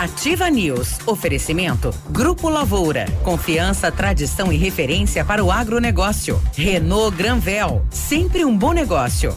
Ativa News. Oferecimento Grupo Lavoura. Confiança, tradição e referência para o agronegócio. Renault Granvel. Sempre um bom negócio.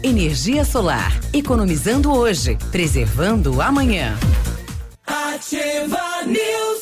Energia solar. Economizando hoje, preservando amanhã. Ativa News.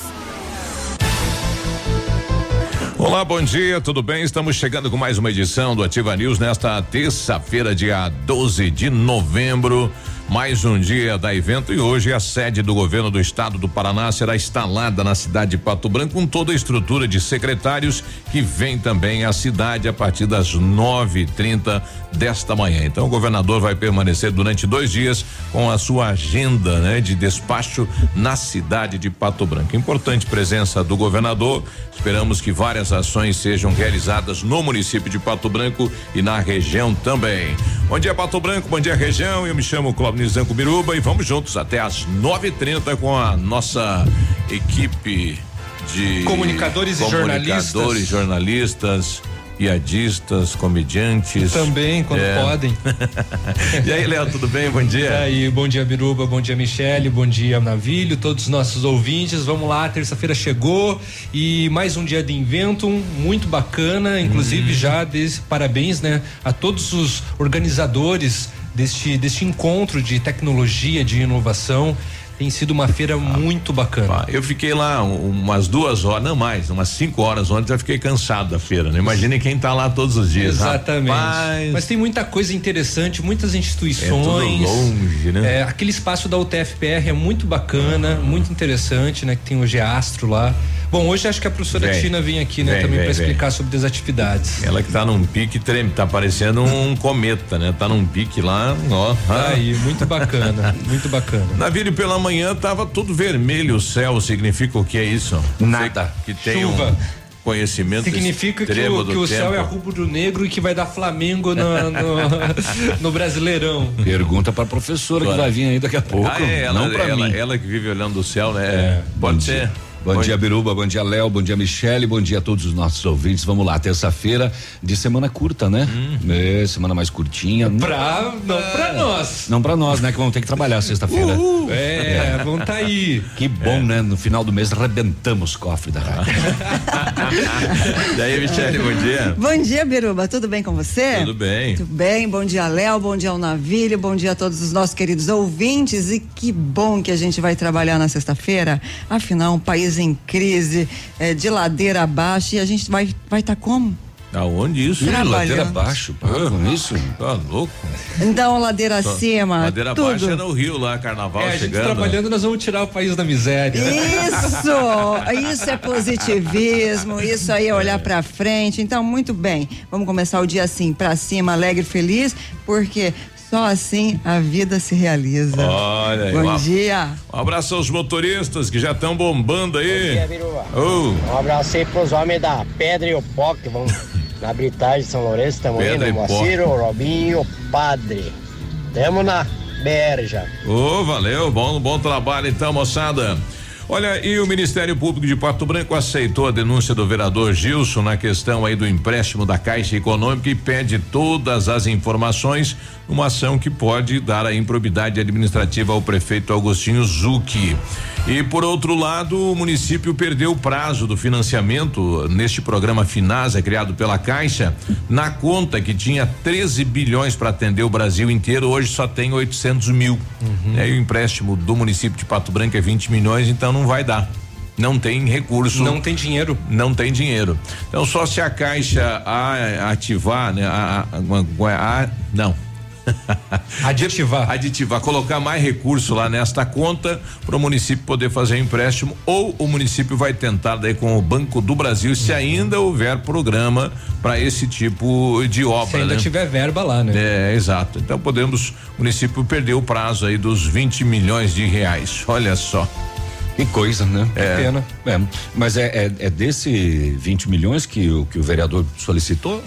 Olá, bom dia, tudo bem? Estamos chegando com mais uma edição do Ativa News nesta terça-feira, dia 12 de novembro. Mais um dia da evento e hoje a sede do governo do estado do Paraná será instalada na cidade de Pato Branco com toda a estrutura de secretários que vem também à cidade a partir das nove e trinta desta manhã. Então o governador vai permanecer durante dois dias com a sua agenda, né, de despacho na cidade de Pato Branco. Importante presença do governador. Esperamos que várias ações sejam realizadas no município de Pato Branco e na região também. Bom dia, Pato Branco, bom dia, região. Eu me chamo Cláudio Nizanco Biruba e vamos juntos até às 9:30 com a nossa equipe de comunicadores, e jornalistas. Comunicadores, jornalistas piadistas, comediantes. Também, quando é. podem. e aí, Léo, tudo bem? Bom dia. E aí, bom dia, Biruba, bom dia, Michele, bom dia, Navilho, todos os nossos ouvintes. Vamos lá, terça-feira chegou e mais um dia de invento, muito bacana, inclusive hum. já desse parabéns, né, a todos os organizadores deste, deste encontro de tecnologia, de inovação. Tem sido uma feira ah, muito bacana. Eu fiquei lá umas duas horas, não mais, umas cinco horas ontem, já fiquei cansado da feira, né? Imagine quem está lá todos os dias. Exatamente. Rapaz. Mas tem muita coisa interessante, muitas instituições. É longe, né? É, aquele espaço da UTFPR é muito bacana, muito interessante, né? Que tem o Geastro lá. Bom, hoje acho que a professora vem, Tina vem aqui, né, vem, também para explicar sobre as atividades. Ela que tá num pique treme, tá parecendo um cometa, né? Tá num pique lá, ó. Aí, muito bacana, muito bacana. Na vida pela manhã tava tudo vermelho o céu, significa o que é isso? Nada. Que tem Chuva. Um conhecimento significa que o, que o céu é rubro-negro e que vai dar Flamengo no, no, no Brasileirão. Pergunta para professora que vai vir aí daqui a pouco. Ah, é, ela, não para mim. Ela que vive olhando o céu, né? É, Pode ser. Dia. Bom Oi. dia, Biruba. Bom dia, Léo. Bom dia, Michele. Bom dia a todos os nossos ouvintes. Vamos lá, terça-feira de semana curta, né? Hum. É, semana mais curtinha. Pra, não pra nós. Não pra nós, né? Que vamos ter que trabalhar sexta-feira. É, é, vamos tá aí. Que bom, é. né? No final do mês arrebentamos o cofre da rádio. Daí, Michele, bom dia. Bom dia, Biruba. Tudo bem com você? Tudo bem. Tudo bem. Bom dia, Léo. Bom dia ao Navilho. Bom dia a todos os nossos queridos ouvintes. E que bom que a gente vai trabalhar na sexta-feira. Afinal, um país em crise, é, de ladeira abaixo, e a gente vai estar vai tá como? Aonde isso? Ladeira abaixo, para com isso, tá louco? Então, ladeira acima. Ladeira tudo. abaixo é no Rio lá, carnaval é, chegando. trabalhando, nós vamos tirar o país da miséria. Isso! isso é positivismo, isso aí é olhar para frente. Então, muito bem. Vamos começar o dia assim, para cima, alegre, feliz, porque só assim a vida se realiza. Olha aí. Bom dia. Um abraço aos motoristas que já estão bombando aí. Bom dia, Biruba. Oh. Um abraço aí pros homens da Pedra e o Pó que vão na Britagem de São Lourenço. Estamos indo. Moacir, o Robinho, o Padre. Tamo na BR já. Ô, oh, valeu. Bom, bom trabalho então, moçada. Olha, e o Ministério Público de Pato Branco aceitou a denúncia do vereador Gilson na questão aí do empréstimo da Caixa Econômica e pede todas as informações uma ação que pode dar a improbidade administrativa ao prefeito Agostinho Zucchi. E por outro lado, o município perdeu o prazo do financiamento neste programa Finasa criado pela Caixa. Na conta que tinha 13 bilhões para atender o Brasil inteiro, hoje só tem 800 mil. Uhum. É, e o empréstimo do município de Pato Branco é 20 milhões, então não vai dar não tem recurso. Não tem dinheiro. Não tem dinheiro. Então só se a Caixa a, ativar, né? A, a, a, não, Aditivar. Aditivar, colocar mais recurso lá nesta conta para o município poder fazer empréstimo ou o município vai tentar daí com o Banco do Brasil se ainda houver programa para esse tipo de obra. Se ainda né? tiver verba lá, né? É, exato. Então podemos, o município perdeu o prazo aí dos 20 milhões de reais. Olha só. Que coisa, né? É. pena. É, mas é, é, é desse 20 milhões que, o, que o vereador solicitou?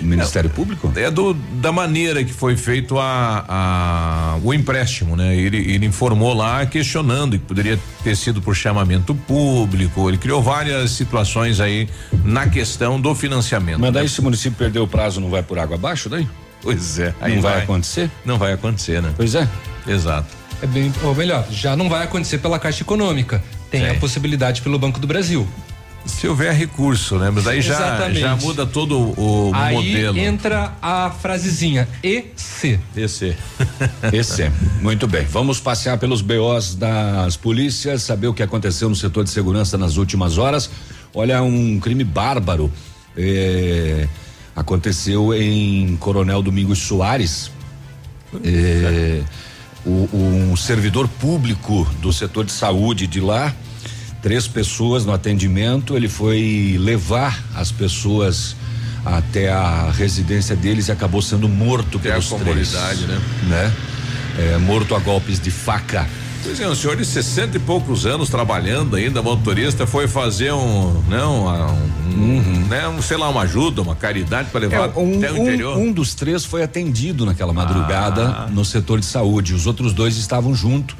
O Ministério é, Público? É do, da maneira que foi feito a, a, o empréstimo, né? Ele, ele informou lá questionando que poderia ter sido por chamamento público. Ele criou várias situações aí na questão do financiamento. Mas daí né? se o município perder o prazo, não vai por água abaixo daí? Pois é. Aí não vai, vai acontecer? Não vai acontecer, né? Pois é. Exato. É bem, ou melhor, já não vai acontecer pela Caixa Econômica. Tem Sim. a possibilidade pelo Banco do Brasil. Se houver recurso, né? Mas aí já, já muda todo o aí modelo. Aí entra a frasezinha EC. EC. EC. Muito bem. Vamos passear pelos BOs das polícias, saber o que aconteceu no setor de segurança nas últimas horas. Olha, um crime bárbaro. É, aconteceu em Coronel Domingos Soares. É, o, um servidor público do setor de saúde de lá três pessoas no atendimento. Ele foi levar as pessoas até a residência deles e acabou sendo morto até pelos a comunidade, três, né? né? É, morto a golpes de faca. Pois é, um senhor de 60 e poucos anos trabalhando ainda, motorista, foi fazer um, não, um, uhum. né, um, sei lá, uma ajuda, uma caridade para levar é, um, até o interior. Um, um, dos três foi atendido naquela madrugada ah. no setor de saúde. Os outros dois estavam junto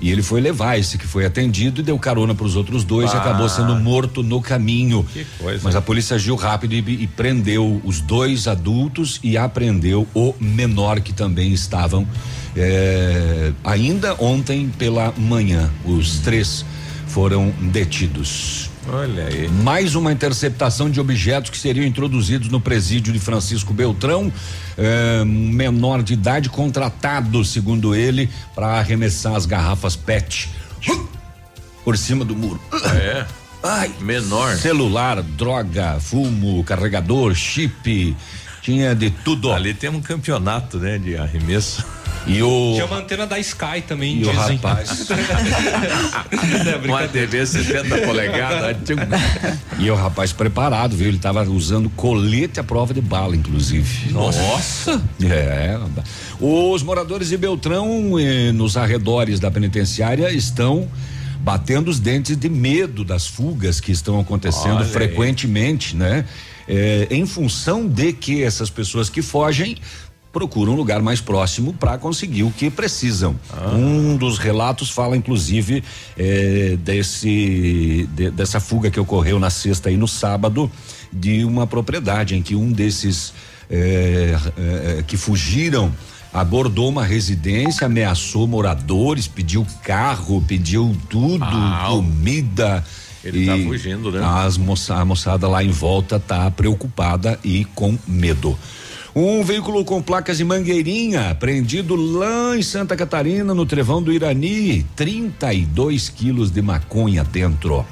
e ele foi levar esse que foi atendido e deu carona para os outros dois ah. e acabou sendo morto no caminho. Que coisa. Mas a polícia agiu rápido e, e, prendeu os dois adultos e apreendeu o menor que também estavam é, ainda ontem pela manhã. Os três foram detidos. Olha aí. Mais uma interceptação de objetos que seriam introduzidos no presídio de Francisco Beltrão. É, menor de idade contratado, segundo ele, para arremessar as garrafas PET por cima do muro. Ah, é? Ai, menor. Celular, droga, fumo, carregador, chip, tinha de tudo. Ali tem um campeonato, né, de arremesso. E o... Tinha uma antena da Sky também, e dizem. o rapaz. uma TV 70 polegadas. e o rapaz preparado, viu? Ele estava usando colete à prova de bala, inclusive. Nossa! É. Os moradores de Beltrão, eh, nos arredores da penitenciária, estão batendo os dentes de medo das fugas que estão acontecendo Olha frequentemente, aí. né? É, em função de que essas pessoas que fogem procuram um lugar mais próximo para conseguir o que precisam. Ah. Um dos relatos fala, inclusive, eh, desse de, dessa fuga que ocorreu na sexta e no sábado de uma propriedade em que um desses eh, eh, que fugiram abordou uma residência, ameaçou moradores, pediu carro, pediu tudo, ah, comida. Ele tá fugindo, né? As moça, a moçada lá em volta tá preocupada e com medo. Um veículo com placas de mangueirinha apreendido lá em Santa Catarina, no Trevão do Irani. 32 quilos de maconha dentro.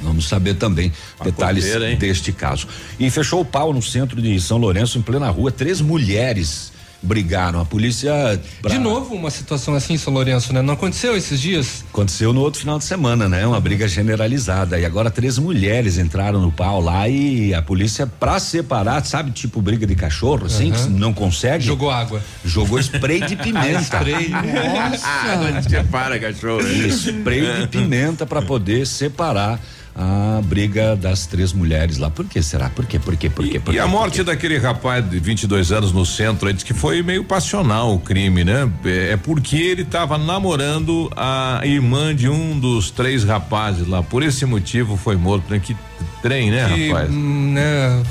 Vamos saber também detalhes deste caso. E fechou o pau no centro de São Lourenço, em plena rua, três mulheres brigaram. A polícia. Pra... De novo, uma situação assim, São Lourenço, né? Não aconteceu esses dias? Aconteceu no outro final de semana, né? Uma briga generalizada. E agora três mulheres entraram no pau lá e a polícia, pra separar, sabe, tipo briga de cachorro, assim, uhum. que não consegue. Jogou água. Jogou spray de pimenta. spray. Nossa. Separa cachorro. Spray de pimenta para poder separar a briga das três mulheres lá. Por que será? Por quê? Por quê? Por quê? Por quê? E a morte daquele rapaz de 22 anos no centro, diz que foi meio passional o crime, né? É, é porque ele estava namorando a irmã de um dos três rapazes lá. Por esse motivo foi morto, né? Que trem, né, que, rapaz? Né,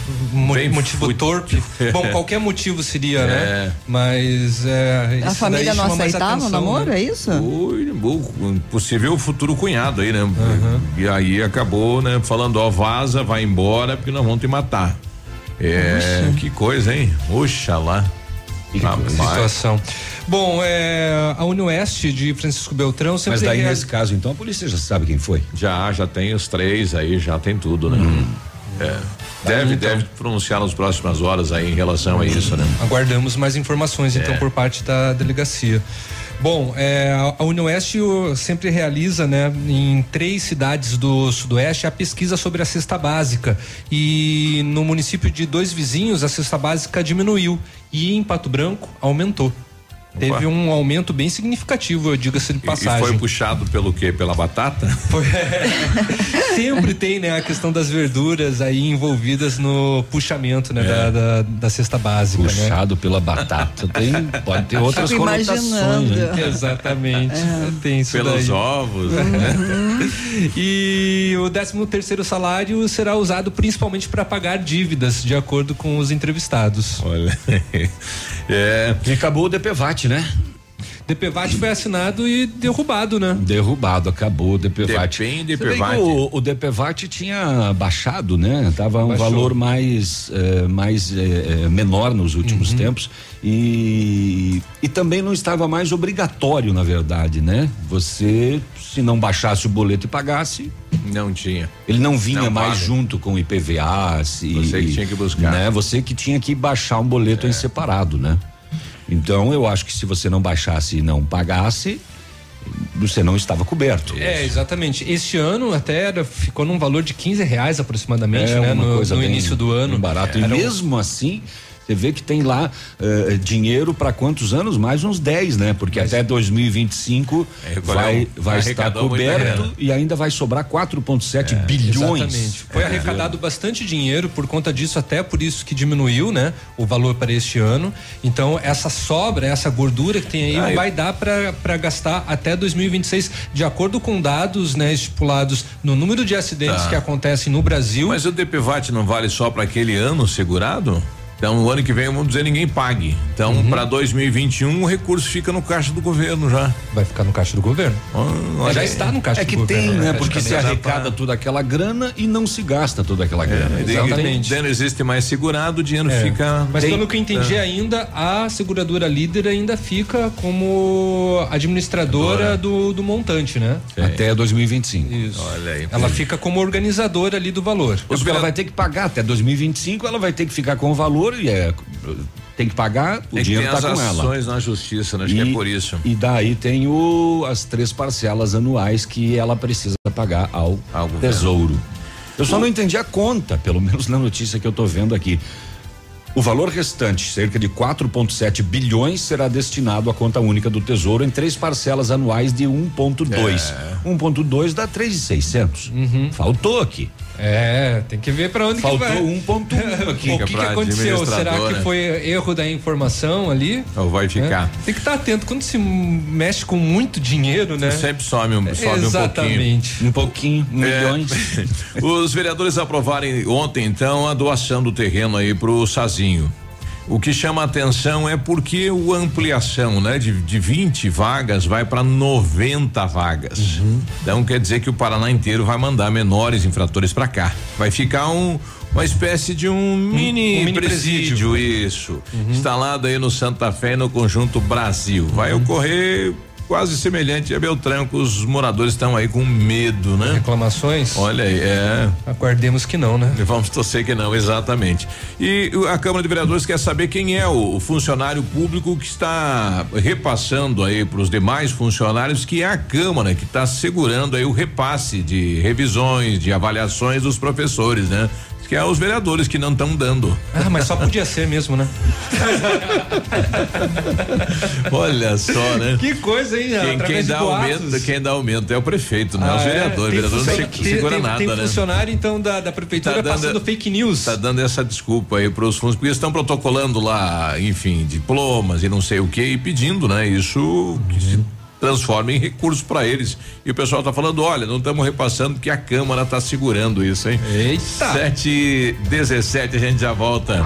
motivo torpe. Bom, qualquer motivo seria, né? é. né? Mas é, a família não aceitava o namoro, né? é isso? O, possível futuro cunhado aí, né? Uhum. E aí acabou, né? Falando, ó, vaza, vai embora, porque nós vamos te matar. É, que coisa, hein? Oxalá. Que situação. Bom, é, a Unioeste de Francisco Beltrão sempre. Mas daí nesse caso, então, a polícia já sabe quem foi? Já, já tem os três aí, já tem tudo, né? Hum. É. Deve, então, deve pronunciar nas próximas horas aí em relação a isso, né? Aguardamos mais informações, então, é. então, por parte da delegacia. Bom, é, a Unioeste sempre realiza, né, em três cidades do Sudoeste a pesquisa sobre a cesta básica e no município de dois vizinhos a cesta básica diminuiu e em Pato Branco aumentou. Teve um aumento bem significativo, diga-se de passagem. E foi puxado pelo quê? Pela batata? Foi, sempre tem, né, a questão das verduras aí envolvidas no puxamento, né, é. da, da, da, cesta básica, né? Puxado né? pela batata, tem, pode ter outras conotações. Né? Exatamente, é. tem isso Pelos daí. ovos, né? uhum. E o 13 terceiro salário será usado principalmente para pagar dívidas, de acordo com os entrevistados. Olha, é. E acabou o DPVAT, né? DPVAT foi assinado e derrubado, né? Derrubado, acabou o DPVAT. Depende DPVAT. O, o DPVAT tinha baixado, né? Tava um Baixou. valor mais, eh, mais eh, menor nos últimos uhum. tempos e, e também não estava mais obrigatório, na verdade, né? Você, se não baixasse o boleto e pagasse, não tinha. Ele não vinha não mais paga. junto com o IPVA. Se, Você que tinha que buscar. Né? Você que tinha que baixar um boleto é. em separado, né? Então eu acho que se você não baixasse e não pagasse, você não estava coberto. É, exatamente. Este ano até era, ficou num valor de 15 reais aproximadamente, é, né? No, no início do ano. Barato. Era e mesmo um... assim, você vê que tem lá uh, dinheiro para quantos anos? Mais uns 10, né? Porque Mas, até 2025 é, vai, vai estar coberto e ainda vai sobrar 4,7 é, bilhões. Exatamente. Foi é. arrecadado bastante dinheiro por conta disso, até por isso que diminuiu, né? O valor para este ano. Então, essa sobra, essa gordura que tem aí, ah, vai eu... dar para gastar até 2026, de acordo com dados, né, estipulados no número de acidentes tá. que acontecem no Brasil. Mas o DPVAT não vale só para aquele ano segurado? Então, o ano que vem, vamos dizer, ninguém pague. Então, uhum. para 2021, o recurso fica no caixa do governo já. Vai ficar no caixa do governo. Oh, já está no caixa é do governo. É que tem, né? Porque se arrecada toda aquela grana e não se gasta toda aquela é, grana. É, Exatamente. O existe mais segurado, o dinheiro é. fica. Mas tem, pelo que eu entendi é. ainda, a seguradora líder ainda fica como administradora do, do montante, né? Até 2025. Isso. Olha aí. Ela fica como organizadora ali do valor. Porque ela vai ter que pagar até 2025, ela vai ter que ficar com o valor valor e é tem que pagar, o tem dinheiro está com ela. ações na justiça, né? acho e, que é por isso. E daí tem o, as três parcelas anuais que ela precisa pagar ao, ao Tesouro. Eu só não entendi a conta, pelo menos na notícia que eu estou vendo aqui. O valor restante, cerca de 4,7 bilhões, será destinado à conta única do Tesouro em três parcelas anuais de 1,2. É. 1,2 dá 3,600. Uhum. Faltou aqui. É, tem que ver para onde Faltou que vai. Faltou 1.1 aqui. o que, que aconteceu? Será que foi erro da informação ali? Ou vai ficar? É. Tem que estar atento. Quando se mexe com muito dinheiro, né? Sempre some, um, sobe Exatamente. um pouquinho. Um pouquinho, é. milhões. Os vereadores aprovaram ontem, então, a doação do terreno aí pro Sazinho. O que chama atenção é porque o ampliação, né, de, de 20 vagas vai para 90 vagas. Uhum. Então quer dizer que o Paraná inteiro vai mandar menores infratores para cá. Vai ficar um uma espécie de um mini, um mini presídio, presídio, isso. Uhum. Instalado aí no Santa Fé no conjunto Brasil. Vai uhum. ocorrer quase semelhante a Beltrão, os moradores estão aí com medo, né? Reclamações? Olha aí, é. Aguardemos que não, né? Vamos torcer que não, exatamente. E a Câmara de Vereadores quer saber quem é o funcionário público que está repassando aí para os demais funcionários, que é a Câmara que está segurando aí o repasse de revisões, de avaliações dos professores, né? Que é os vereadores que não estão dando. Ah, mas só podia ser mesmo, né? Olha só, né? Que coisa, hein? Quem, quem dá aumento, quem dá aumento é o prefeito, não é os vereadores. É? vereador não se, segura tem, nada, tem né? funcionário, então, da, da prefeitura tá dando, passando fake news. Tá dando essa desculpa aí para os fundos, porque estão protocolando lá, enfim, diplomas e não sei o que, e pedindo, né? Isso uhum transforma em recurso para eles. E o pessoal está falando, olha, não estamos repassando que a Câmara está segurando isso, hein? Eita! 7 17 a gente já volta.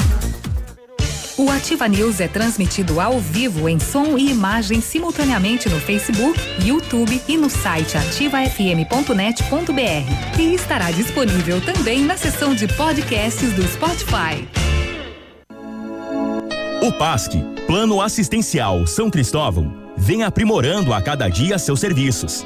O Ativa News é transmitido ao vivo em som e imagem simultaneamente no Facebook, YouTube e no site ativafm.net.br. E estará disponível também na seção de podcasts do Spotify. O PASC, Plano Assistencial São Cristóvão vem aprimorando a cada dia seus serviços.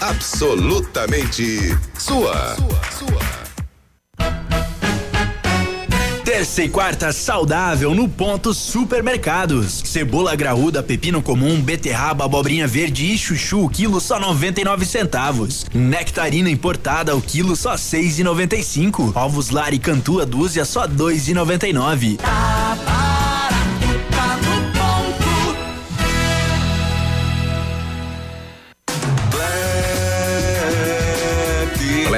Absolutamente sua. Terça e quarta saudável no ponto supermercados. Cebola graúda, pepino comum, beterraba, abobrinha verde e chuchu, quilo só 99 centavos. Nectarina importada, o quilo só 6,95. Ovos lar e cantu a dúzia só 2,99. Tá barato,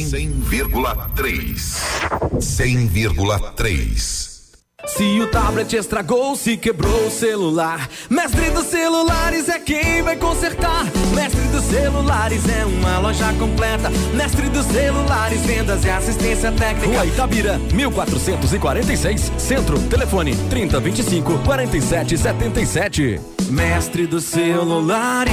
100,3. 100,3. Se o tablet estragou, se quebrou o celular, Mestre dos Celulares é quem vai consertar. Mestre dos Celulares é uma loja completa. Mestre dos Celulares, vendas e assistência técnica. Rua Itabira, 1446, Centro, telefone 3025 4777. Mestre dos Celulares.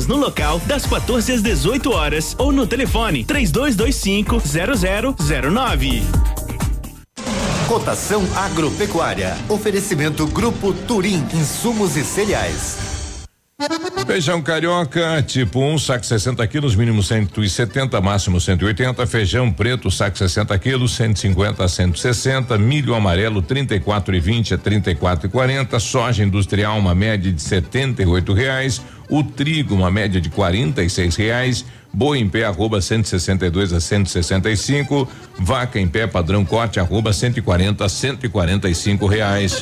no local das 14 às 18 horas ou no telefone 3225 0009. Cotação agropecuária. Oferecimento Grupo Turim, insumos e cereais. Feijão carioca, tipo 1, um, saco 60 quilos, mínimo 170, máximo 180. Feijão preto, saco 60 quilos, 150 a 160. Milho amarelo, 34 e 20 a 34 e 40. Soja industrial, uma média de 78 reais. O trigo, uma média de 46 reais. Boi em pé, arroba 162 a 165. Vaca em pé, padrão corte, arroba 140 a 145 reais.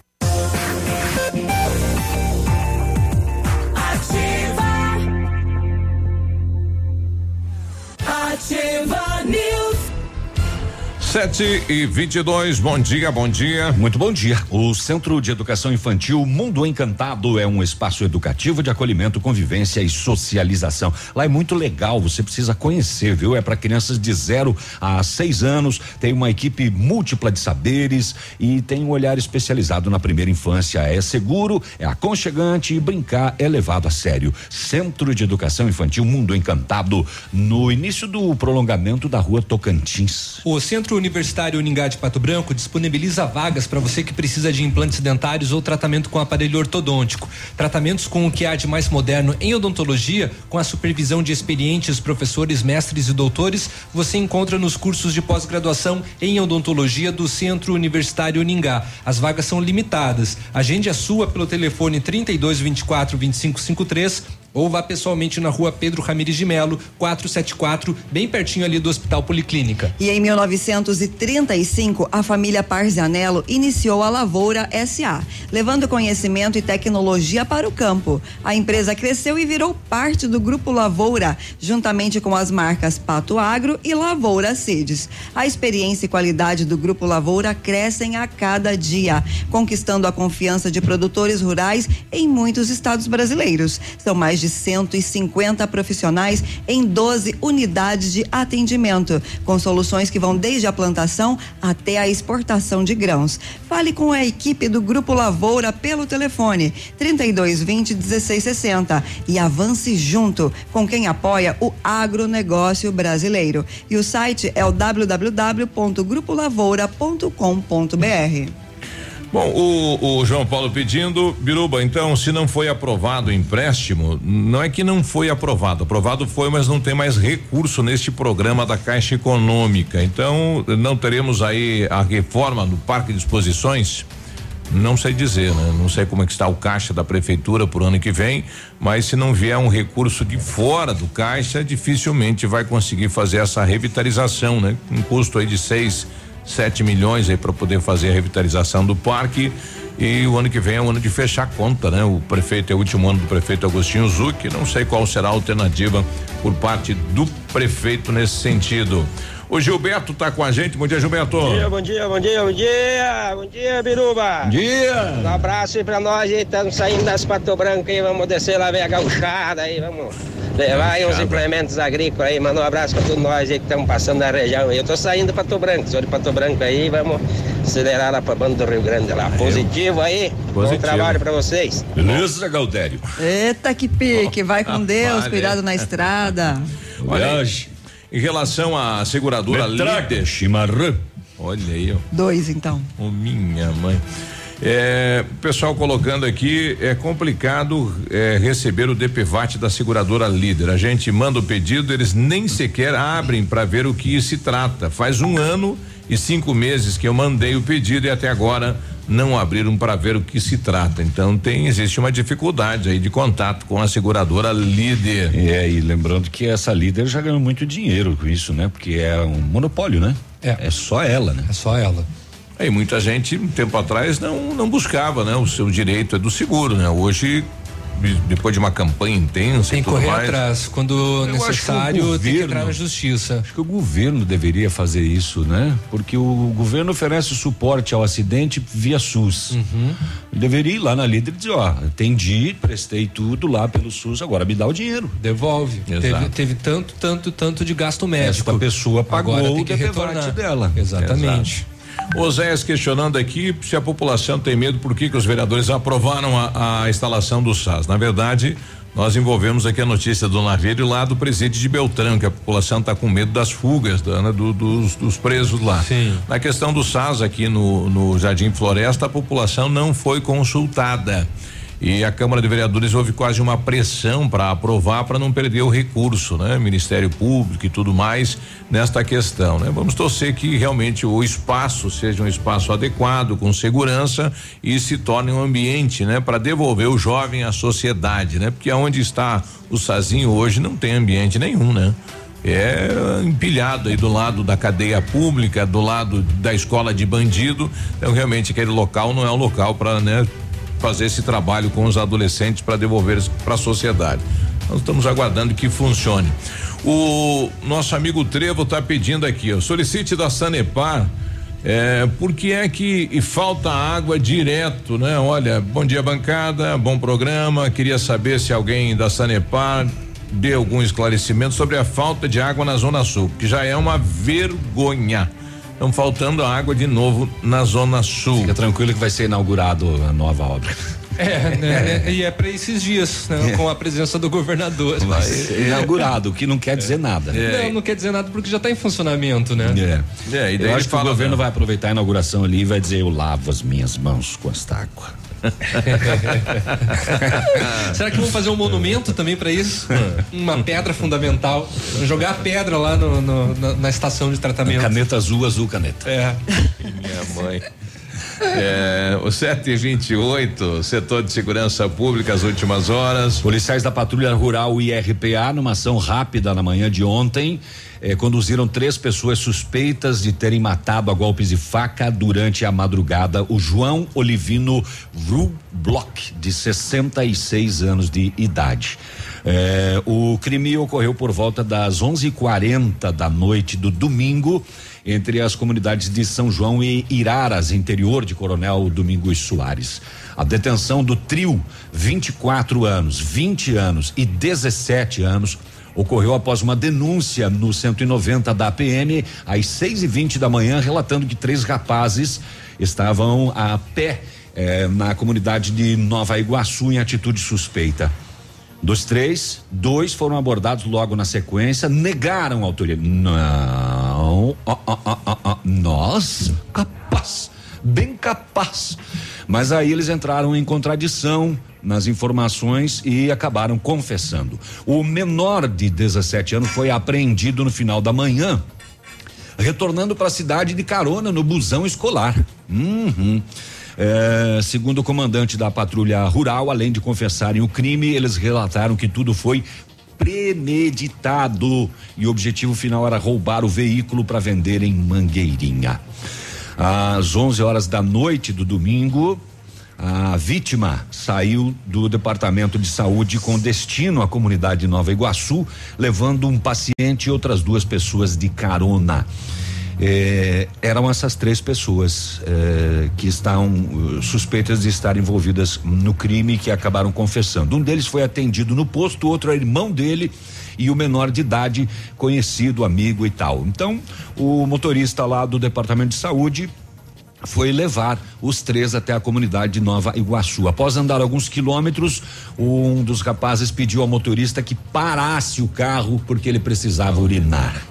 Ativa News. Sete e vinte e dois, bom dia, bom dia. Muito bom dia. O Centro de Educação Infantil Mundo Encantado é um espaço educativo de acolhimento, convivência e socialização. Lá é muito legal, você precisa conhecer, viu? É para crianças de zero a seis anos, tem uma equipe múltipla de saberes e tem um olhar especializado na primeira infância. É seguro, é aconchegante e brincar é levado a sério. Centro de Educação Infantil Mundo Encantado, no início do prolongamento da rua Tocantins. O Centro Universitário Uningá de Pato Branco disponibiliza vagas para você que precisa de implantes dentários ou tratamento com aparelho ortodôntico. Tratamentos com o que há de mais moderno em odontologia, com a supervisão de experientes professores, mestres e doutores, você encontra nos cursos de pós-graduação em odontologia do Centro Universitário Uningá. As vagas são limitadas. Agende a sua pelo telefone 32 24 25 53 ou vá pessoalmente na rua Pedro Ramires de Melo, 474, bem pertinho ali do Hospital Policlínica. E em 1935, a família Parzianello iniciou a Lavoura SA, levando conhecimento e tecnologia para o campo. A empresa cresceu e virou parte do Grupo Lavoura, juntamente com as marcas Pato Agro e Lavoura Seeds. A experiência e qualidade do Grupo Lavoura crescem a cada dia, conquistando a confiança de produtores rurais em muitos estados brasileiros. São mais de 150 profissionais em 12 unidades de atendimento, com soluções que vão desde a plantação até a exportação de grãos. Fale com a equipe do Grupo Lavoura pelo telefone 3220 1660 e avance junto com quem apoia o agronegócio brasileiro. E o site é o www.grupolavoura.com.br. Bom, o, o, João Paulo pedindo, Biruba, então, se não foi aprovado o empréstimo, não é que não foi aprovado, aprovado foi, mas não tem mais recurso neste programa da Caixa Econômica. Então, não teremos aí a reforma do Parque de Exposições? Não sei dizer, né? Não sei como é que está o caixa da prefeitura por ano que vem, mas se não vier um recurso de fora do caixa, dificilmente vai conseguir fazer essa revitalização, né? Um custo aí de seis 7 milhões aí para poder fazer a revitalização do parque. E o ano que vem é o ano de fechar conta, né? O prefeito é o último ano do prefeito Agostinho Zuc. Não sei qual será a alternativa por parte do prefeito nesse sentido. O Gilberto tá com a gente. Bom dia, Gilberto. Bom dia, bom dia, bom dia, bom dia. Bom dia, Biruba. Bom dia. Um abraço aí pra nós aí. Estamos saindo das Pato Branco aí. Vamos descer lá ver a gauchada aí. Vamos levar aí uns implementos agrícolas aí. Manda um abraço pra todos nós aí que estamos passando na região. Eu tô saindo Pato Branco. Sou de Pato Branco aí. Vamos acelerar lá pra banda do Rio Grande lá. Positivo aí. Positivo. Bom trabalho pra vocês. Beleza, Galdério. Eita, que pique. Vai com Deus. Cuidado na estrada. Olha, em relação à seguradora líder. Chimarrã. Olha aí, ó. Dois, então. Oh, minha mãe. É, o pessoal colocando aqui, é complicado é, receber o DPVAT da seguradora líder. A gente manda o pedido, eles nem sequer abrem para ver o que se trata. Faz um ano e cinco meses que eu mandei o pedido e até agora não abriram para ver o que se trata. Então tem existe uma dificuldade aí de contato com a seguradora líder. É, e lembrando que essa líder já ganhou muito dinheiro com isso, né? Porque é um monopólio, né? É. É só ela, né? É só ela. E muita gente, um tempo atrás, não não buscava, né? O seu direito é do seguro, né? Hoje depois de uma campanha intensa. Tem que correr mais. atrás. Quando Eu necessário, governo, tem que entrar na justiça. Acho que o governo deveria fazer isso, né? Porque o governo oferece suporte ao acidente via SUS. Uhum. Deveria ir lá na líder e dizer, ó, atendi, prestei tudo lá pelo SUS, agora me dá o dinheiro. Devolve. Teve, teve, tanto, tanto, tanto de gasto médico. Esta pessoa pagou agora tem que o retornar dela. Exatamente. Exato. Oséias questionando aqui se a população tem medo, por que, que os vereadores aprovaram a, a instalação do SAS. Na verdade, nós envolvemos aqui a notícia do navio lá do presídio de Beltrão, que a população está com medo das fugas da, né, do, dos, dos, presos lá. Sim. Na questão do SAS aqui no, no Jardim Floresta, a população não foi consultada. E a Câmara de Vereadores houve quase uma pressão para aprovar para não perder o recurso, né? Ministério Público e tudo mais nesta questão, né? Vamos torcer que realmente o espaço seja um espaço adequado, com segurança e se torne um ambiente, né? Para devolver o jovem à sociedade, né? Porque onde está o Sazinho hoje não tem ambiente nenhum, né? é empilhado aí do lado da cadeia pública, do lado da escola de bandido. Então realmente aquele local não é um local para né, fazer esse trabalho com os adolescentes para devolver para a sociedade. Nós estamos aguardando que funcione. O nosso amigo Trevo está pedindo aqui, ó, solicite da Sanepar é, por que é que falta água direto, né? Olha, bom dia bancada, bom programa. Queria saber se alguém da Sanepar dê algum esclarecimento sobre a falta de água na Zona Sul, que já é uma vergonha. Estão faltando água de novo na Zona Sul. Fica tranquilo que vai ser inaugurado a nova obra. É, né? e é para esses dias, né? Com a presença do governador. Vai ser inaugurado, o que não quer dizer nada. É. Não, não quer dizer nada porque já está em funcionamento, né? É. é e daí eu acho que o governo vai aproveitar a inauguração ali e vai dizer: eu lavo as minhas mãos com esta água. Será que vão fazer um monumento também para isso? Uma pedra fundamental. Jogar a pedra lá no, no, na, na, estação de tratamento. Caneta azul, azul caneta. É. Minha mãe. É, o 728, setor de segurança pública, as últimas horas. Policiais da Patrulha Rural IRPA, numa ação rápida na manhã de ontem, eh, conduziram três pessoas suspeitas de terem matado a golpes de faca durante a madrugada o João Olivino Vrublock, de 66 anos de idade. Eh, o crime ocorreu por volta das 11:40 da noite do domingo entre as comunidades de São João e Iraras, interior de Coronel Domingos Soares. A detenção do trio, 24 anos, 20 anos e 17 anos, ocorreu após uma denúncia no 190 da PM às 6 e 20 da manhã, relatando que três rapazes estavam a pé eh, na comunidade de Nova Iguaçu em atitude suspeita. Dos três, dois foram abordados logo na sequência, negaram a autoria. Não, ó, ó, ó, nós, capaz, bem capaz. Mas aí eles entraram em contradição nas informações e acabaram confessando. O menor de 17 anos foi apreendido no final da manhã, retornando para a cidade de carona no busão escolar. Uhum. É, segundo o comandante da patrulha rural, além de confessarem o crime, eles relataram que tudo foi premeditado e o objetivo final era roubar o veículo para vender em Mangueirinha. Às 11 horas da noite do domingo, a vítima saiu do departamento de saúde com destino à comunidade de Nova Iguaçu, levando um paciente e outras duas pessoas de carona. Eh, eram essas três pessoas eh, que estão uh, suspeitas de estar envolvidas no crime que acabaram confessando. Um deles foi atendido no posto, outro é irmão dele e o menor de idade, conhecido, amigo e tal. Então, o motorista lá do departamento de saúde foi levar os três até a comunidade de Nova Iguaçu. Após andar alguns quilômetros, um dos rapazes pediu ao motorista que parasse o carro porque ele precisava urinar.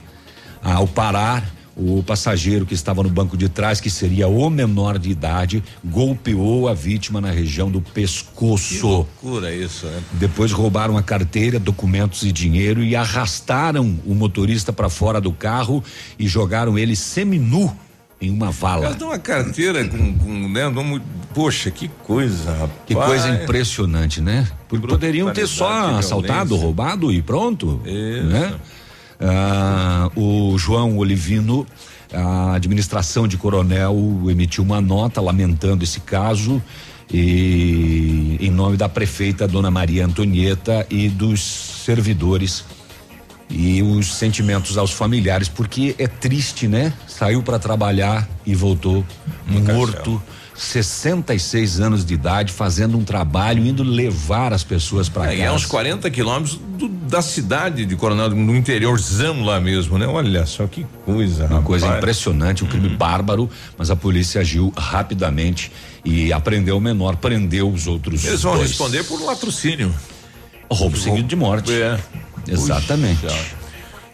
Ao parar, o passageiro que estava no banco de trás, que seria o menor de idade, golpeou a vítima na região do pescoço. Que loucura isso, né? Depois roubaram a carteira, documentos e dinheiro e arrastaram o motorista para fora do carro e jogaram ele seminu em uma vala. Dão uma carteira com, com né? Poxa, que coisa, rapaz. Que coisa impressionante, né? Poderiam ter só assaltado, roubado e pronto. Isso. Né? Ah, o João Olivino, a administração de Coronel emitiu uma nota lamentando esse caso e em nome da prefeita Dona Maria Antonieta e dos servidores e os sentimentos aos familiares porque é triste, né? Saiu para trabalhar e voltou morto. 66 anos de idade, fazendo um trabalho, indo levar as pessoas para é, casa. É uns 40 quilômetros da cidade de Coronel, no interiorzão lá mesmo, né? Olha só que coisa. Uma rapaz. coisa impressionante, um crime uhum. bárbaro, mas a polícia agiu rapidamente e apreendeu o menor, prendeu os outros. Eles vão dois. responder por latrocínio. Roubo seguido de morte. É. Exatamente.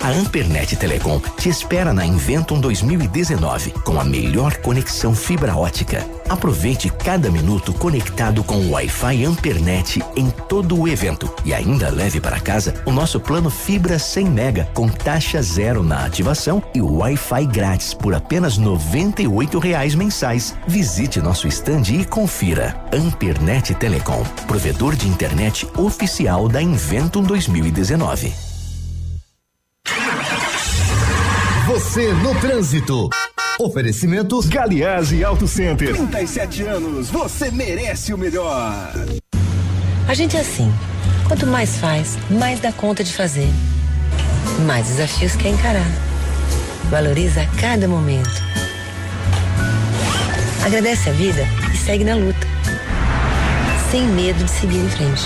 A Ampernet Telecom te espera na Inventum 2019 com a melhor conexão fibra ótica. Aproveite cada minuto conectado com o Wi-Fi Ampernet em todo o evento e ainda leve para casa o nosso plano fibra 100 mega com taxa zero na ativação e Wi-Fi grátis por apenas 98 reais mensais. Visite nosso estande e confira. Ampernet Telecom, provedor de internet oficial da Inventum 2019. Você no trânsito. Oferecimento Galiase Auto Center. 37 anos, você merece o melhor. A gente é assim. Quanto mais faz, mais dá conta de fazer. Mais desafios quer encarar. Valoriza cada momento. Agradece a vida e segue na luta. Sem medo de seguir em frente.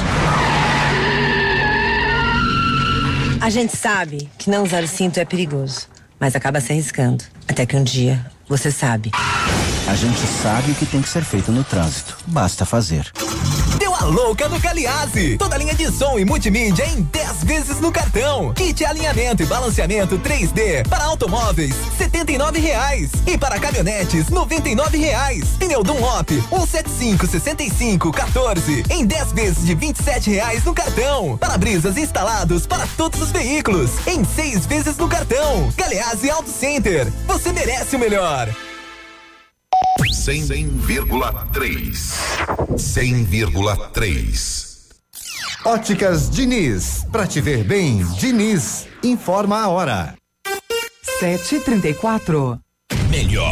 A gente sabe que não usar o cinto é perigoso, mas acaba se arriscando. Até que um dia você sabe. A gente sabe o que tem que ser feito no trânsito. Basta fazer. A louca no Caliase. Toda linha de som e multimídia em 10 vezes no cartão. Kit alinhamento e balanceamento 3D para automóveis, R$ reais E para caminhonetes, R$ reais. Pneu Dunlop, 175 65 14 em 10 vezes de R$ reais no cartão. Para-brisas instalados para todos os veículos em 6 vezes no cartão. Caliase Auto Center. Você merece o melhor. 100,3. 100,3. Óticas Diniz. Pra te ver bem, Diniz. Informa a hora. 7h34. Melhor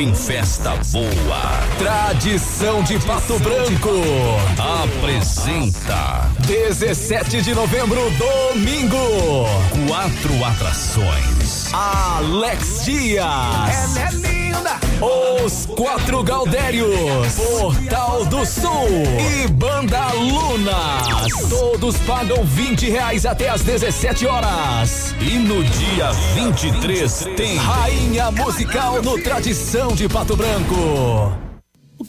Em festa boa. Tradição de Pato Branco. Apresenta 17 de novembro, domingo. Quatro atrações. Alex Dias. Os Quatro Gaudérios, Portal do Sul e Banda Lunas. Todos pagam 20 reais até às 17 horas. E no dia 23 tem Rainha Musical no Tradição de Pato Branco.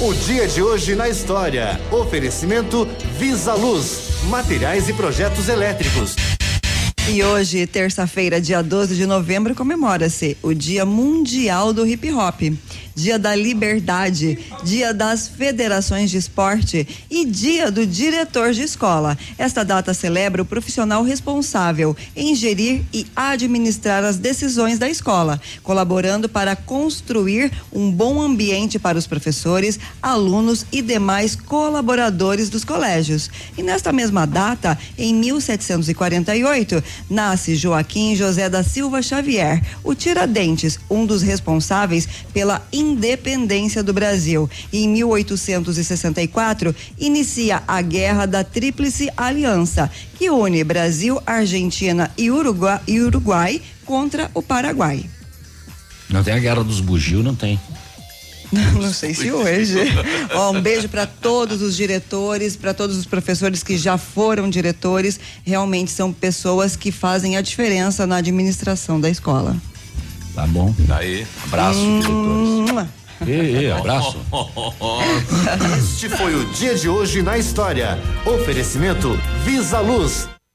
O dia de hoje na história. Oferecimento Visa Luz, materiais e projetos elétricos. E hoje, terça-feira, dia 12 de novembro, comemora-se o Dia Mundial do Hip Hop, Dia da Liberdade, Dia das Federações de Esporte e Dia do Diretor de Escola. Esta data celebra o profissional responsável em gerir e administrar as decisões da escola, colaborando para construir um bom ambiente para os professores, alunos e demais colaboradores dos colégios. E nesta mesma data, em 1748, nasce Joaquim José da Silva Xavier, o Tiradentes, um dos responsáveis pela independência do Brasil. E em 1864, inicia a Guerra da Tríplice Aliança, que une Brasil, Argentina e Uruguai, e Uruguai contra o Paraguai. Não tem a Guerra dos Bugio, não tem. Não sei se hoje. Ó, um beijo para todos os diretores, para todos os professores que já foram diretores. Realmente são pessoas que fazem a diferença na administração da escola. Tá bom. Daí. Abraço, diretores. E, abraço. Este foi o dia de hoje na história. Oferecimento Visa Luz.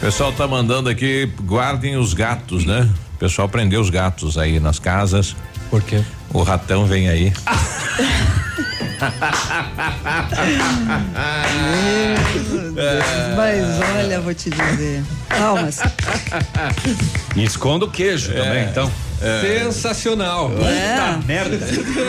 O pessoal tá mandando aqui, guardem os gatos, né? O pessoal prendeu os gatos aí nas casas. Por quê? O ratão vem aí. Meu Deus, mas olha, vou te dizer. Calmas. E esconda o queijo também, então. Sensacional. É. merda.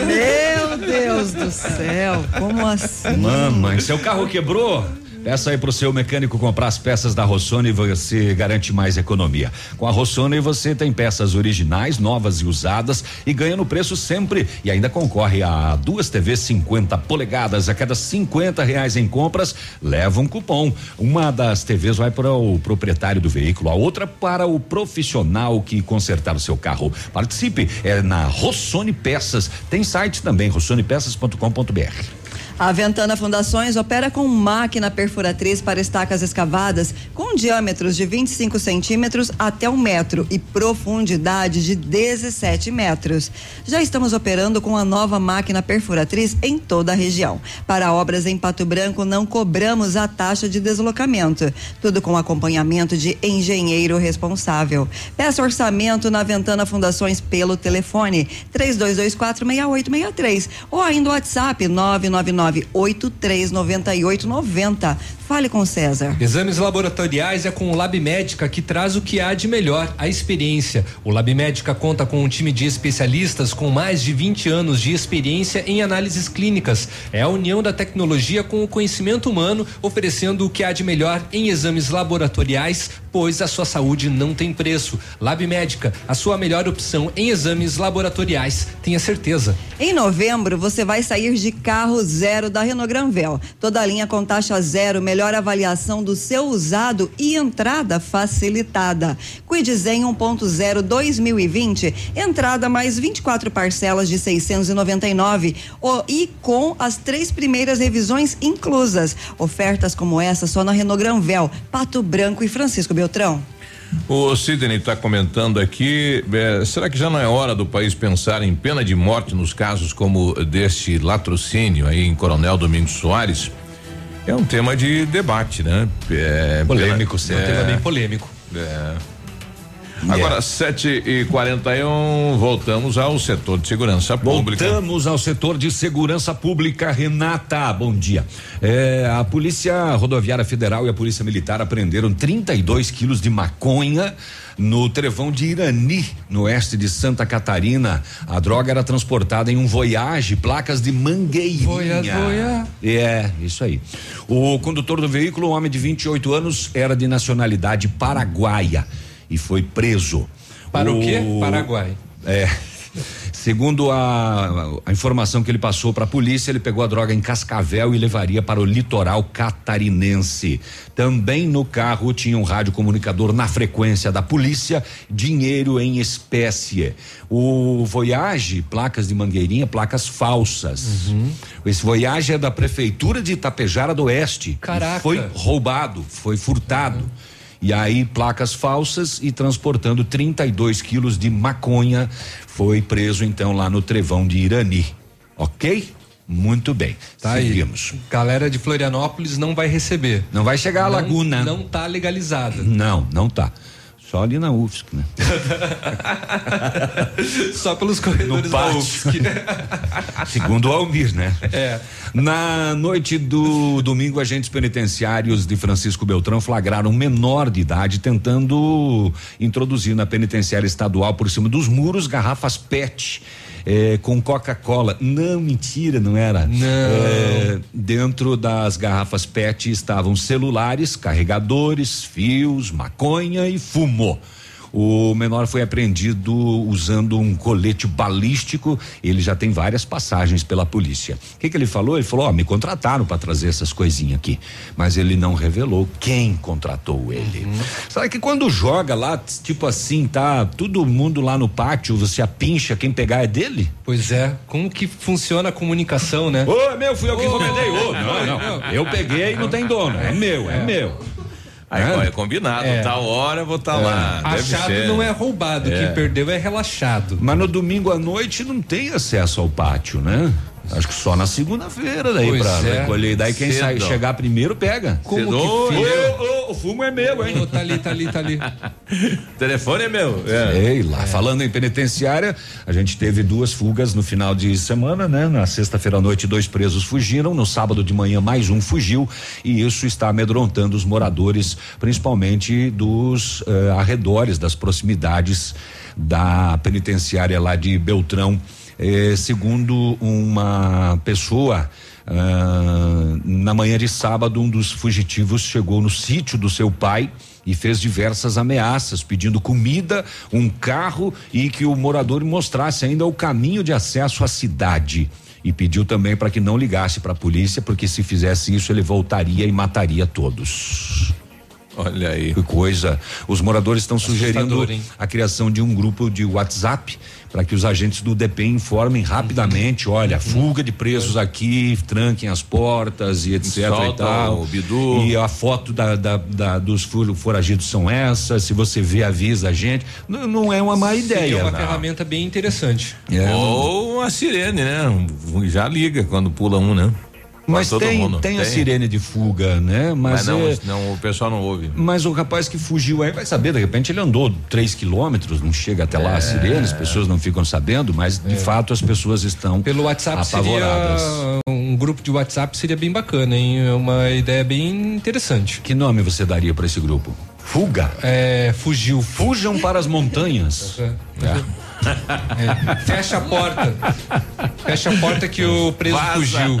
Meu Deus do céu, como assim? Mamãe, seu carro quebrou? Peça aí pro seu mecânico comprar as peças da Rossoni e você garante mais economia. Com a Rossoni você tem peças originais, novas e usadas e ganha no preço sempre e ainda concorre a duas TVs 50 polegadas a cada 50 reais em compras leva um cupom. Uma das TVs vai para o proprietário do veículo, a outra para o profissional que consertar o seu carro. Participe é na Rossoni Peças. Tem site também rossonepeças.com.br. A Ventana Fundações opera com máquina perfuratriz para estacas escavadas com diâmetros de 25 centímetros até um metro e profundidade de 17 metros. Já estamos operando com a nova máquina perfuratriz em toda a região. Para obras em Pato Branco, não cobramos a taxa de deslocamento. Tudo com acompanhamento de engenheiro responsável. Peça orçamento na Ventana Fundações pelo telefone 3224 6863 ou ainda o WhatsApp 999 839890. Fale com o César. Exames laboratoriais é com o Lab Médica que traz o que há de melhor, a experiência. O Lab Médica conta com um time de especialistas com mais de 20 anos de experiência em análises clínicas. É a união da tecnologia com o conhecimento humano, oferecendo o que há de melhor em exames laboratoriais, pois a sua saúde não tem preço. Lab Médica, a sua melhor opção em exames laboratoriais. Tenha certeza. Em novembro, você vai sair de carro zero da Renault Granvel. Toda a linha com taxa zero, melhor avaliação do seu usado e entrada facilitada. Quidzen 1.0 2020, entrada mais 24 parcelas de 699 o, e com as três primeiras revisões inclusas. Ofertas como essa só na Renault Granvel, Pato Branco e Francisco Beltrão. O Sidney está comentando aqui, eh, será que já não é hora do país pensar em pena de morte nos casos como deste latrocínio aí em Coronel Domingos Soares? É um tema de debate, né? É, Polêmico, pela- é um tema bem polêmico. É. Agora, 7 e 41 voltamos ao setor de segurança pública. Voltamos ao setor de segurança pública, Renata. Bom dia. É, a Polícia Rodoviária Federal e a Polícia Militar apreenderam 32 quilos de maconha no trevão de Irani, no oeste de Santa Catarina. A droga era transportada em um Voyage, placas de Mangueirinha. Voyage, Voyage. É, isso aí. O condutor do veículo, um homem de 28 anos, era de nacionalidade paraguaia e foi preso. Para o quê? Paraguai. É. Segundo a, a informação que ele passou para a polícia, ele pegou a droga em Cascavel e levaria para o litoral catarinense. Também no carro tinha um radiocomunicador na frequência da polícia, dinheiro em espécie. O Voyage, placas de mangueirinha, placas falsas. Esse Voyage é da prefeitura de Itapejara do Oeste. Caraca. Foi roubado, foi furtado. E aí, placas falsas e transportando 32 quilos de maconha. Foi preso então lá no Trevão de Irani. Ok? Muito bem. Tá Seguimos. aí. Galera de Florianópolis não vai receber. Não vai chegar à laguna. Não tá legalizada. Não, não tá. Só ali na UFSC, né? Só pelos corredores da. UFSC. Segundo o Almir, né? É. Na noite do domingo, agentes penitenciários de Francisco Beltrão flagraram um menor de idade tentando introduzir na penitenciária estadual por cima dos muros garrafas PET. Eh, com Coca-Cola. Não, mentira, não era. Não. Eh, dentro das garrafas PET estavam celulares, carregadores, fios, maconha e fumo. O menor foi apreendido usando um colete balístico. Ele já tem várias passagens pela polícia. O que, que ele falou? Ele falou: Ó, me contrataram para trazer essas coisinhas aqui. Mas ele não revelou quem contratou ele. Sabe que quando joga lá, tipo assim, tá todo mundo lá no pátio, você apincha, quem pegar é dele? Pois é. Como que funciona a comunicação, né? Ô, é meu, fui eu que encomendei. Ô, não, não. Eu peguei e não tem dono. É meu, é, meu. Aí É. é combinado, É. tal hora eu vou estar lá. Deve Achado ser. não é roubado, É. quem perdeu é relaxado. Mas no domingo à noite não tem acesso ao pátio, né? Acho que só na segunda-feira daí Pois pra é. recolher. Daí quem Cedo. sai, chegar primeiro pega. Como Cedo. que Ô, fica? Ô, ô, o fumo é meu, hein? Ô, tá ali, tá ali, tá ali. O telefone é meu. É. Sei lá. Falando em penitenciária, a gente teve duas fugas no final de semana, né? Na sexta-feira à noite, dois presos fugiram. No sábado de manhã, mais um fugiu. E isso está amedrontando os moradores, principalmente dos eh, arredores, das proximidades da penitenciária lá de Beltrão. Eh, segundo uma pessoa. ah, na manhã de sábado, um dos fugitivos chegou no sítio do seu pai e fez diversas ameaças, pedindo comida, um carro e que o morador mostrasse ainda o caminho de acesso à cidade. E pediu também para que não ligasse para a polícia, porque se fizesse isso ele voltaria e mataria todos. Olha aí. Que coisa. Os moradores estão sugerindo hein? a criação de um grupo de WhatsApp para que os agentes do DP informem rapidamente, olha, fuga de presos aqui, tranquem as portas e etc e tal. o bidu. E a foto da, da- da- dos foragidos são essas, se você vê, avisa a gente. Não, não é uma má Seria ideia. uma não. ferramenta bem interessante. É. Ou a sirene, né? Já liga quando pula um, né? Mas tem, mundo. tem a sirene de fuga, né? Mas, Mas, não, é- não, o pessoal não ouve. Mas o rapaz que fugiu aí vai saber, de repente ele andou três quilômetros, não chega até lá a sirene, as pessoas não ficam sabendo, mas de fato as pessoas estão Pelo WhatsApp apavoradas. seria um grupo de WhatsApp seria bem bacana, hein? É uma ideia bem interessante. Que nome você daria para esse grupo? Fuga? É, fugiu. Fujam para as montanhas. É. É. Fecha a porta. Fecha a porta que o preso Vaza. fugiu.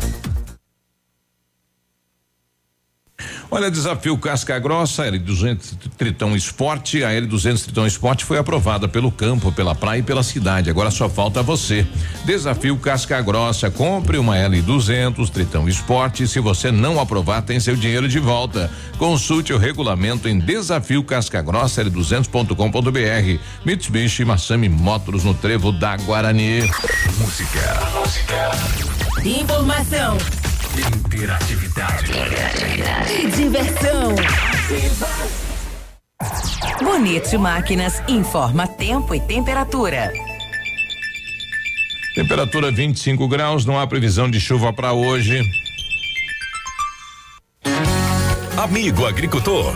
Olha, desafio Casca Grossa, L200 Tritão Esporte. A L200 Tritão Esporte foi aprovada pelo campo, pela praia e pela cidade. Agora só falta você. Desafio Casca Grossa. Compre uma L200 Tritão Esporte. Se você não aprovar, tem seu dinheiro de volta. Consulte o regulamento em desafio Casca Grossa L200.com.br. Mitsubishi Massami Motors no Trevo da Guarani. Música. Informação Interatividade. e diversão. Bonito Máquinas informa tempo e temperatura. Temperatura 25 graus, não há previsão de chuva para hoje. Amigo agricultor,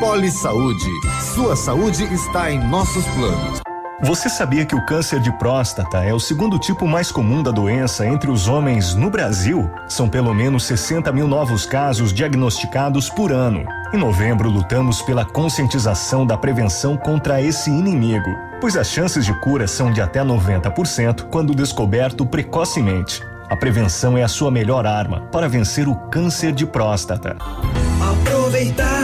Poli Saúde. Sua saúde está em nossos planos. Você sabia que o câncer de próstata é o segundo tipo mais comum da doença entre os homens no Brasil? São pelo menos 60 mil novos casos diagnosticados por ano. Em novembro, lutamos pela conscientização da prevenção contra esse inimigo, pois as chances de cura são de até 90% quando descoberto precocemente. A prevenção é a sua melhor arma para vencer o câncer de próstata. Aproveitar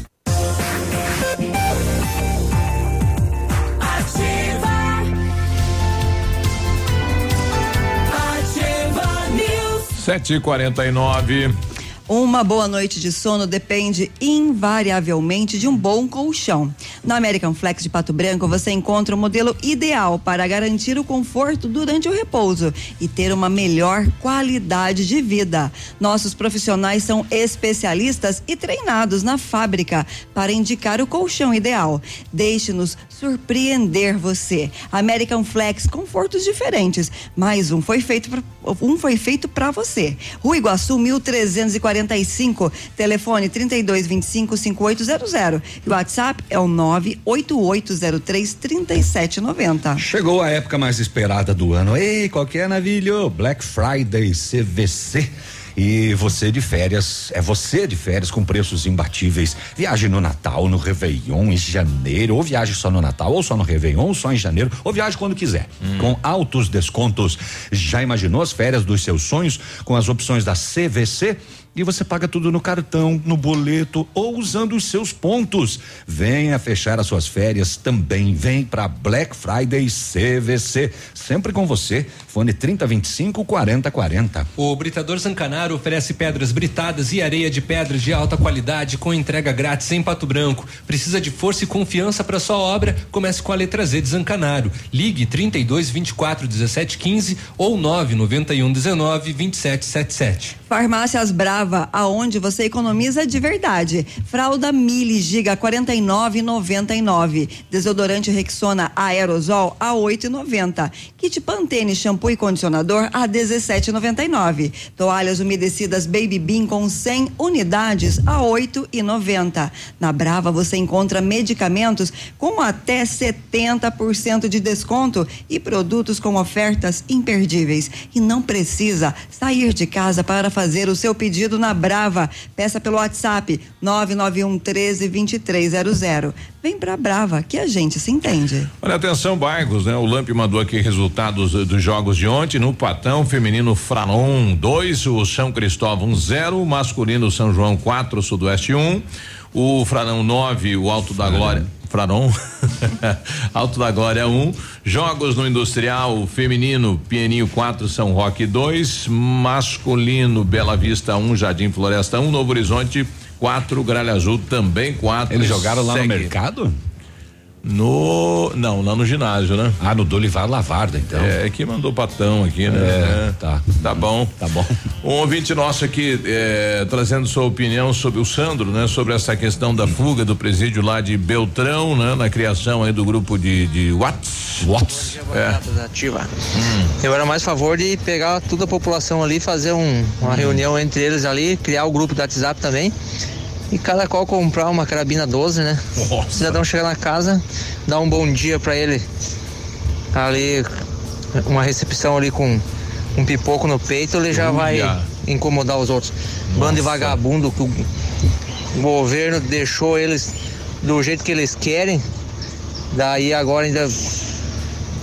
7h49. Uma boa noite de sono depende invariavelmente de um bom colchão. Na American Flex de Pato Branco, você encontra o modelo ideal para garantir o conforto durante o repouso e ter uma melhor qualidade de vida. Nossos profissionais são especialistas e treinados na fábrica para indicar o colchão ideal. Deixe-nos surpreender você. American Flex, confortos diferentes, mas um foi feito pra, um foi feito para você. Rua Iguaçu 1340 45, telefone 3225 5800. E o WhatsApp é o 98803 3790. Chegou a época mais esperada do ano. Ei, qualquer navilho, Black Friday CVC. E você de férias, é você de férias com preços imbatíveis. Viaje no Natal, no Réveillon, em janeiro, ou viaje só no Natal, ou só no Réveillon, ou só em janeiro, ou viaje quando quiser. Hum. Com altos descontos. Já imaginou as férias dos seus sonhos com as opções da CVC? E você paga tudo no cartão, no boleto ou usando os seus pontos. Venha fechar as suas férias também. Vem para Black Friday CVC. Sempre com você. Fone 3025 4040. O Britador Zancanaro oferece pedras britadas e areia de pedras de alta qualidade com entrega grátis em Pato Branco. Precisa de força e confiança para sua obra? Comece com a letra Z de Zancanaro. Ligue 32 24 17 15 ou 991 19 27 77. Farmácias Brava, aonde você economiza de verdade. Fralda Mili Giga 49,99. Desodorante Rexona Aerosol a 8,90. Kit Pantene shampoo e condicionador a 17,99. Toalhas umedecidas Baby Bean com 100 unidades a 8,90. Na Brava você encontra medicamentos com até 70% de desconto e produtos com ofertas imperdíveis. E não precisa sair de casa para fazer o seu pedido na Brava. Peça pelo WhatsApp 991 13 2300. Vem pra Brava, que a gente se entende. Olha, atenção, bairros, né? O Lamp mandou aqui resultados eh, dos jogos de ontem. No Patão, feminino Franon 2, o São Cristóvão 0, masculino São João 4, Sudoeste 1, um, o Franão 9, o Alto da Glória. Fraron, Alto da Glória 1, um, jogos no Industrial Feminino, Pieninho 4, São Roque 2, masculino Bela Vista 1, um, Jardim Floresta 1, um, Novo Horizonte 4, Gralha Azul também 4. Eles jogaram lá no mercado? No. Não, lá no ginásio, né? Ah, no Dolivar Lavarda, então. É, que mandou patão aqui, né? É, tá. Tá bom. Tá bom. Um ouvinte nosso aqui é, trazendo sua opinião sobre o Sandro, né? Sobre essa questão da fuga do presídio lá de Beltrão, né? Na criação aí do grupo de, de Watts. Watts. É. Ativa. Eu era mais a favor de pegar toda a população ali, fazer um- uma reunião entre eles ali, criar o grupo do WhatsApp também. E cada qual comprar uma carabina 12, né? O cidadão chegar na casa, dar um bom dia pra ele. Ali, uma recepção ali com um pipoco no peito, ele já vai Uia. incomodar os outros. Bando de vagabundo que o governo deixou eles do jeito que eles querem. Daí agora ainda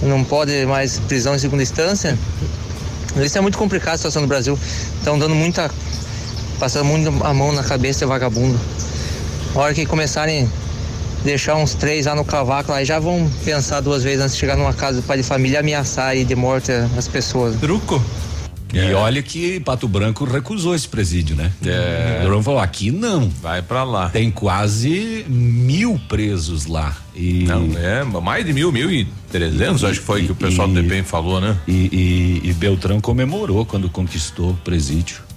não pode mais prisão em segunda instância. Isso é muito complicado a situação no Brasil. Estão dando muita. Passando muito a mão na cabeça de vagabundo. A hora que começarem a deixar uns três lá no cavaco, aí já vão pensar duas vezes antes de chegar numa casa do pai de família e ameaçar aí de morte as pessoas. Truco? E olha que Pato Branco recusou esse presídio, né? É. O Durão falou: aqui não. Vai pra lá. Tem quase mil presos lá. E Não, é mais de mil, mil e trezentos, acho que foi que o pessoal do DPEM falou, né? E, e, e Beltrão comemorou quando conquistou o presídio.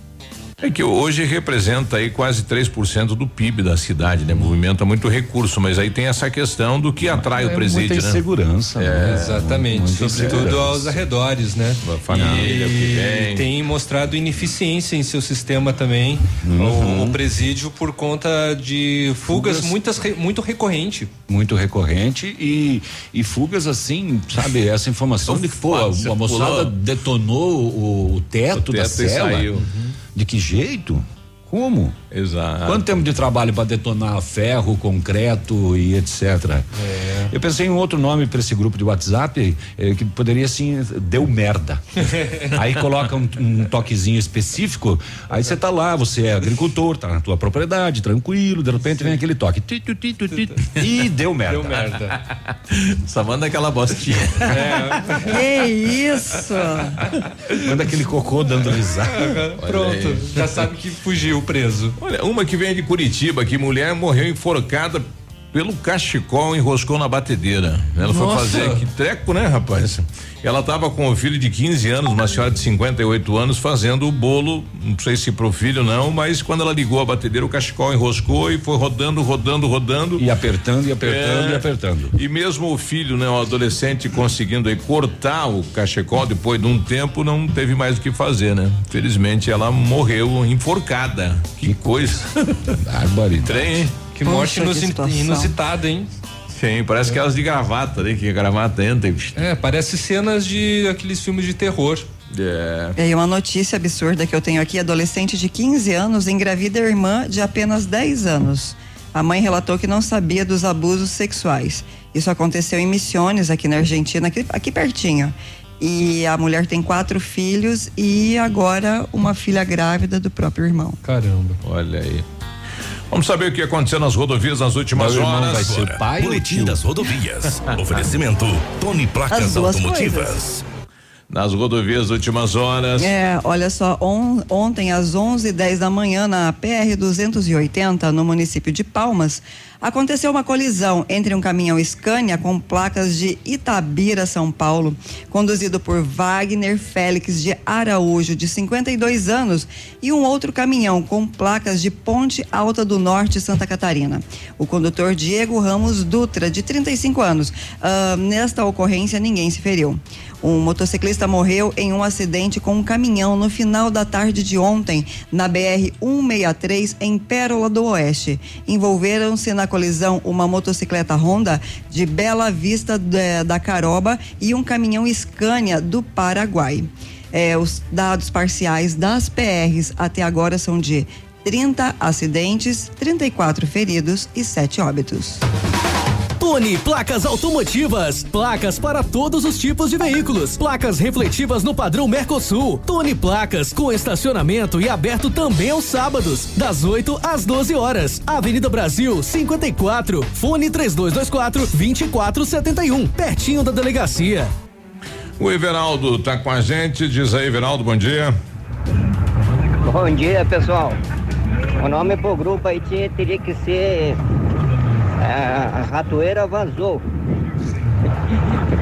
É que hoje representa aí quase 3% do PIB da cidade, né? Movimenta muito recurso, mas aí tem essa questão do que atrai o é presídio, muita né? insegurança, É, né? Exatamente, sobretudo aos arredores, né? A família, o. E tem mostrado ineficiência em seu sistema também, Uhum. o, o presídio por conta de fugas, Fugas. muitas muito recorrente. Muito recorrente e, e fugas assim, sabe? Essa informação de que, pô, Você a moçada pulou. detonou o, o teto, O da teto e cela. saiu. De que jeito? Como? Exato. Quanto tempo de trabalho para detonar ferro, concreto e etc. É. Eu pensei em um outro nome para esse grupo de WhatsApp eh, que poderia assim, deu merda. aí coloca um, um toquezinho específico, aí você tá lá, você é agricultor, tá na tua propriedade, tranquilo, de repente vem aquele toque. Ti, tu, ti, tu, ti, e deu merda. Deu merda. Só manda aquela bostinha. Que isso? Manda aquele cocô dando risada. Pronto, já sabe que fugiu preso. Olha, uma que vem de Curitiba, que mulher morreu enforcada pelo cachecol, enroscou na batedeira. Ela foi Nossa. fazer que treco, né, rapaz? Ela estava com o filho de 15 anos, uma senhora de 58 anos, fazendo o bolo, não sei se pro filho não, mas quando ela ligou a batedeira, o cachecol enroscou e foi rodando, rodando, rodando. E apertando, e apertando, É. e apertando. E mesmo o filho, né, o adolescente conseguindo aí cortar o cachecol depois de um tempo, não teve mais o que fazer, né? Felizmente ela morreu enforcada. Que coisa. Barbaridade. Trem, hein? Que morte Poxa, que inusi- situação. inusitada, hein? Sim, parece que elas de gravata, né? Que a gravata entra e... É, parece cenas de aqueles filmes de terror. É. E uma notícia absurda que eu tenho aqui: adolescente de 15 anos engravida a irmã de apenas 10 anos. A mãe relatou que não sabia dos abusos sexuais. Isso aconteceu em Missiones, aqui na Argentina, aqui, aqui pertinho. E a mulher tem quatro filhos e agora uma filha grávida do próprio irmão. Caramba. Olha aí. Vamos saber o que aconteceu nas rodovias nas últimas Meu horas. vai ser pai Boletim das rodovias. Oferecimento Tony As Placas Automotivas. Nas rodovias últimas horas. É, olha só, on- ontem às 11h10 da manhã na PR 280, no município de Palmas, aconteceu uma colisão entre um caminhão Scania com placas de Itabira, São Paulo, conduzido por Wagner Félix de Araújo, de 52 anos, e um outro caminhão com placas de Ponte Alta do Norte, Santa Catarina. O condutor Diego Ramos Dutra, de 35 anos. Ah, nesta ocorrência, ninguém se feriu. Um motociclista morreu em um acidente com um caminhão no final da tarde de ontem, na BR-163, em Pérola do Oeste. Envolveram-se na colisão uma motocicleta Honda de Bela Vista da- da Caroba e um caminhão Scania do Paraguai. É, os dados parciais das PRs até agora são de 30 acidentes, 34 feridos e 7 óbitos. Tony Placas Automotivas. Placas para todos os tipos de veículos. Placas refletivas no padrão Mercosul. Tony Placas com estacionamento e aberto também aos sábados, das 8 às 12 horas. Avenida Brasil 54. Fone 3224 2471. Pertinho da delegacia. O Everaldo tá com a gente. Diz aí, Everaldo, bom dia. Bom dia, pessoal. O nome pro grupo aí tinha- teria que ser a, a ratoeira vazou.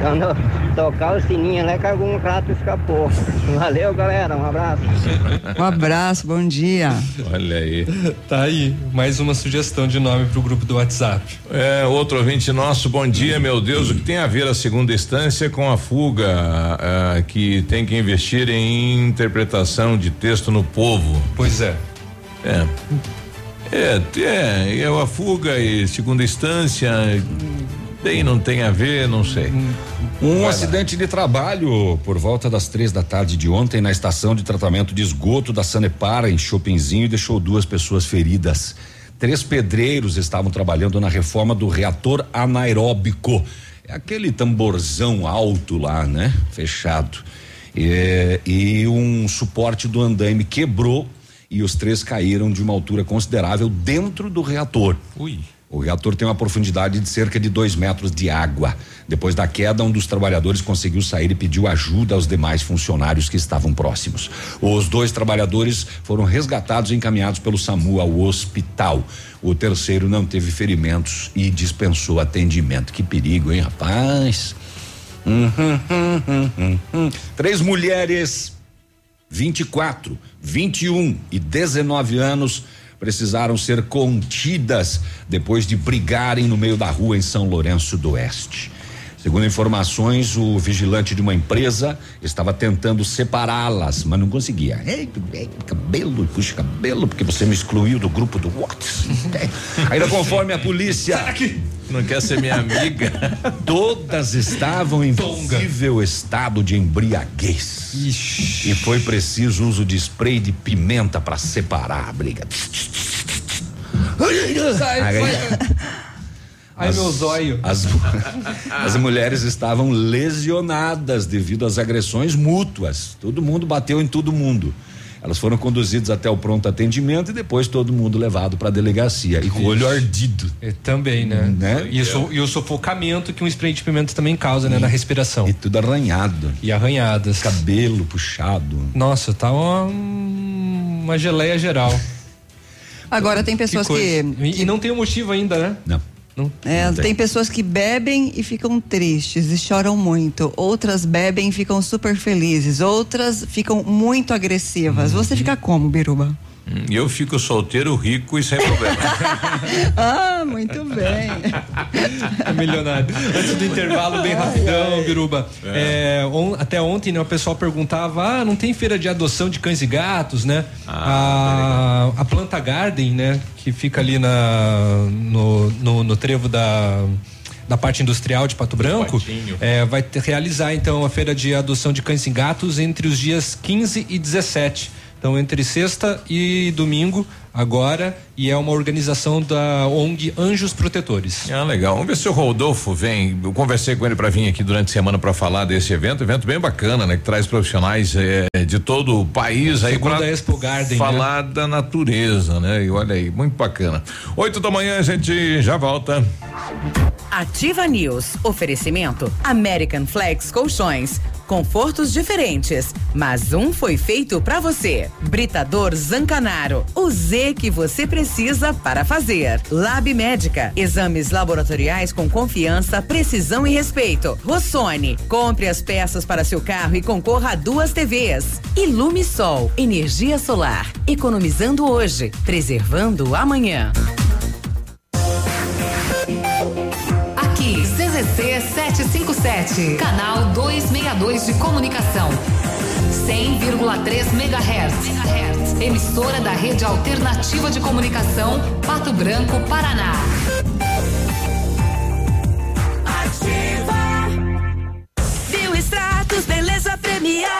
Quando tocar o sininho lá que algum rato escapou. Valeu, galera. Um abraço. Um abraço, bom dia. Olha aí. Tá aí, mais uma sugestão de nome pro grupo do WhatsApp. É, outro ouvinte nosso, bom dia, meu Deus, o que tem a ver a segunda instância com a fuga ah, que tem que investir em interpretação de texto no povo? Pois é. É. É, é, é a fuga e segunda instância, tem, não tem a ver, não sei. Um acidente de trabalho por volta das três da tarde de ontem na estação de tratamento de esgoto da Sanepar em Chopinzinho deixou duas pessoas feridas. Três pedreiros estavam trabalhando na reforma do reator anaeróbico. É aquele tamborzão alto lá, né? Fechado. É, e um suporte do andaime quebrou e os três caíram de uma altura considerável dentro do reator. Ui. O reator tem uma profundidade de cerca de dois metros de água. Depois da queda, um dos trabalhadores conseguiu sair e pediu ajuda aos demais funcionários que estavam próximos. Os dois trabalhadores foram resgatados e encaminhados pelo SAMU ao hospital. O terceiro não teve ferimentos e dispensou atendimento. Que perigo, hein, rapaz? Hum, hum, hum, hum, hum, hum. Três mulheres 24, 21 e 19 anos precisaram ser contidas depois de brigarem no meio da rua em São Lourenço do Oeste. Segundo informações, o vigilante de uma empresa estava tentando separá-las, mas não conseguia. Ei, ei, cabelo, puxa cabelo, porque você me excluiu do grupo do WhatsApp. Ainda conforme a polícia. Não quer ser minha amiga? Todas estavam em possível estado de embriaguez. E foi preciso uso de spray de pimenta para separar a briga. Sai, Aí- sai. Ai, meu zóio. As, as mulheres estavam lesionadas devido às agressões mútuas. Todo mundo bateu em todo mundo. Elas foram conduzidas até o pronto atendimento e depois todo mundo levado para a delegacia e com o olho ardido. É, também, né? Né? E, o so- e o sufocamento que um spray de pimenta também causa, né? Na respiração. E tudo arranhado. E arranhadas. Cabelo puxado. Nossa, tá uma, uma geleia geral. Agora tem pessoas que, coisa. E, e não tem um motivo ainda, né? Não. Não, É, não tem. pessoas que bebem e ficam tristes e choram muito. Outras bebem e ficam super felizes. Outras ficam muito agressivas. Você fica como, Biruba? Eu fico solteiro, rico e sem problema. ah, muito bem. É milionário. Antes do intervalo, bem rapidão, Biruba. É, on- até ontem, né, o pessoal perguntava: ah, não tem feira de adoção de cães e gatos, né? a, a Planta Garden, né? Que fica ali na, no, no, no trevo da. Da parte industrial de Pato Branco, é, vai ter- realizar então a feira de adoção de cães e gatos entre os dias 15 e 17. Então, entre sexta e domingo, agora, e é uma organização da ONG Anjos Protetores. Ah, legal. Vamos ver se o Rodolfo vem. Eu conversei com ele para vir aqui durante a semana para falar desse evento. Evento bem bacana, né? Que traz profissionais eh, de todo o país aí Segunda para Garden, falar da natureza, né? E olha aí, muito bacana. Oito da manhã a gente já volta. Ativa News. Oferecimento American Flex Colchões. Confortos diferentes, mas um foi feito pra você. Britador Zancanaro. O Z que você precisa para fazer. Lab Médica. Exames laboratoriais com confiança, precisão e respeito. Rossoni. Compre as peças para seu carro e concorra a duas TVs. Ilume Sol. Energia solar. Economizando hoje, preservando amanhã. Aqui, CZC 757, canal 262 de comunicação. 100,3 MHz. Emissora da Rede Alternativa de Comunicação, Pato Branco, Paraná. Bioextratos, beleza premiada.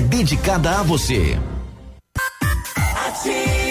dedicada a você. Vai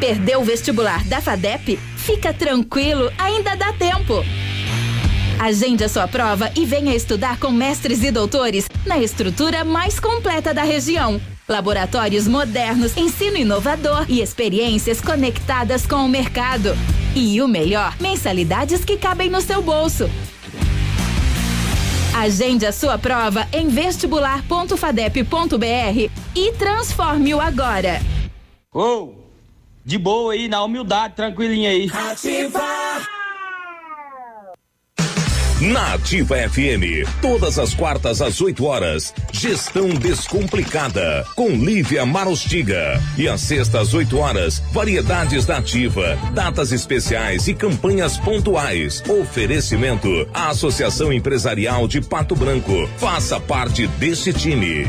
Perdeu o vestibular da FADEP? Fica tranquilo, ainda dá tempo. Agende a sua prova e venha estudar com mestres e doutores na estrutura mais completa da região. Laboratórios modernos, ensino inovador e experiências conectadas com o mercado. E o melhor, mensalidades que cabem no seu bolso. Agende a sua prova em vestibular.fadep.br e transforme-o agora. Ô, de boa aí, na humildade, tranquilinha aí. Na Ativa FM, todas as quartas às 8 horas, Gestão Descomplicada, com Lívia Marostiga. E às sextas às 8 horas, variedades da Ativa, datas especiais e campanhas pontuais. Oferecimento à Associação Empresarial de Pato Branco. Faça parte deste time.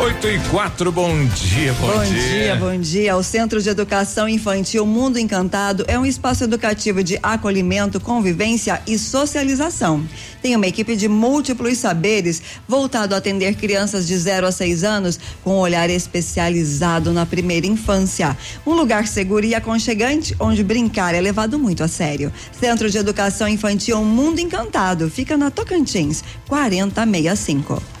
8 e 4, bom dia, bom, Bom dia, bom dia. O Centro de Educação Infantil Mundo Encantado é um espaço educativo de acolhimento, convivência e socialização. Tem uma equipe de múltiplos saberes voltado a atender crianças de 0 a 6 anos com um olhar especializado na primeira infância. Um lugar seguro e aconchegante onde brincar é levado muito a sério. Centro de Educação Infantil Mundo Encantado fica na Tocantins, 4065.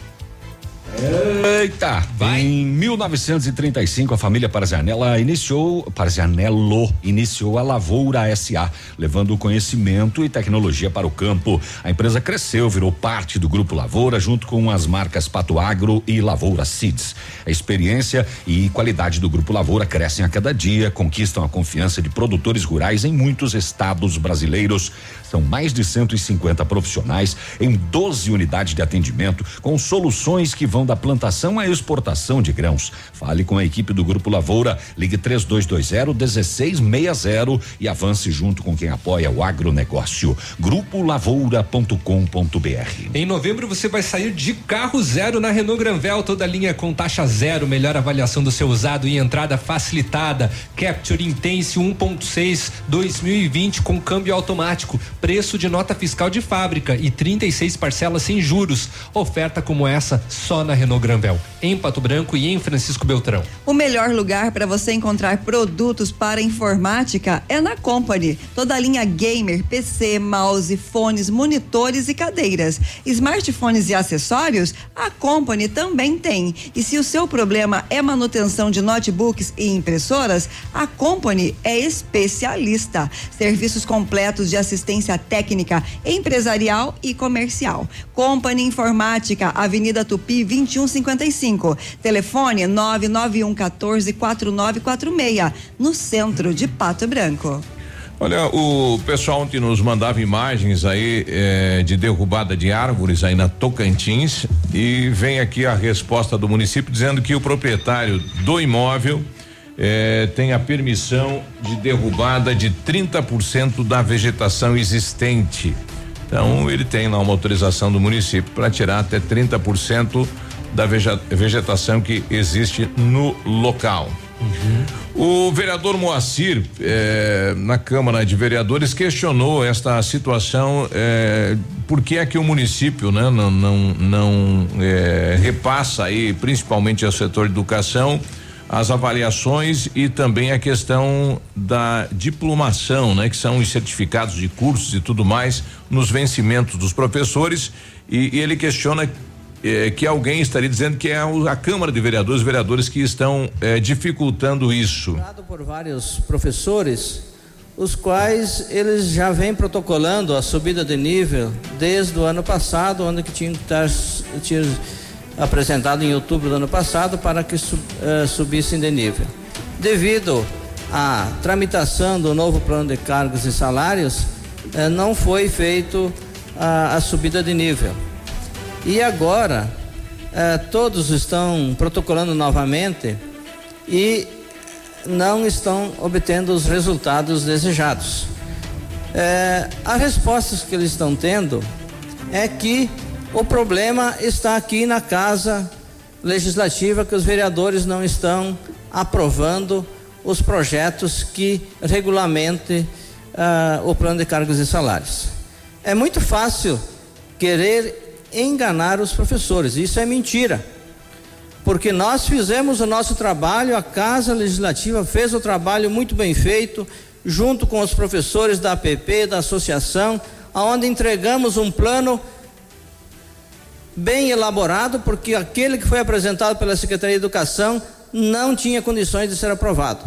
Eita! Em 1935, a família Parzianella iniciou, Parzianello iniciou a Lavoura SA, levando conhecimento e tecnologia para o campo. A empresa cresceu, virou parte do Grupo Lavoura, junto com as marcas Pato Agro e Lavoura Seeds. A experiência e qualidade do Grupo Lavoura crescem a cada dia, conquistam a confiança de produtores rurais em muitos estados brasileiros. São mais de 150 profissionais em 12 unidades de atendimento, com soluções que vão da plantação à exportação de grãos. Fale com a equipe do Grupo Lavoura, ligue 3220 1660 e avance junto com quem apoia o agronegócio. Grupolavoura.com.br. Em novembro você vai sair de carro zero na Renault Granvel, toda linha com taxa zero, melhor avaliação do seu usado e entrada facilitada. Capture Intense 1.6 2020 com câmbio automático, preço de nota fiscal de fábrica e 36 parcelas sem juros. Oferta como essa só na Renault Granvel, em Pato Branco e em Francisco Beltrão. O melhor lugar para você encontrar produtos para informática é na Company. Toda a linha gamer, PC, mouse, fones, monitores e cadeiras. Smartphones e acessórios, a Company também tem. E se o seu problema é manutenção de notebooks e impressoras, a Company é especialista. Serviços completos de assistência técnica, empresarial e comercial. Company Informática, Avenida Tupi 2155. Telefone 991 14 4946, no centro de Pato Branco. Olha, o pessoal ontem nos mandava imagens aí eh, de derrubada de árvores aí na Tocantins e vem aqui a resposta do município dizendo que o proprietário do imóvel eh, tem a permissão de derrubada de 30% da vegetação existente. Então ele tem lá uma autorização do município para tirar até 30% da vege- vegetação que existe no local. O vereador Moacir, eh, na Câmara de Vereadores, questionou esta situação, eh, por que é que o município né, não, não, não eh, repassa aí, principalmente ao setor de educação, as avaliações e também a questão da diplomação, né? Que são os certificados de cursos e tudo mais nos vencimentos dos professores e, e ele questiona eh, que alguém estaria dizendo que é a Câmara de Vereadores, vereadores que estão eh, dificultando isso. por vários professores, os quais eles já vêm protocolando a subida de nível desde o ano passado, onde que tinha que estar tinha apresentado em outubro do ano passado para que su- eh, subissem de nível. Devido à tramitação do novo plano de cargos e salários, eh, não foi feito a, a subida de nível. E agora eh, todos estão protocolando novamente e não estão obtendo os resultados desejados. Eh, as respostas que eles estão tendo é que o problema está aqui na casa legislativa que os vereadores não estão aprovando os projetos que regulamente ah, o plano de cargos e salários. É muito fácil querer enganar os professores, isso é mentira. Porque nós fizemos o nosso trabalho, a Casa Legislativa fez o trabalho muito bem feito, junto com os professores da APP, da associação, aonde entregamos um plano bem elaborado, porque aquele que foi apresentado pela Secretaria de Educação não tinha condições de ser aprovado.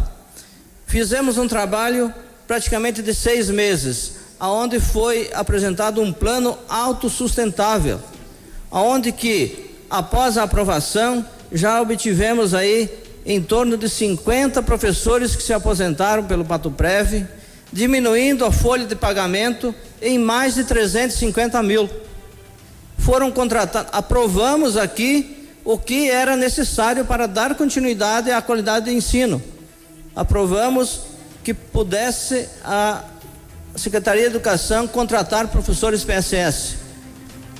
Fizemos um trabalho praticamente de seis meses, aonde foi apresentado um plano autossustentável, aonde que após a aprovação já obtivemos aí em torno de 50 professores que se aposentaram pelo Pato Prev, diminuindo a folha de pagamento em mais de 350 mil foram contratados, aprovamos aqui o que era necessário para dar continuidade à qualidade de ensino. Aprovamos que pudesse a Secretaria de Educação contratar professores PSS.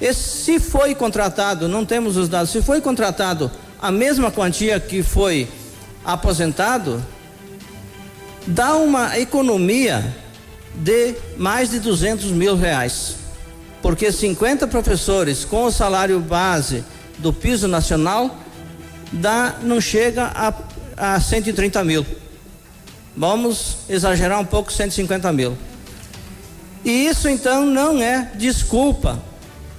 E se foi contratado, não temos os dados, se foi contratado a mesma quantia que foi aposentado, dá uma economia de mais de 200 mil reais porque 50 professores com o salário base do piso nacional dá, não chega a, a 130 mil. Vamos exagerar um pouco, 150 mil. E isso então não é desculpa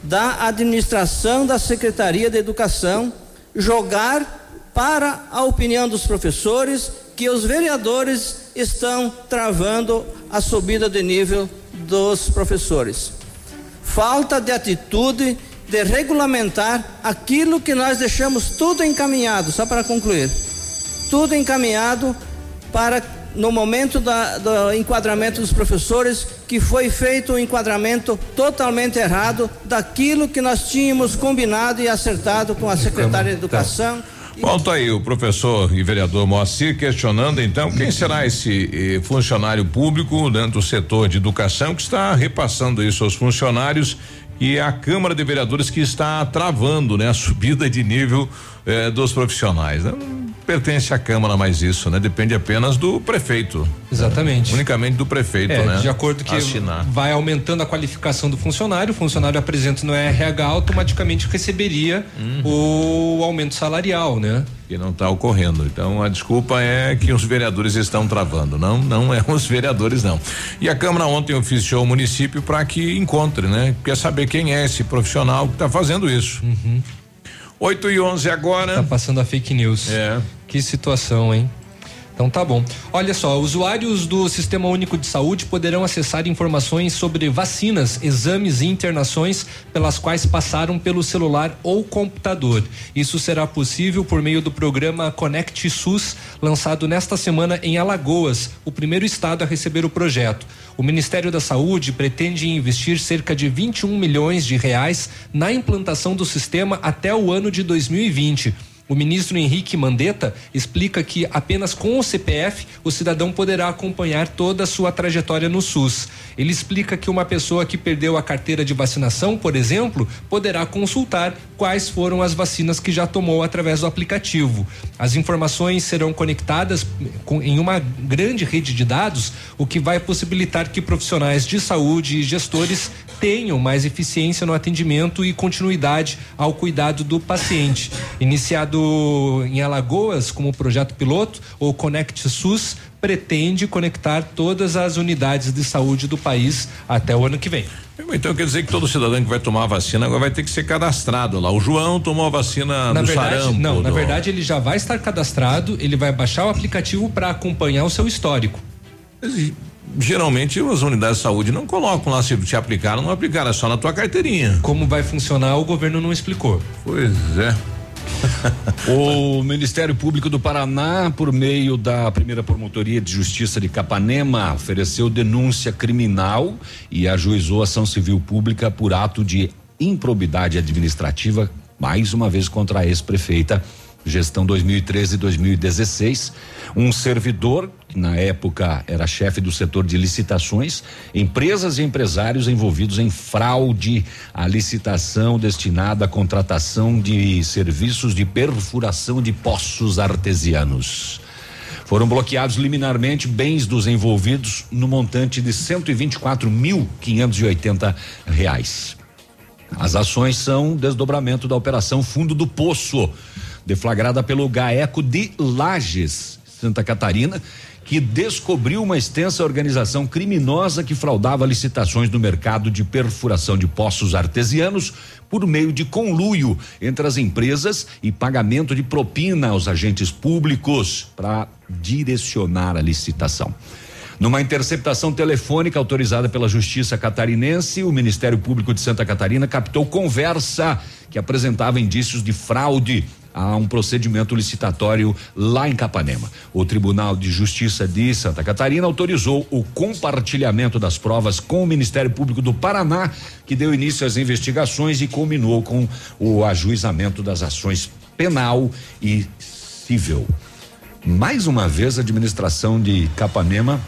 da administração da Secretaria de Educação jogar para a opinião dos professores que os vereadores estão travando a subida de nível dos professores falta de atitude de regulamentar aquilo que nós deixamos tudo encaminhado, só para concluir, tudo encaminhado para no momento da, do enquadramento dos professores, que foi feito um enquadramento totalmente errado daquilo que nós tínhamos combinado e acertado com a secretária de Educação. Tá aí o professor e vereador Moacir questionando então quem será esse eh, funcionário público dentro do setor de educação que está repassando isso aos funcionários e é a Câmara de Vereadores que está travando, né, a subida de nível eh, dos profissionais. né? Pertence à Câmara mais isso, né? Depende apenas do prefeito. Exatamente. Unicamente do prefeito, É, né? de acordo que Assinar. vai aumentando a qualificação do funcionário, o funcionário apresenta no RH, automaticamente receberia Uhum. o aumento salarial, né? Que não está ocorrendo. Então a desculpa é que os vereadores estão travando. Não, não é os vereadores, não. E a Câmara ontem oficiou o município para que encontre, né? Quer saber quem é esse profissional que está fazendo isso. 8 e 11 agora. Tá passando a fake news. É. Que situação, hein? Então tá bom. Olha só, usuários do Sistema Único de Saúde poderão acessar informações sobre vacinas, exames e internações pelas quais passaram pelo celular ou computador. Isso será possível por meio do programa Conect SUS, lançado nesta semana em Alagoas, o primeiro estado a receber o projeto. O Ministério da Saúde pretende investir cerca de 21 milhões de reais na implantação do sistema até o ano de 2020. O ministro Henrique Mandetta explica que apenas com o CPF o cidadão poderá acompanhar toda a sua trajetória no SUS. Ele explica que uma pessoa que perdeu a carteira de vacinação, por exemplo, poderá consultar quais foram as vacinas que já tomou através do aplicativo. As informações serão conectadas em uma grande rede de dados, o que vai possibilitar que profissionais de saúde e gestores tenham mais eficiência no atendimento e continuidade ao cuidado do paciente. Iniciado em Alagoas como projeto piloto, o Conect SUS pretende conectar todas as unidades de saúde do país até o ano que vem. Então quer dizer que todo cidadão que vai tomar a vacina agora vai ter que ser cadastrado lá. O João tomou a vacina na do verdade, sarampo. não, na do- verdade ele já vai estar cadastrado, ele vai baixar o aplicativo para acompanhar o seu histórico. Geralmente as unidades de saúde não colocam lá se te aplicaram, não aplicaram, é só na tua carteirinha. Como vai funcionar, o governo não explicou. Pois é. O Ministério Público do Paraná, por meio da primeira promotoria de justiça de Capanema, ofereceu denúncia criminal e ajuizou ação civil pública por ato de improbidade administrativa, mais uma vez contra a ex-prefeita, gestão 2013 e 2016. Um servidor, que na época era chefe do setor de licitações, empresas e empresários envolvidos em fraude à licitação destinada à contratação de serviços de perfuração de poços artesianos. Foram bloqueados liminarmente bens dos envolvidos no montante de 124.580 reais. As ações são desdobramento da operação Fundo do Poço, deflagrada pelo GAECO de Lages, Santa Catarina, que descobriu uma extensa organização criminosa que fraudava licitações no mercado de perfuração de poços artesianos por meio de conluio entre as empresas e pagamento de propina aos agentes públicos para direcionar a licitação. Numa interceptação telefônica autorizada pela Justiça Catarinense, o Ministério Público de Santa Catarina captou conversa que apresentava indícios de fraude a um procedimento licitatório lá em Capanema. O Tribunal de Justiça de Santa Catarina autorizou o compartilhamento das provas com o Ministério Público do Paraná, que deu início às investigações e culminou com o ajuizamento das ações penal e civil. Mais uma vez, a administração de Capanema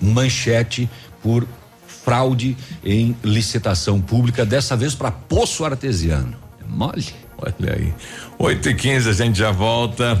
manchete por fraude em licitação pública, dessa vez para poço artesiano. É mole? Olha aí. 8 e 15 a gente já volta.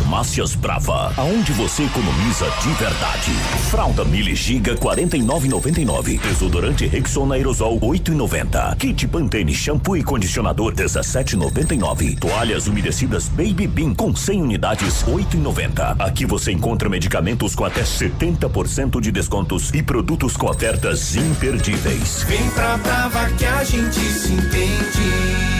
Farmácias Brava, aonde você economiza de verdade. Fralda Mili Giga 49,99. Desodorante Rexona Aerosol 8,90. Kit Pantene shampoo e condicionador 17,99. Toalhas umedecidas Baby Bean com 100 unidades 8,90. Aqui você encontra medicamentos com até 70% de descontos e produtos com ofertas imperdíveis. Vem pra Brava que a gente se entende.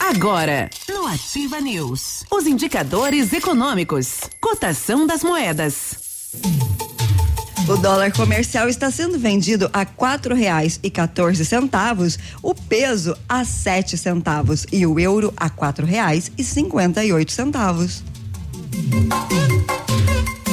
Agora, no Ativa News, os indicadores econômicos, cotação das moedas. O dólar comercial está sendo vendido a quatro reais e 14 centavos, o peso a sete centavos e o euro a quatro reais e 58 centavos.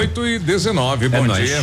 8 e 19, bom É nóis. dia.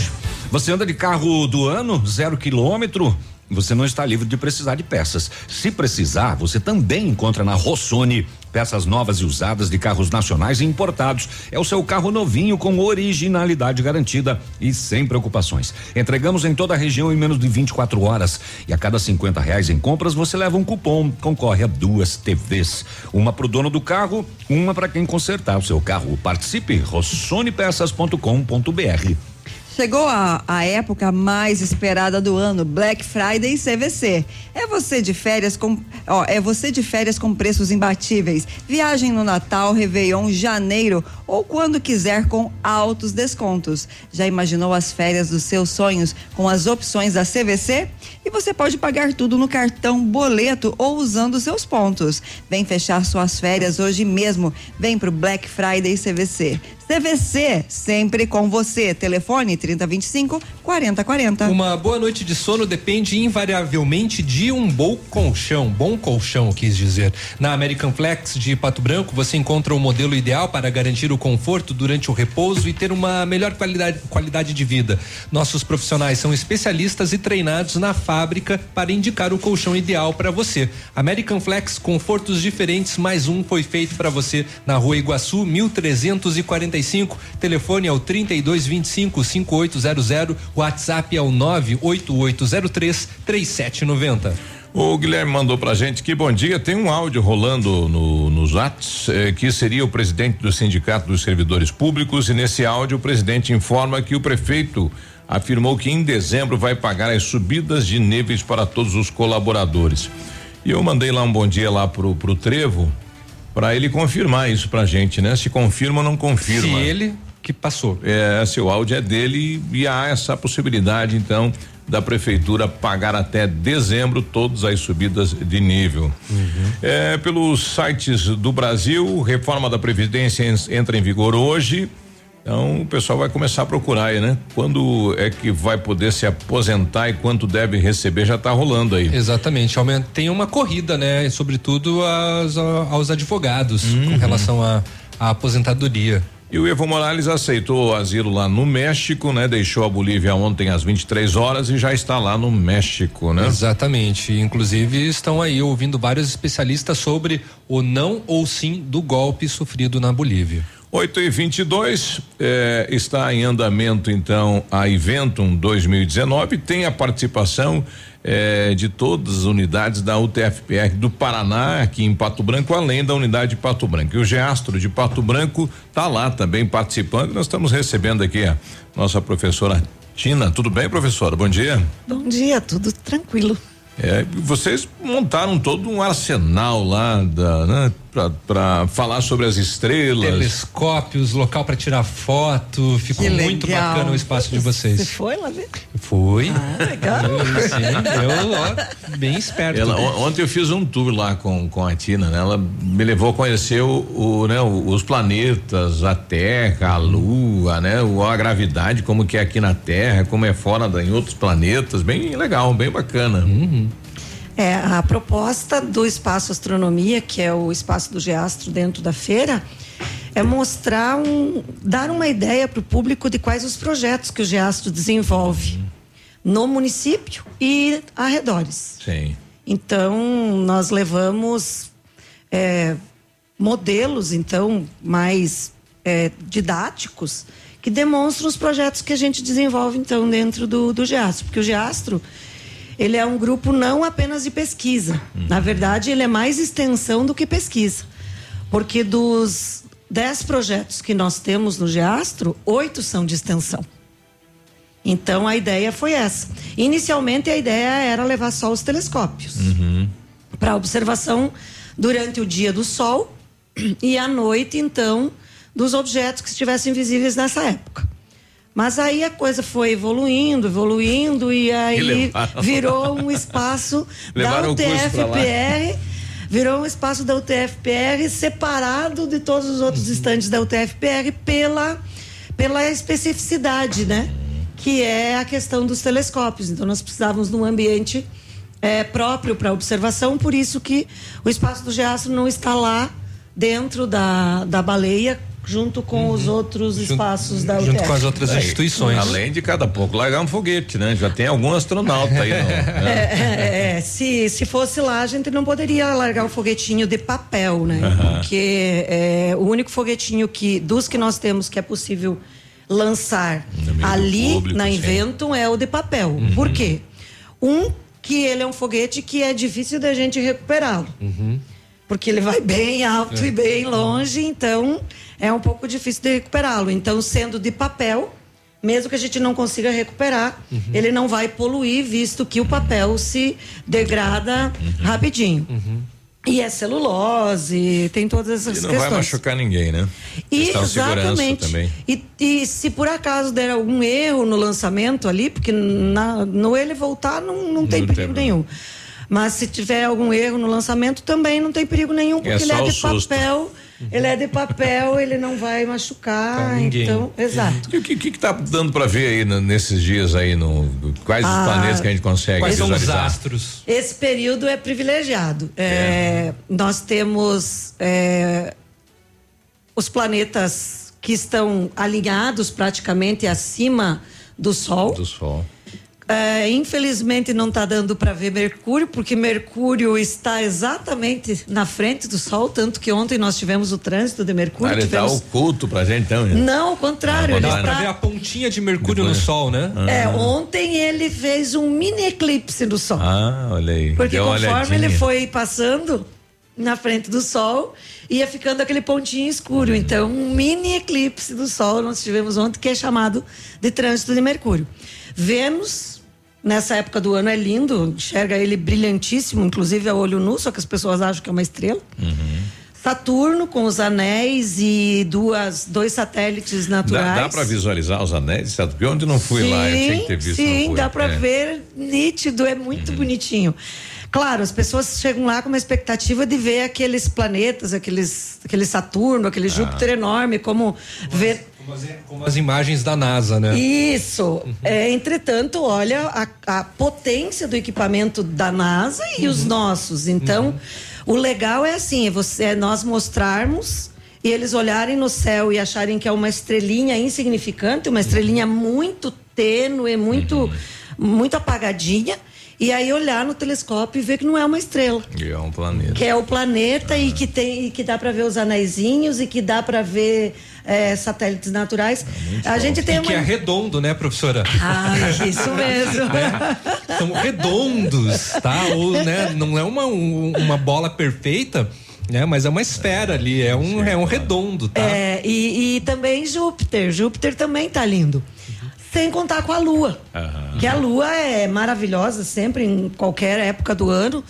Você anda de carro do ano, zero quilômetro? Você não está livre de precisar de peças. Se precisar, você também encontra na Rossoni peças novas e usadas de carros nacionais e importados. É o seu carro novinho com originalidade garantida e sem preocupações. Entregamos em toda a região em menos de 24 horas. E a cada 50 reais em compras, você leva um cupom. Concorre a duas TVs. Uma para o dono do carro, uma para quem consertar o seu carro. Participe, rossonepeças.com.br. Chegou a, a época mais esperada do ano, Black Friday CVC. É você de férias com, ó, é você de férias com preços imbatíveis. Viagem no Natal, Réveillon, janeiro ou quando quiser com altos descontos. Já imaginou as férias dos seus sonhos com as opções da CVC? E você pode pagar tudo no cartão, boleto ou usando seus pontos. Vem fechar suas férias hoje mesmo. Vem pro Black Friday CVC. CVC, sempre com você. Telefone 3025 4040. Uma boa noite de sono depende invariavelmente de um bom colchão, bom colchão, quis dizer. Na American Flex de Pato Branco, você encontra o modelo ideal para garantir o conforto durante o repouso e ter uma melhor qualidade, qualidade de vida. Nossos profissionais são especialistas e treinados na fábrica para indicar o colchão ideal para você. American Flex, confortos diferentes, mais um foi feito para você na Rua Iguaçu, 1345. Telefone é o 3225 5800, WhatsApp é o 98803 3790. O Guilherme mandou pra gente que bom dia, tem um áudio rolando no, nos Whats, eh, que seria o presidente do Sindicato dos Servidores Públicos, e nesse áudio o presidente informa que o prefeito afirmou que em dezembro vai pagar as subidas de níveis para todos os colaboradores. E eu mandei lá um bom dia lá pro, pro Trevo, para ele confirmar isso pra gente, né? Se confirma ou não confirma. Se ele que passou. É, seu áudio é dele e há essa possibilidade, então, da prefeitura pagar até dezembro todas as subidas de nível. É, pelos sites do Brasil, reforma da Previdência en- entra em vigor hoje. Então o pessoal vai começar a procurar aí, né? Quando é que vai poder se aposentar e quanto deve receber já tá rolando aí. Exatamente, tem uma corrida, né? E sobretudo aos, aos advogados com relação à à aposentadoria. E o Evo Morales aceitou o asilo lá no México, né? Deixou a Bolívia ontem às 23 horas e já está lá no México, né? Exatamente. Inclusive estão aí ouvindo vários especialistas sobre o não ou sim do golpe sofrido na Bolívia. 8 e 22 eh, está em andamento então a Eventum 2019 tem a participação eh, de todas as unidades da UTFPR do Paraná aqui em Pato Branco além da unidade de Pato Branco. E o Geastro de Pato Branco está lá também participando. Nós estamos recebendo aqui a nossa professora Tina. Tudo bem professora? Bom dia. Bom dia, tudo tranquilo. é, vocês montaram todo um arsenal lá da, né, para falar sobre as estrelas. Telescópios, local para tirar foto, ficou Que muito legal. bacana o espaço de vocês. Você foi lá ver? Fui. Ah, legal. Eu, sim, eu ó, bem esperto. Ela, on- ontem eu fiz um tour lá com, com a Tina, né? Ela me levou a conhecer o, o, né, os planetas, a Terra, a Lua, né? A gravidade, como que é aqui na Terra, como é fora da, em outros planetas, bem legal, bem bacana. É, a proposta do Espaço Astronomia, que é o espaço do Geastro dentro da feira, é mostrar um, dar uma ideia para o público de quais os projetos que o Geastro desenvolve no município e arredores. Sim. Então, nós levamos é, modelos, então, mais é, didáticos, que demonstram os projetos que a gente desenvolve, então, dentro do, do Geastro. Porque o Geastro, ele é um grupo não apenas de pesquisa. Na verdade, ele é mais extensão do que pesquisa. Porque dos dez projetos que nós temos no Geastro, oito são de extensão. Então a ideia foi essa. Inicialmente a ideia era levar só os telescópios para observação durante o dia do Sol e à noite, então, dos objetos que estivessem visíveis nessa época. Mas aí a coisa foi evoluindo, evoluindo e aí levaram- virou um espaço da. UTFPR, virou um espaço da UTFPR separado de todos os outros estantes da UTFPR pela pela especificidade, né? Que é a questão dos telescópios. Então nós precisávamos de um ambiente é, próprio para observação, por isso que o espaço do Geastro não está lá dentro da, da baleia, junto com os outros espaços da UTF. Aí, Além de cada pouco largar um foguete, né? Já tem algum astronauta aí, não, né? É, é, é, se, se fosse lá, a gente não poderia largar o foguetinho de papel, né? Aham. Porque é, o único foguetinho que, dos que nós temos que é possível lançar ali público, na sim. Inventum é o de papel. Uhum. Por quê? Um, que ele é um foguete que é difícil da gente recuperá-lo. Porque ele vai bem alto É. e bem longe, então é um pouco difícil de recuperá-lo. Então, sendo de papel, mesmo que a gente não consiga recuperar, Uhum. ele não vai poluir, visto que o papel se degrada Uhum. rapidinho. E é celulose, tem todas essas E não questões. vai machucar ninguém, né? Segurança Exatamente. também. E, e se por acaso der algum erro no lançamento ali, porque na- no ele voltar não, não tem Não perigo tem nenhum. Mas se tiver algum erro no lançamento também não tem perigo nenhum, porque ele só é de susto. papel Ele é de papel, ele não vai machucar. Então, exato. E o que, que, que tá dando para ver aí no- nesses dias aí no quais os Ah, planetas que a gente consegue quais são os visualizar? astros? Esse período é privilegiado. É, nós temos é, os planetas que estão alinhados praticamente acima do Sol. Do Sol. É, infelizmente não está dando para ver Mercúrio, porque Mercúrio está exatamente na frente do Sol, tanto que ontem nós tivemos o trânsito de Mercúrio. Ah, ele tá tivemos... oculto pra gente então. né? Não, ao contrário. Ah, ele dá está... Pra ver a pontinha de Mercúrio no Sol, né? É, ontem ele fez um mini eclipse do Sol. Ah, olha aí. Porque Deu conforme ele foi passando na frente do Sol, ia ficando aquele pontinho escuro. Então, um mini eclipse do Sol nós tivemos ontem, que é chamado de trânsito de Mercúrio. Vênus, nessa época do ano, é lindo, enxerga ele brilhantíssimo, inclusive a olho nu, só que as pessoas acham que é uma estrela. Saturno, com os anéis e duas, dois satélites Dá, naturais. dá para visualizar os anéis? Porque ontem não fui lá, eu tinha que ter visto. Sim, dá para É. Uhum. ver nítido, é muito bonitinho. Claro, as pessoas chegam lá com uma expectativa de ver aqueles planetas, aqueles, aquele Saturno, Ah. aquele Júpiter enorme, como ver. Como as, como as imagens da NASA, né? Isso. É, entretanto, olha a, a potência do equipamento da NASA e os nossos. Então, o legal é assim, é você, é nós mostrarmos e eles olharem no céu e acharem que é uma estrelinha insignificante, uma estrelinha muito tênue, muito, muito apagadinha. E aí olhar no telescópio e ver que não é uma estrela E é um planeta. que é o planeta e que tem e que dá para ver os anéisinhos e que dá para ver é, satélites naturais. a gente tem E uma que é redondo, né, professora? Ah, isso mesmo. São redondos, tá? Ou, né, não é uma, um- uma bola perfeita, né? Mas é uma esfera ali, é um, é um redondo, tá? É, e, e também Júpiter. Júpiter também tá lindo. Sem contar com a Lua. Que a Lua é maravilhosa sempre, em qualquer época do ano.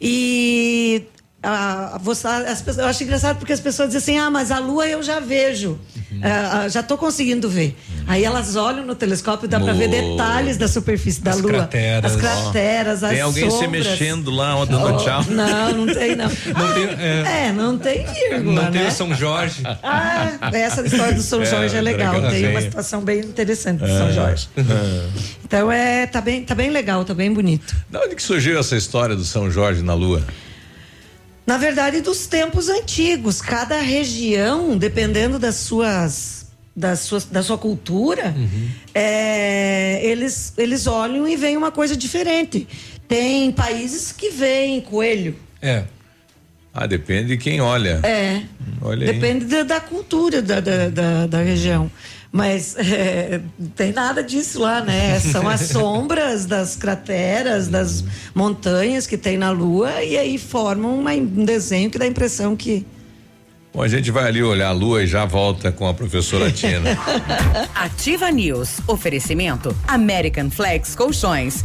E a, você, as pessoas, eu acho engraçado porque as pessoas dizem assim: ah, mas a Lua eu já vejo. Ah, ah, já estou conseguindo ver. Aí elas olham no telescópio e dá para ver detalhes da superfície da As Lua. crateras. As crateras, as Tem alguém se sombras. mexendo lá, ó, dando Oh, tchau. Não, não tem não. Não tem, é, É, não tem vírgula, não tem né? o São Jorge. Ah, essa história do São É, Jorge é legal. legal, Tem uma situação bem interessante do É. São Jorge. Então é, tá bem, tá bem legal, tá bem bonito. Da onde que surgiu essa história do São Jorge na Lua? Na verdade, dos tempos antigos, cada região, dependendo das suas, das suas da sua cultura, é, eles, eles olham e veem uma coisa diferente. Tem países que veem coelho. É. Ah, depende de quem olha. É. Olha. Depende da, da cultura da, da, da, da região. Mas é, não tem nada disso lá, né? São as sombras das crateras, das montanhas que tem na Lua, e aí formam uma- um desenho que dá a impressão que. Bom, a gente vai ali olhar a lua e já volta com a professora Tina. Ativa News. Oferecimento American Flex Colchões.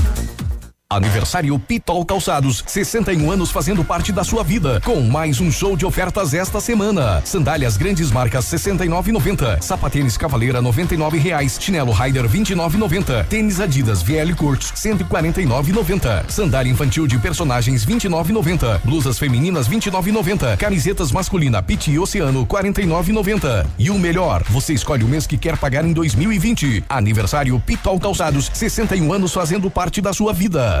Aniversário Pitol Calçados, 61 anos fazendo parte da sua vida, com mais um show de ofertas esta semana. Sandálias grandes marcas 69,90, sapatênis Cavaleira 99 reais, chinelo Rider 29,90, tênis Adidas VL Curtis 149,90, sandália infantil de personagens 29,90, blusas femininas 29,90, camisetas masculina Piti Oceano 49,90. E o melhor, você escolhe o mês que quer pagar em 2020. Aniversário Pitol Calçados, 61 anos fazendo parte da sua vida.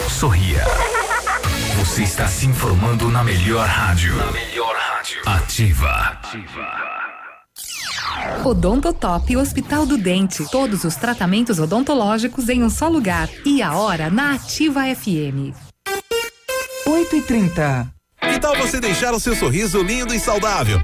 Sorria. Você está se informando na melhor rádio. Na melhor rádio. Ativa. Odontotop Hospital do Dente. Todos os tratamentos odontológicos em um só lugar. E a hora na Ativa FM. 8 e 30 Que tal você deixar o seu sorriso lindo e saudável?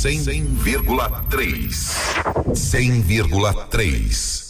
100,3. 100,3.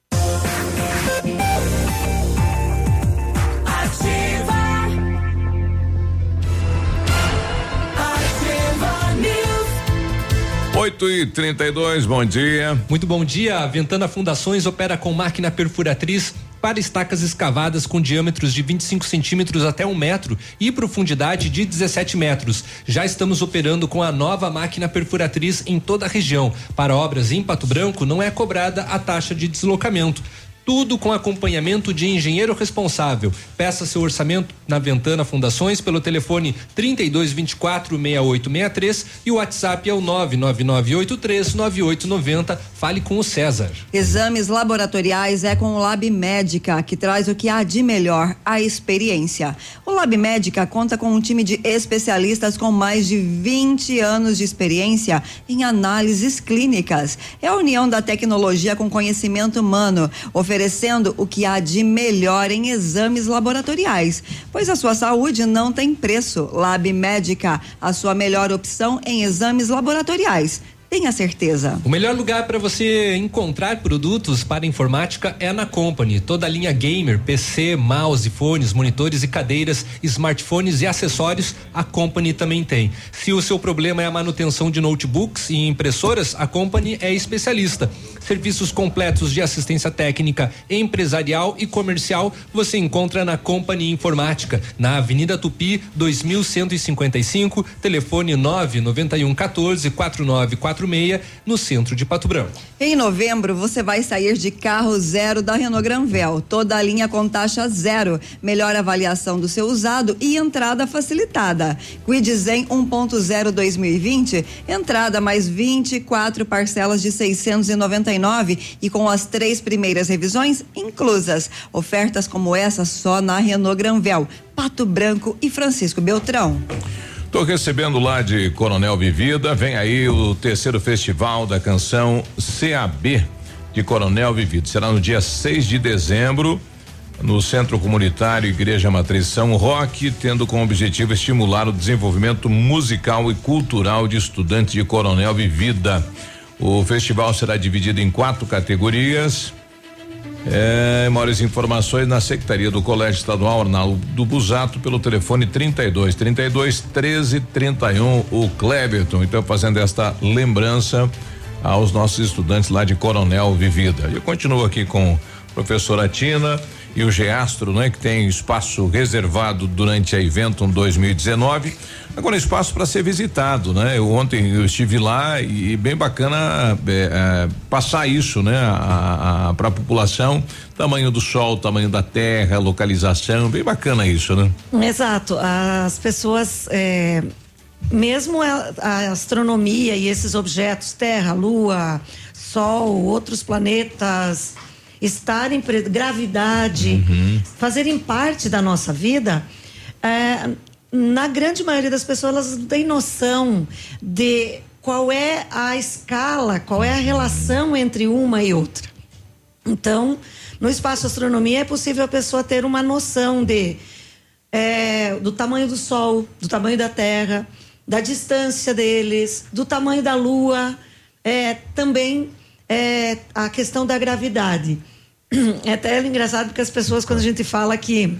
8 e 32 bom dia. Muito bom dia. A Ventana Fundações opera com máquina perfuratriz para estacas escavadas com diâmetros de 25 centímetros até um metro e profundidade de 17 metros. Já estamos operando com a nova máquina perfuratriz em toda a região. Para obras em Pato Branco, não é cobrada a taxa de deslocamento. Tudo com acompanhamento de engenheiro responsável. Peça seu orçamento na Ventana Fundações pelo telefone 3224 6863 e o WhatsApp é o 99983 9890. Fale com o César. Exames laboratoriais é com o Lab Médica, que traz o que há de melhor, a experiência. O Lab Médica conta com um time de especialistas com mais de 20 anos de experiência em análises clínicas. É a união da tecnologia com conhecimento humano, o que há de melhor em exames laboratoriais. Pois a sua saúde não tem preço. Lab Médica, a sua melhor opção em exames laboratoriais. Tenha certeza. O melhor lugar para você encontrar produtos para informática é na Company. Toda a linha gamer, PC, mouse, fones, monitores e cadeiras, smartphones e acessórios, a Company também tem. Se o seu problema é a manutenção de notebooks e impressoras, a Company é especialista. Serviços completos de assistência técnica, empresarial e comercial você encontra na Company Informática, na Avenida Tupi, 2155, telefone 991 14 4946, no centro de Pato Branco. Em novembro, você vai sair de carro zero da Renault Granvel. Toda a linha com taxa zero. Melhor avaliação do seu usado e entrada facilitada. Quid Zen 1.0 2020, entrada mais 24 parcelas de 699 e com as três primeiras revisões inclusas. Ofertas como essa só na Renault Granvel, Pato Branco e Francisco Beltrão. Tô recebendo lá de Coronel Vivida, vem aí o terceiro festival da canção CAB de Coronel Vivida. Será no dia 6 de dezembro, no Centro Comunitário Igreja Matriz São Roque, tendo como objetivo estimular o desenvolvimento musical e cultural de estudantes de Coronel Vivida. O festival será dividido em quatro categorias. É, maiores informações na Secretaria do Colégio Estadual Arnaldo do Busato pelo telefone 32 32 13 31 o Cleberton. Então fazendo esta lembrança aos nossos estudantes lá de Coronel Vivida. Eu continuo aqui com professora Tina e o Geastro, né, que tem espaço reservado durante a Eventum 2019. Agora espaço para ser visitado, né? Eu ontem eu estive lá e bem bacana é, é, passar isso, né? para a população, tamanho do sol, tamanho da terra, localização, bem bacana isso, né? Exato. As pessoas, é, mesmo a, a astronomia e esses objetos, Terra, Lua, Sol, outros planetas, estarem gravidade, fazerem parte da nossa vida, é, na grande maioria das pessoas elas não têm noção de qual é a escala, qual é a relação entre uma e outra. Então, no espaço astronomia é possível a pessoa ter uma noção de é, do tamanho do Sol, do tamanho da Terra, da distância deles, do tamanho da Lua, é, também é, a questão da gravidade. É até engraçado porque as pessoas, quando a gente fala que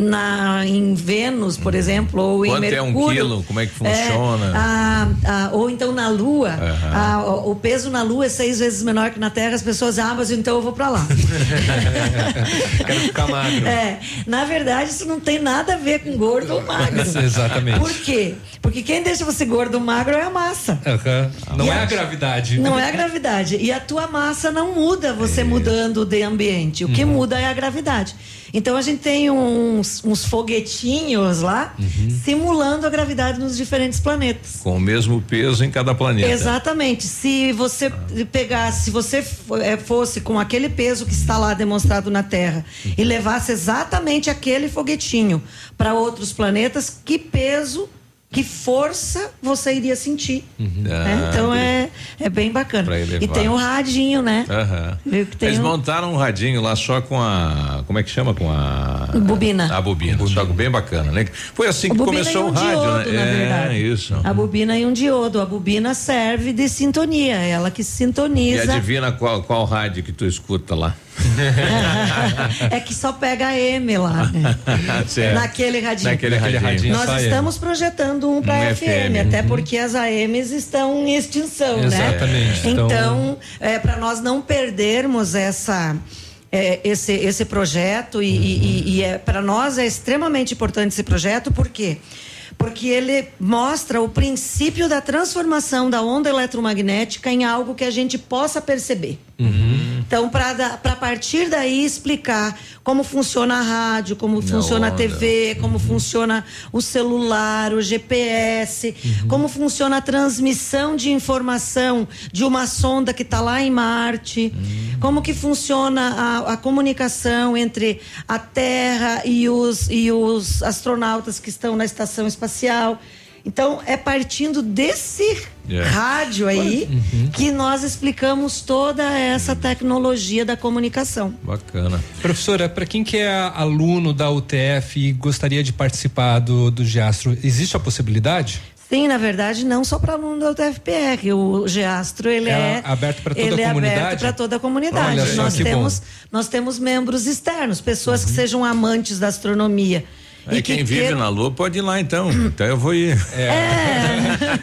na, em Vênus, por exemplo, ou em Quanto é um Mercúrio. quilo? Como é que é, funciona? a- a- ou então na Lua, Aham. a- o peso na Lua é seis vezes menor que na Terra, as pessoas, ah, mas então eu vou pra lá. Quero ficar magro. É, na verdade, isso não tem nada a ver com gordo ou magro. Exatamente. Por quê? Porque quem deixa você gordo ou magro é a massa. Aham. Não E é a- gravidade. Não é a gravidade. E a tua massa não muda você mudando de ambiente. O que Uhum. muda é a gravidade. Então a gente tem uns, uns foguetinhos lá Uhum. simulando a gravidade nos diferentes planetas. Com o mesmo peso em cada planeta. Exatamente. Se você pegasse, se você eh, fosse com aquele peso que está lá demonstrado na Terra e levasse exatamente aquele foguetinho para outros planetas, que peso, que força você iria sentir? né? Ah, Então é, é bem bacana. E tem o radinho, né? Tem Eles um- montaram um radinho lá só com a. Como é que chama? Com a. Bobina. A bobina. Só que bem bacana, né? Foi assim A que começou e um o rádio, diodo, né? na é, verdade. isso. A bobina e um diodo. A bobina serve de sintonia, ela que E sintoniza. adivina qual, qual rádio que tu escuta lá. é que só pega a M lá, né? Certo. Naquele radinho. Naquele radinho. Nós Só M. estamos projetando um para FM, FM. até Uhum. porque as AMs estão em extinção, Exatamente. né? Então- Então, é, para nós não perdermos essa é, esse esse projeto e, e- e é para nós é extremamente importante esse projeto, por quê? Porque ele mostra o princípio da transformação da onda eletromagnética em algo que a gente possa perceber. Então, para partir daí explicar como funciona a rádio, como funciona a onda. TV, como funciona o celular, o GPS, como funciona a transmissão de informação de uma sonda que está lá em Marte, como que funciona a, a comunicação entre a Terra e os, e os astronautas que estão na estação espacial. Então, é partindo desse É. rádio aí Uhum. que nós explicamos toda essa tecnologia da comunicação. Bacana. Professora, para quem que é aluno da UTF e gostaria de participar do, do Geastro, existe a possibilidade? Sim, na verdade, não só para aluno da UTFPR. O Geastro, ele É é, aberto pra toda ele a é comunidade? aberto para toda a comunidade. Nós bom. temos nós temos membros externos, pessoas que sejam amantes da astronomia. Aí quem vive na Lua pode ir lá então. Então eu vou ir.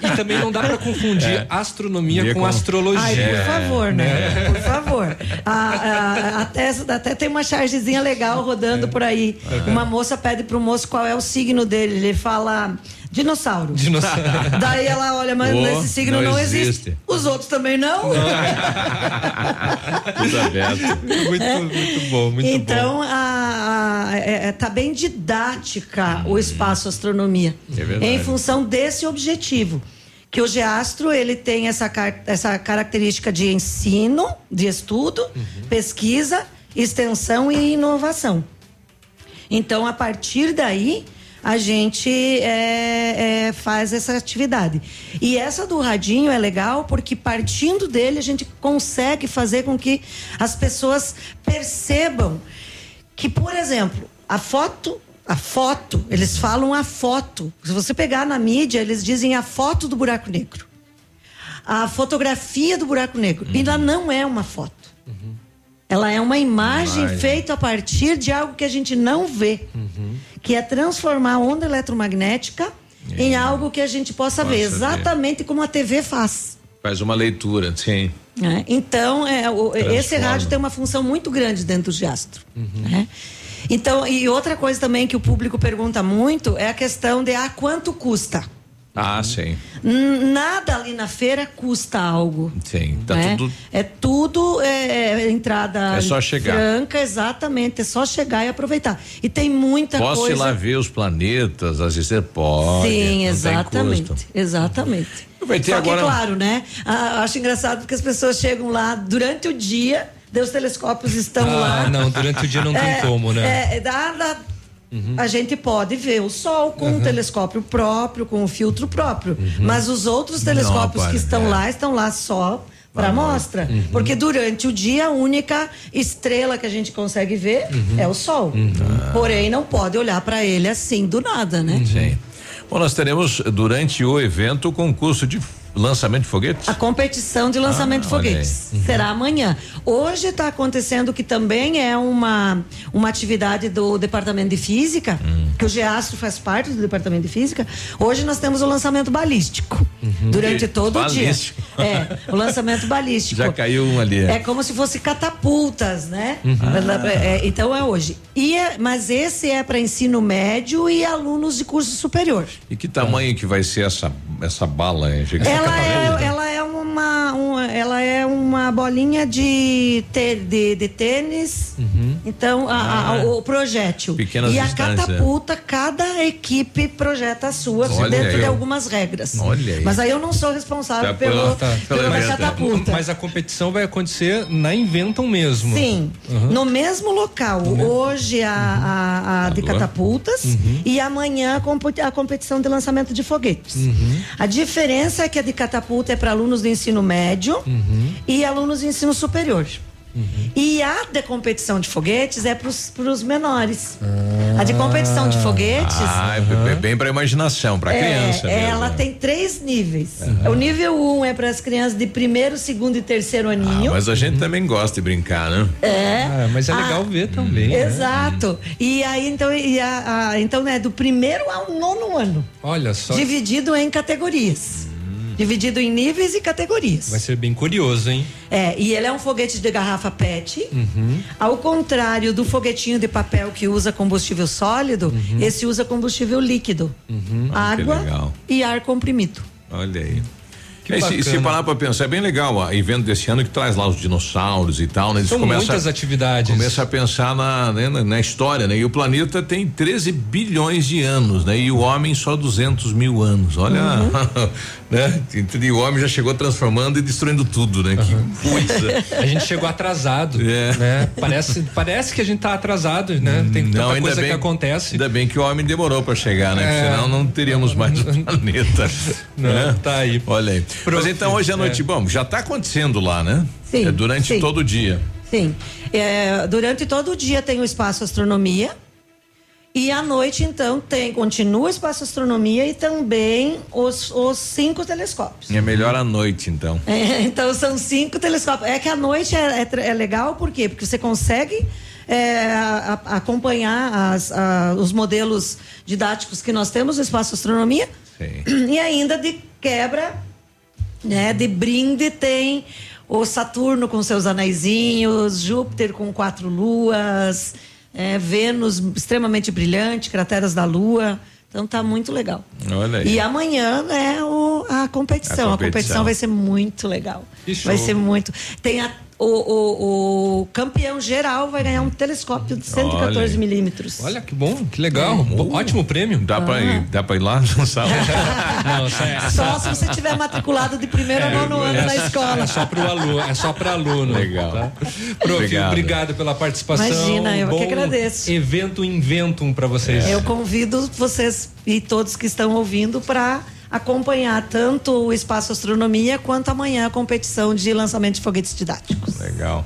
E também não dá para confundir astronomia Dia com, com- astrologia. Ai, por favor, né? Né? Por favor. A- a- até, até tem uma chargezinha legal rodando por aí. Uhum. Uma moça pede pro moço qual é o signo dele. Ele fala dinossauro. Dinossauro. Daí ela olha, mas Oh, esse signo não não, existe. existe. Os outros também não. Tudo aberto. Muito, muito bom, muito então, bom. a, a- é- é- tá bem didática o espaço astronomia. É verdade. Em função desse objetivo. Que o geastro, ele tem essa, essa característica de ensino, de estudo, pesquisa, extensão e inovação. Então, a partir daí, a gente é, é, faz essa atividade. E essa do radinho é legal porque, partindo dele, a gente consegue fazer com que as pessoas percebam que, por exemplo, a foto. A foto, eles falam a foto. Se você pegar na mídia, eles dizem a foto do buraco negro. A fotografia do buraco negro. E ela não é uma foto. Ela é uma imagem, Imagem. feita a partir de algo que a gente não vê, que é transformar a onda eletromagnética em algo que a gente possa, ver, Possa ver. exatamente como a TV faz. Faz uma leitura, sim. Né? Então, é, o- esse rádio tem uma função muito grande dentro do geastro. né? Então, e outra coisa também que o público pergunta muito é a questão de ah, quanto custa? Ah, sim. Nada ali na feira custa algo. Sim. Tá né? tudo. É tudo é, é entrada É só chegar. franca, exatamente. É só chegar e aproveitar. E tem muita Posso coisa. ir lá ver os planetas, as estrelas? Pode. Sim, exatamente. Exatamente. Vai ter Só agora- que, claro, né? ah, acho engraçado porque as pessoas chegam lá durante o dia, os telescópios estão Ah, lá. não, durante o dia não tem É, como, né? É, dá, dá- Uhum. A gente pode ver o Sol com um telescópio próprio, com um filtro próprio. Mas os outros Uhum. Não telescópios que estão é. lá estão lá só para amostra. Uhum. Porque durante o dia a única estrela que a gente consegue ver Uhum. é o Sol. Porém, não pode olhar para ele assim do nada, né? Sim. Bom, nós teremos durante o evento o concurso de lançamento de foguetes? A competição de lançamento Ah, de foguetes. Uhum. será amanhã. Hoje está acontecendo que também é uma, uma atividade do Departamento de Física, Hum. que o GEASTRO faz parte do Departamento de Física. Hoje nós temos o lançamento balístico. Durante todo Uhum. Balístico. o dia. É, o lançamento balístico. Já caiu um ali. É como se fosse catapultas, né? Uhum. É, então é hoje. E é- mas esse é para ensino médio e alunos de curso superior. E que tamanho que vai ser essa, essa bala? hein? Chega- Ela é, ela é uma, uma- ela é uma bolinha de, te- de, de tênis. Então, a- a- Ah. o projétil. Pequenas e a catapulta, cada equipe projeta a sua Olha dentro aí. de algumas regras. Olha. Mas aí eu não sou responsável Tá, pelo, tá, pela catapulta. Mas a competição vai acontecer na Inventam mesmo. Sim, Uhum. no mesmo local. Hoje a, a- a de catapultas Uhum. e amanhã a, a competição de lançamento de foguetes. Uhum. A diferença é que a de catapulta é para alunos do ensino médio Uhum. e alunos do ensino superior. E a de competição de foguetes é para os menores. A de competição de foguetes. Ah, é bem- para imaginação, para é, criança mesmo. ela tem três níveis. O nível 1 um é para as crianças de primeiro, segundo e terceiro aninho. Mas a gente também gosta de brincar, né? É. Ah, mas é Ah, legal ver também. né? Exato. E aí, então, e a, a- então, né, do primeiro ao nono ano. Olha só. Dividido em categorias. Dividido em níveis e categorias. Vai ser bem curioso, hein? É, e ele é um foguete de garrafa PET. Uhum. Ao contrário do foguetinho de papel que usa combustível sólido, esse usa combustível líquido. Uhum. Ah, Água legal. e ar comprimido. Olha aí. É, se, se parar pra pensar, é bem legal o evento desse ano que traz lá os dinossauros e tal, né? Eles São começam muitas a- atividades. Começa a pensar na, né, na, na história, né? E o planeta tem 13 bilhões de anos, né? E o homem só 200 mil anos. Olha, Uhum. né? E o homem já chegou transformando e destruindo tudo, né? Que coisa. A gente chegou atrasado, É. né? Parece, parece que a gente tá atrasado, né? Tem tanta Não, ainda coisa bem, que acontece. Ainda bem que o homem demorou para chegar, né? É. Senão não teríamos mais o planeta. Não, né? tá aí. Olha aí. Mas então hoje à noite, é. bom, já está acontecendo lá, né? Sim, É durante sim. todo o dia. Sim. É, durante todo o dia tem o espaço astronomia. E à noite, então, tem, continua o espaço astronomia e também os, os cinco telescópios. É melhor à noite, então. É, então são cinco telescópios. É que a noite é, é, é legal, por quê? Porque você consegue é, a- a- acompanhar as- a- os modelos didáticos que nós temos no espaço astronomia. Sim. E ainda de quebra, né? De brinde tem o Saturno com seus anaizinhos, Júpiter com quatro luas, é, Vênus extremamente brilhante, crateras da Lua. Então tá muito legal. Olha aí. E amanhã é o, a, competição. A a competição. vai ser muito legal. Vai ser muito. Tem a- o, o- o campeão geral vai ganhar um telescópio de 114 Olha. milímetros. Olha que bom, que legal. Bom, Ótimo prêmio. Dá pra ir, dá pra ir lá no? Não, só é, Só se você tiver matriculado de primeiro a nono ano na escola. É só pro aluno, é só para aluno. Legal. Tá? Prof, Obrigado. obrigado. pela participação. Imagina, eu que Bom agradeço. Evento Inventum para vocês. Eu convido vocês e todos que estão ouvindo para acompanhar tanto o Espaço Astronomia quanto amanhã a competição de lançamento de foguetes didáticos. Legal.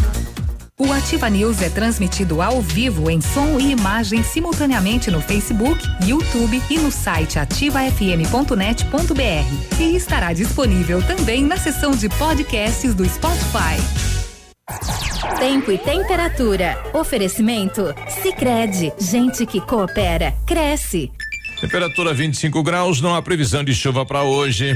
O Ativa News é transmitido ao vivo em som e imagem simultaneamente no Facebook, YouTube e no site ativafm.net.br. E estará disponível também na seção de podcasts do Spotify. Tempo e temperatura. Oferecimento? Sicredi Gente que coopera, cresce. Temperatura 25 graus, não há previsão de chuva para hoje.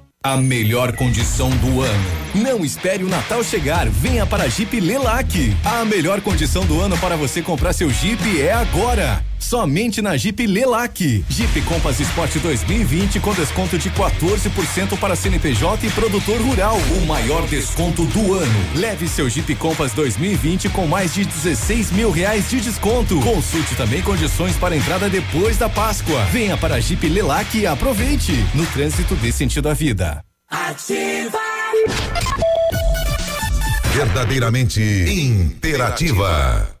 A melhor condição do ano. Não espere o Natal chegar, venha para a Jeep Lelac. A melhor condição do ano para você comprar seu Jeep é agora. Somente na Jeep Lelac. Jeep Compass Sport 2020 com desconto de 14% para CNPJ e produtor rural. O maior desconto do ano. Leve seu Jeep Compass 2020 com mais de 16 mil reais de desconto. Consulte também condições para entrada depois da Páscoa. Venha para a Jeep Lelac e aproveite. No trânsito dê sentido à vida. Ativa. Verdadeiramente interativa.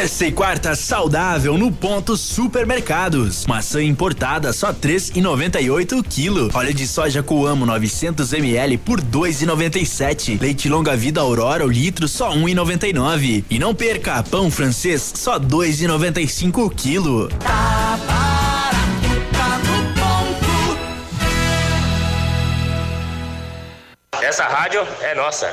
Terça e quarta saudável no ponto supermercados. Maçã importada só três e noventa e oito quilo. Óleo de soja Coamo 900 ml por dois e noventa e sete. Leite longa vida Aurora o litro só um e noventa e nove. E não perca pão francês só dois e noventa e cinco quilo. Tá barato, tá no ponto. Essa rádio é nossa.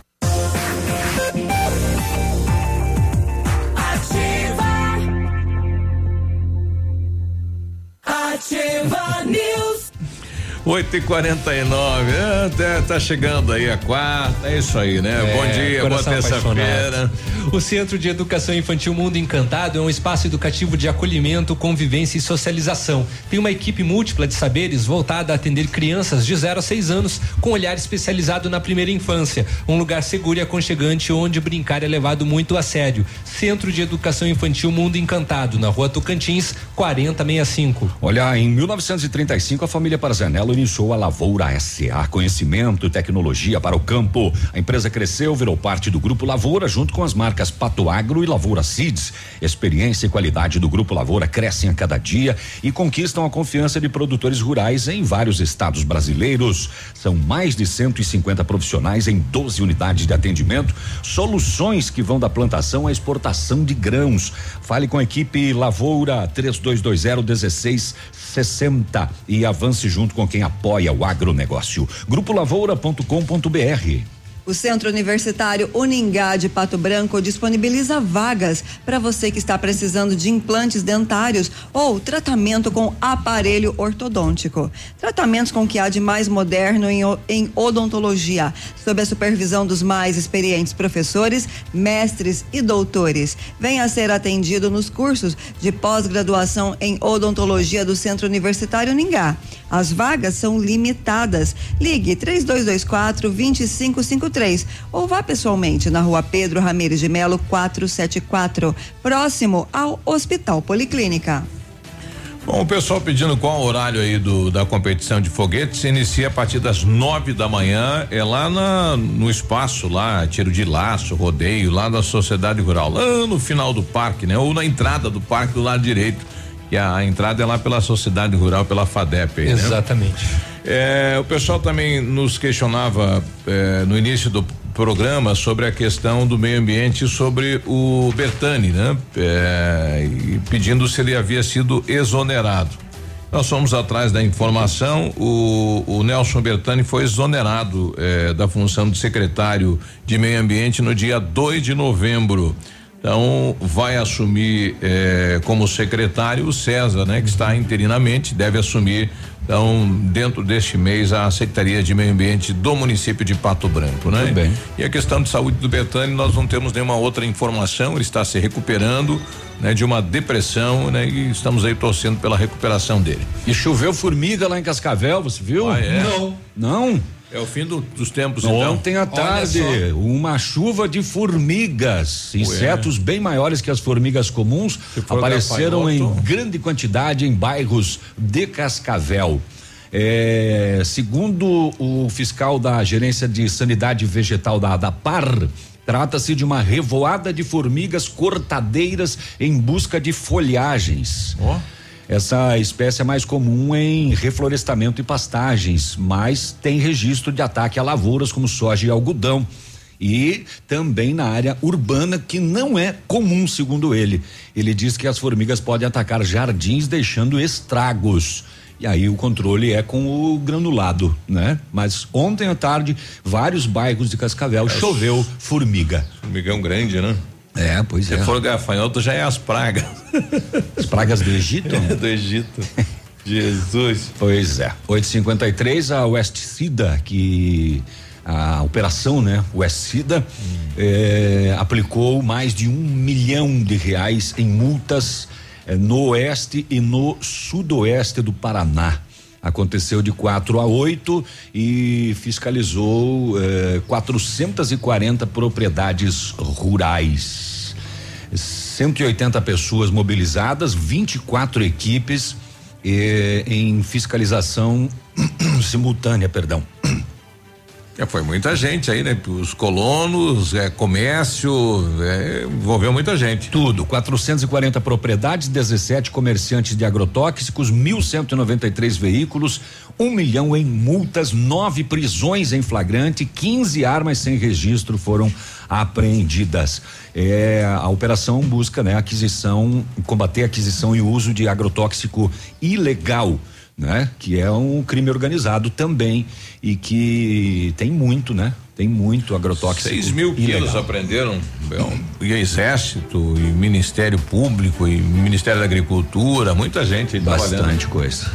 8 e 49 é, tá, tá chegando aí a quarta, é isso aí, né? É, Bom dia, boa terça-feira. O Centro de Educação Infantil Mundo Encantado é um espaço educativo de acolhimento, convivência e socialização. Tem uma equipe múltipla de saberes voltada a atender crianças de 0 a 6 anos, com olhar especializado na primeira infância. Um lugar seguro e aconchegante onde brincar é levado muito a sério. Centro de Educação Infantil Mundo Encantado, na rua Tocantins, 4065. Olha, em 1935 a família Parzanello iniciou a Lavoura SA, conhecimento e tecnologia para o campo. A empresa cresceu, virou parte do Grupo Lavoura, junto com as marcas Pato Agro e Lavoura Seeds. Experiência e qualidade do Grupo Lavoura crescem a cada dia e conquistam a confiança de produtores rurais em vários estados brasileiros. São mais de 150 profissionais em 12 unidades de atendimento, soluções que vão da plantação à exportação de grãos. Fale com a equipe Lavoura 3220 1660 e avance junto com quem apoia o agronegócio. Grupolavoura.com.br O Centro Universitário Uningá de Pato Branco disponibiliza vagas para você que está precisando de implantes dentários ou tratamento com aparelho ortodôntico. Tratamentos com o que há de mais moderno em, em odontologia, sob a supervisão dos mais experientes professores, mestres e doutores. Venha ser atendido nos cursos de pós-graduação em odontologia do Centro Universitário Uningá. As vagas são limitadas. Ligue 3224 2553 ou vá pessoalmente na rua Pedro Ramires de Melo 474, próximo ao Hospital Policlínica. Bom, o pessoal pedindo qual o horário aí do, da competição de foguetes inicia a partir das nove da manhã, é lá na, no espaço lá, tiro de laço, rodeio, lá da Sociedade Rural, lá no final do parque, né? Ou na entrada do parque do lado direito. E a, a entrada é lá pela Sociedade Rural, pela FADEP aí, né? Exatamente. É, o pessoal também nos questionava é, no início do programa sobre a questão do meio ambiente sobre o Bertani, né? É, e pedindo se ele havia sido exonerado. Nós fomos atrás da informação, o, o Nelson Bertani foi exonerado eh, da função de secretário de meio ambiente no dia 2 de novembro. Então, vai assumir eh, como secretário o César, né? Que está interinamente, deve assumir, então, dentro deste mês, a Secretaria de Meio Ambiente do município de Pato Branco, né? Muito bem. E a questão de saúde do Betânia, nós não temos nenhuma outra informação, ele está se recuperando, né? De uma depressão, né? E estamos aí torcendo pela recuperação dele. E choveu formiga lá em Cascavel, você viu? Ah, é? Não. Não? É o fim do- dos tempos, então? Ontem à tarde, uma chuva de formigas, insetos bem maiores que as formigas comuns, for apareceram em grande quantidade em bairros de Cascavel. É, segundo o fiscal da Gerência de Sanidade Vegetal da ADAPAR, trata-se de uma revoada de formigas cortadeiras em busca de folhagens. Essa espécie é mais comum em reflorestamento e pastagens, mas tem registro de ataque a lavouras como soja e algodão. E também na área urbana, que não é comum, segundo ele. Ele diz que as formigas podem atacar jardins, deixando estragos. E aí o controle é com o granulado, né? Mas ontem à tarde, vários bairros de Cascavel choveu formiga. Formigão grande, né? É, pois Se é. for gafanhoto, já é as pragas. As pragas do Egito? É, do Egito. Jesus. Pois é. 853 a West Sida, que a operação, né? West Sida eh, aplicou mais de um milhão de reais em multas eh, no oeste e no sudoeste do Paraná. Aconteceu de 4 a 8 e fiscalizou eh, 440 propriedades rurais. 180 pessoas mobilizadas, 24 equipes eh, em fiscalização simultânea, perdão. É, foi muita gente aí, né? Os colonos, é, comércio, é, envolveu muita gente. Tudo, 440 propriedades, 17 comerciantes de agrotóxicos, 1.193 veículos, um milhão em multas, nove prisões em flagrante, 15 armas sem registro foram apreendidas. É, a operação busca, né, aquisição, combater a aquisição e uso de agrotóxico ilegal. Né? Que é um crime organizado também e que tem muito, né? Tem muito agrotóxico. 6 mil ilegal. quilos aprenderam. Bom, E Exército, e Ministério Público, e Ministério da Agricultura, muita gente Bastante trabalhando. coisa.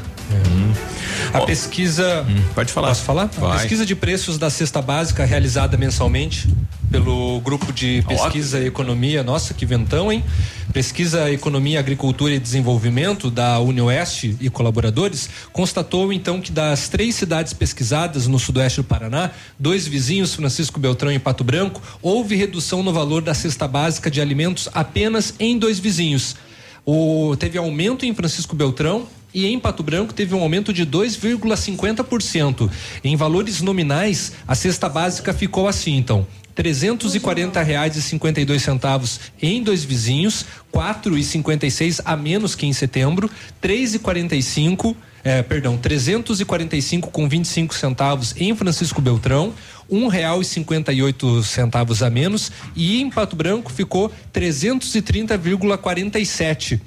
A pesquisa. Hum, pode falar. Posso falar? Vai. A pesquisa de preços da cesta básica realizada mensalmente pelo grupo de pesquisa e economia, nossa, que ventão, hein? Pesquisa Economia, Agricultura e Desenvolvimento da UniOeste e colaboradores constatou então que das três cidades pesquisadas no sudoeste do Paraná, dois vizinhos, Francisco Beltrão e Pato Branco, houve redução no valor da cesta básica de alimentos apenas em dois vizinhos. O, teve aumento em Francisco Beltrão e em Pato Branco teve um aumento de 2,50%. Em valores nominais, a cesta básica ficou assim, então. 340 reais e 52 centavos em dois vizinhos, quatro e 56 a menos que em setembro, três e 45 é, perdão, 345 com 25 centavos em Francisco Beltrão, um real e 58 centavos a menos e em Pato Branco ficou 330,47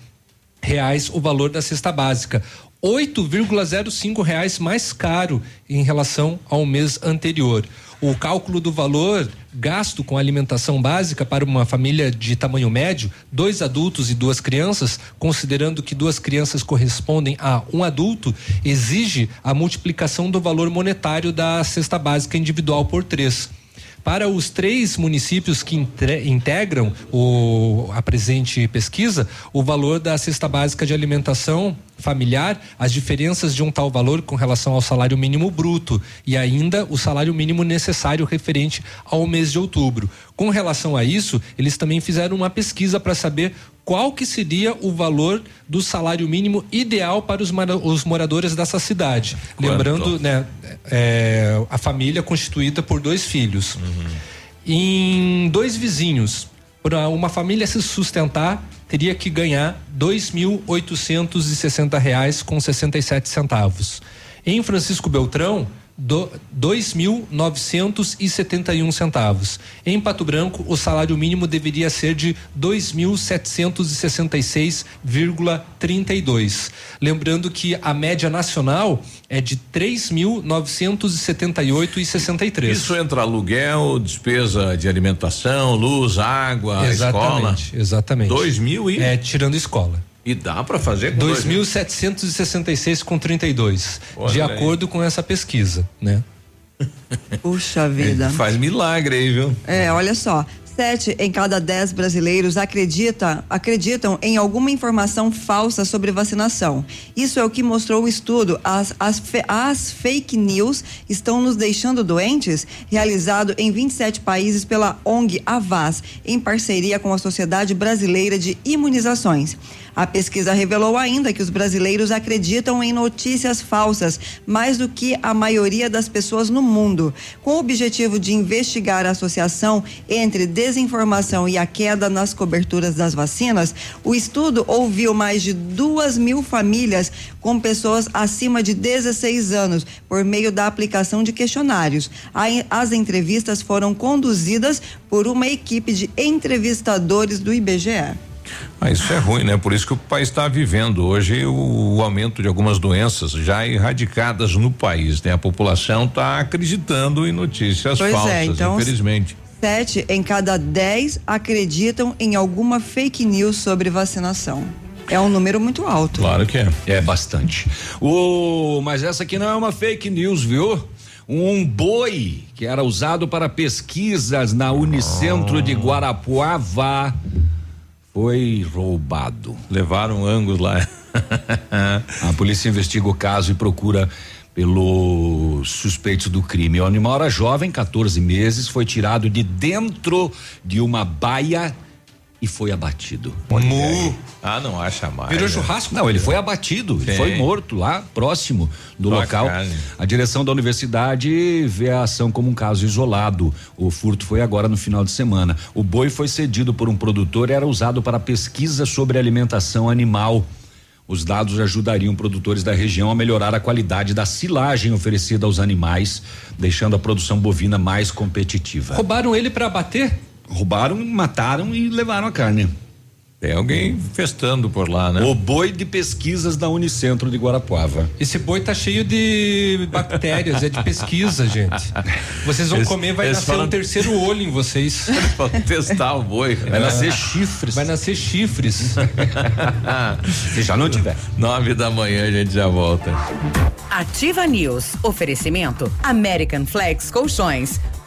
reais o valor da cesta básica. 8,05 reais mais caro em relação ao mês anterior. O cálculo do valor gasto com alimentação básica para uma família de tamanho médio, dois adultos e duas crianças, considerando que duas crianças correspondem a um adulto, exige a multiplicação do valor monetário da cesta básica individual por três. Para os três municípios que integram o, a presente pesquisa, o valor da cesta básica de alimentação familiar, as diferenças de um tal valor com relação ao salário mínimo bruto e ainda o salário mínimo necessário referente ao mês de outubro. Com relação a isso, eles também fizeram uma pesquisa para saber qual que seria o valor do salário mínimo ideal para os, os moradores dessa cidade. Quanto? Lembrando, né, é, a família constituída por dois filhos. Em dois vizinhos, para uma família se sustentar, teria que ganhar dois mil oitocentos e sessenta reais com 67 centavos. Em Francisco Beltrão, do, dois mil novecentos e setenta e um centavos. Em Pato Branco, o salário mínimo deveria ser de dois mil setecentos e sessenta e seis vírgula trinta e dois. Lembrando que a média nacional é de três mil novecentos e setenta e oito e sessenta e três. Isso entra aluguel, despesa de alimentação, luz, água, escola. Exatamente, exatamente. Dois mil e. É, tirando escola. E dá para fazer com dois mil? 2.766 com 32, Olha de aí. acordo com essa pesquisa, né? Puxa vida. Faz milagre aí, viu? É, olha só. Sete em cada dez brasileiros acredita, acreditam em alguma informação falsa sobre vacinação. Isso é o que mostrou o estudo. As, as, as fake news estão nos deixando doentes? Realizado em 27 países pela ONG Avaz, em parceria com a Sociedade Brasileira de Imunizações. A pesquisa revelou ainda que os brasileiros acreditam em notícias falsas mais do que a maioria das pessoas no mundo. Com o objetivo de investigar a associação entre desinformação e a queda nas coberturas das vacinas, o estudo ouviu mais de duas mil famílias com pessoas acima de 16 anos por meio da aplicação de questionários. As entrevistas foram conduzidas por uma equipe de entrevistadores do IBGE. Ah, isso é ruim, né? Por isso que o país está vivendo hoje o, o aumento de algumas doenças já erradicadas no país, né? A população está acreditando em notícias Pois é, falsas, então, infelizmente. Sete em cada dez acreditam em alguma fake news sobre vacinação. É um número muito alto. Claro que é. É bastante. O, mas essa aqui não é uma fake news, viu? Um boi que era usado para pesquisas na Unicentro de Guarapuava foi roubado. Levaram ângulos lá. A polícia investiga o caso e procura pelos suspeitos do crime. O animal era jovem, 14 meses, foi tirado de dentro de uma baia e foi abatido. Mu. Ah, não acha mais. Virou né? churrasco? Não, ele foi abatido, ele foi morto lá, próximo do Só a local. carne. A direção da universidade vê a ação como um caso isolado. O furto foi agora no final de semana. O boi foi cedido por um produtor e era usado para pesquisa sobre alimentação animal. Os dados ajudariam produtores da região a melhorar a qualidade da silagem oferecida aos animais, deixando a produção bovina mais competitiva. Roubaram ele para abater? Roubaram, mataram e levaram a carne. Tem alguém festando por lá, né? O boi de pesquisas da Unicentro de Guarapuava. Esse boi tá cheio de bactérias, é de pesquisa, gente. Vocês vão Eles- comer, vai nascer falam- um terceiro olho em vocês. Pra testar o boi. Vai nascer chifres. Vai nascer chifres. Se já não tiver. Nove da manhã a gente já volta. Ativa News. Oferecimento American Flex Colchões.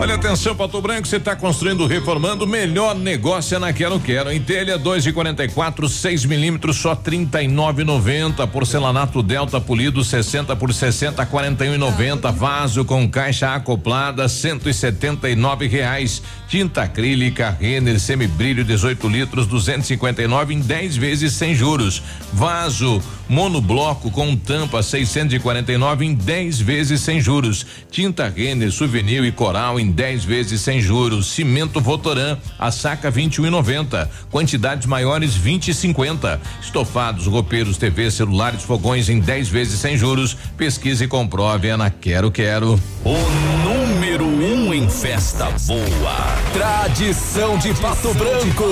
Olha, atenção, Pato Branco, você está construindo, reformando, melhor negócio é na Quero Quero. Em telha 2 de 44, 6 milímetros, só 39,90. Porcelanato Delta polido 60 por 60, 41,90. Vaso com caixa acoplada, 179 reais. Tinta acrílica Renner semibrilho 18 litros, 259 em 10 vezes sem juros. Vaso monobloco com tampa 649 em 10 vezes sem juros. Tinta Renner souvenir e coral em 10 vezes sem juros. Cimento Votoran, a saca 21,90. Quantidades maiores 20 e 50. Estofados, roupeiros, TV, celulares, fogões em 10 vezes sem juros. Pesquise e comprove é na Quero Quero. O número um em festa boa. Tradição de Pato Branco.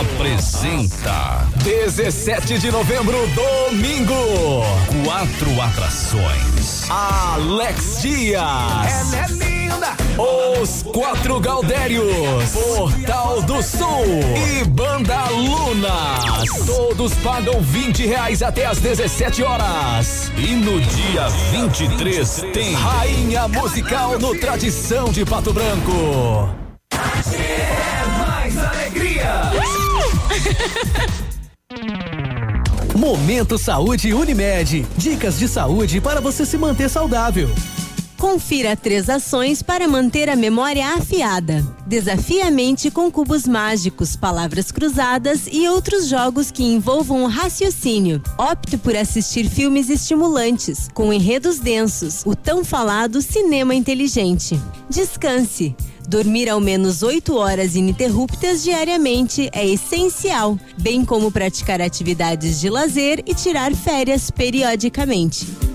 Apresenta 17 de novembro, domingo. Quatro atrações. Alex Dias. Ela é linda. Os Quatro Galdérios, Portal do Sul e Banda Lunas. Todos pagam 20 reais até às 17 horas. E no dia 23 tem Rainha Musical no Tradição de Pato Branco. Mais alegria. Momento Saúde Unimed. Dicas de saúde para você se manter saudável. Confira três ações para manter a memória afiada. Desafie a mente com cubos mágicos, palavras cruzadas e outros jogos que envolvam o raciocínio. Opte por assistir filmes estimulantes, com enredos densos, o tão falado cinema inteligente. Descanse. Dormir ao menos 8 horas ininterruptas diariamente é essencial, bem como praticar atividades de lazer e tirar férias periodicamente.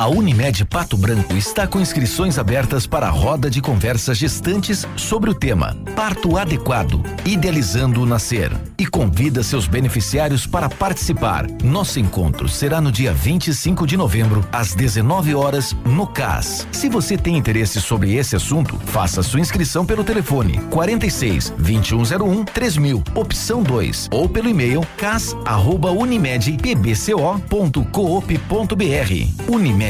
A Unimed Pato Branco está com inscrições abertas para a roda de conversas gestantes sobre o tema Parto Adequado, Idealizando o Nascer. E convida seus beneficiários para participar. Nosso encontro será no dia 25 de novembro, às 19 horas, no CAS. Se você tem interesse sobre esse assunto, faça sua inscrição pelo telefone 46 2101 3000, opção 2, ou pelo e-mail cas@unimedpbco.coop.br. Unimed,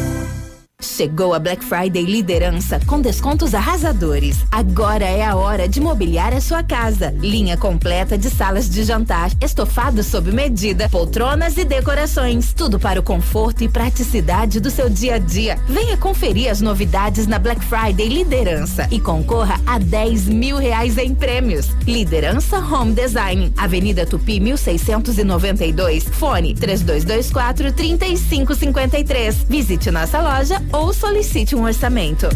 Chegou a Black Friday Liderança com descontos arrasadores. Agora é a hora de mobiliar a sua casa. Linha completa de salas de jantar, estofados sob medida, poltronas e decorações. Tudo para o conforto e praticidade do seu dia a dia. Venha conferir as novidades na Black Friday Liderança e concorra a 10 mil reais em prêmios. Liderança Home Design, Avenida Tupi 1692, fone 3224 3553. Visite nossa loja ou solicite um orçamento.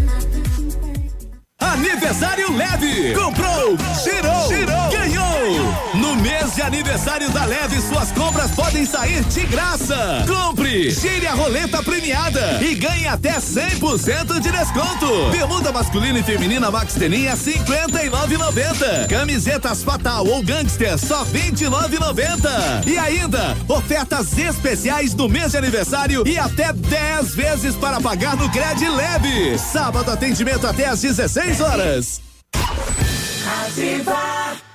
Aniversário leve! Comprou, tirou, ganhou! No mês de aniversário da Leve, suas compras podem sair de graça! Compre! Gire a roleta premiada e ganhe até 100% de desconto! Bermuda masculina e feminina Max Teninha 59,90. Camisetas Fatal ou Gangster só 29,90. E ainda, ofertas especiais do mês de aniversário e até 10 vezes para pagar no Cred Leve. Sábado atendimento até às 16 horas. Ativa.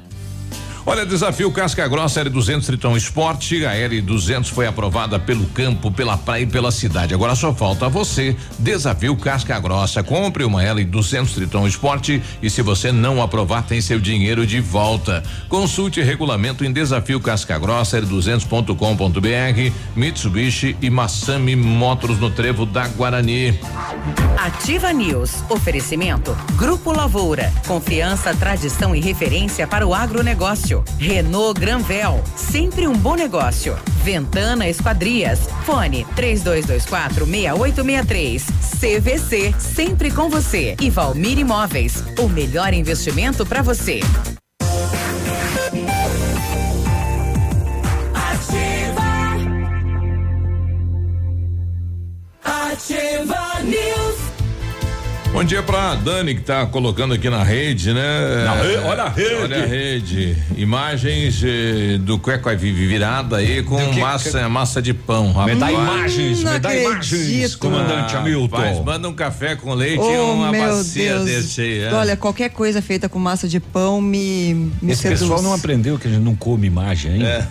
Olha, desafio Casca Grossa L200 Triton Sport. A L200 foi aprovada pelo campo, pela praia e pela cidade. Agora só falta você. Desafio Casca Grossa. Compre uma L200 Triton Sport e se você não aprovar, tem seu dinheiro de volta. Consulte regulamento em desafio Casca Grossa L200.com.br. Mitsubishi e Massami Motors no Trevo da Guarani. Ativa News. Oferecimento. Grupo Lavoura. Confiança, tradição e referência para o agronegócio. Renault Granvel. Sempre um bom negócio. Ventana Esquadrias. Fone 3224 6863. CVC. Sempre com você. E Valmir Imóveis. O melhor investimento para você. Ativa News. Bom dia pra Dani que tá colocando aqui na rede, né? Na re- olha a rede. Olha a rede. Imagens eh, do Cueca virada aí com Do que- massa, massa de pão. Me dá rapaz. imagens, Não me dá imagens, acredito. comandante Hamilton. Rapaz, manda um café com leite e Oh, uma meu bacia Deus. desse aí. é. Olha, qualquer coisa feita com massa de pão me, me Esse seduz. pessoal não aprendeu que a gente não come imagem ainda. É.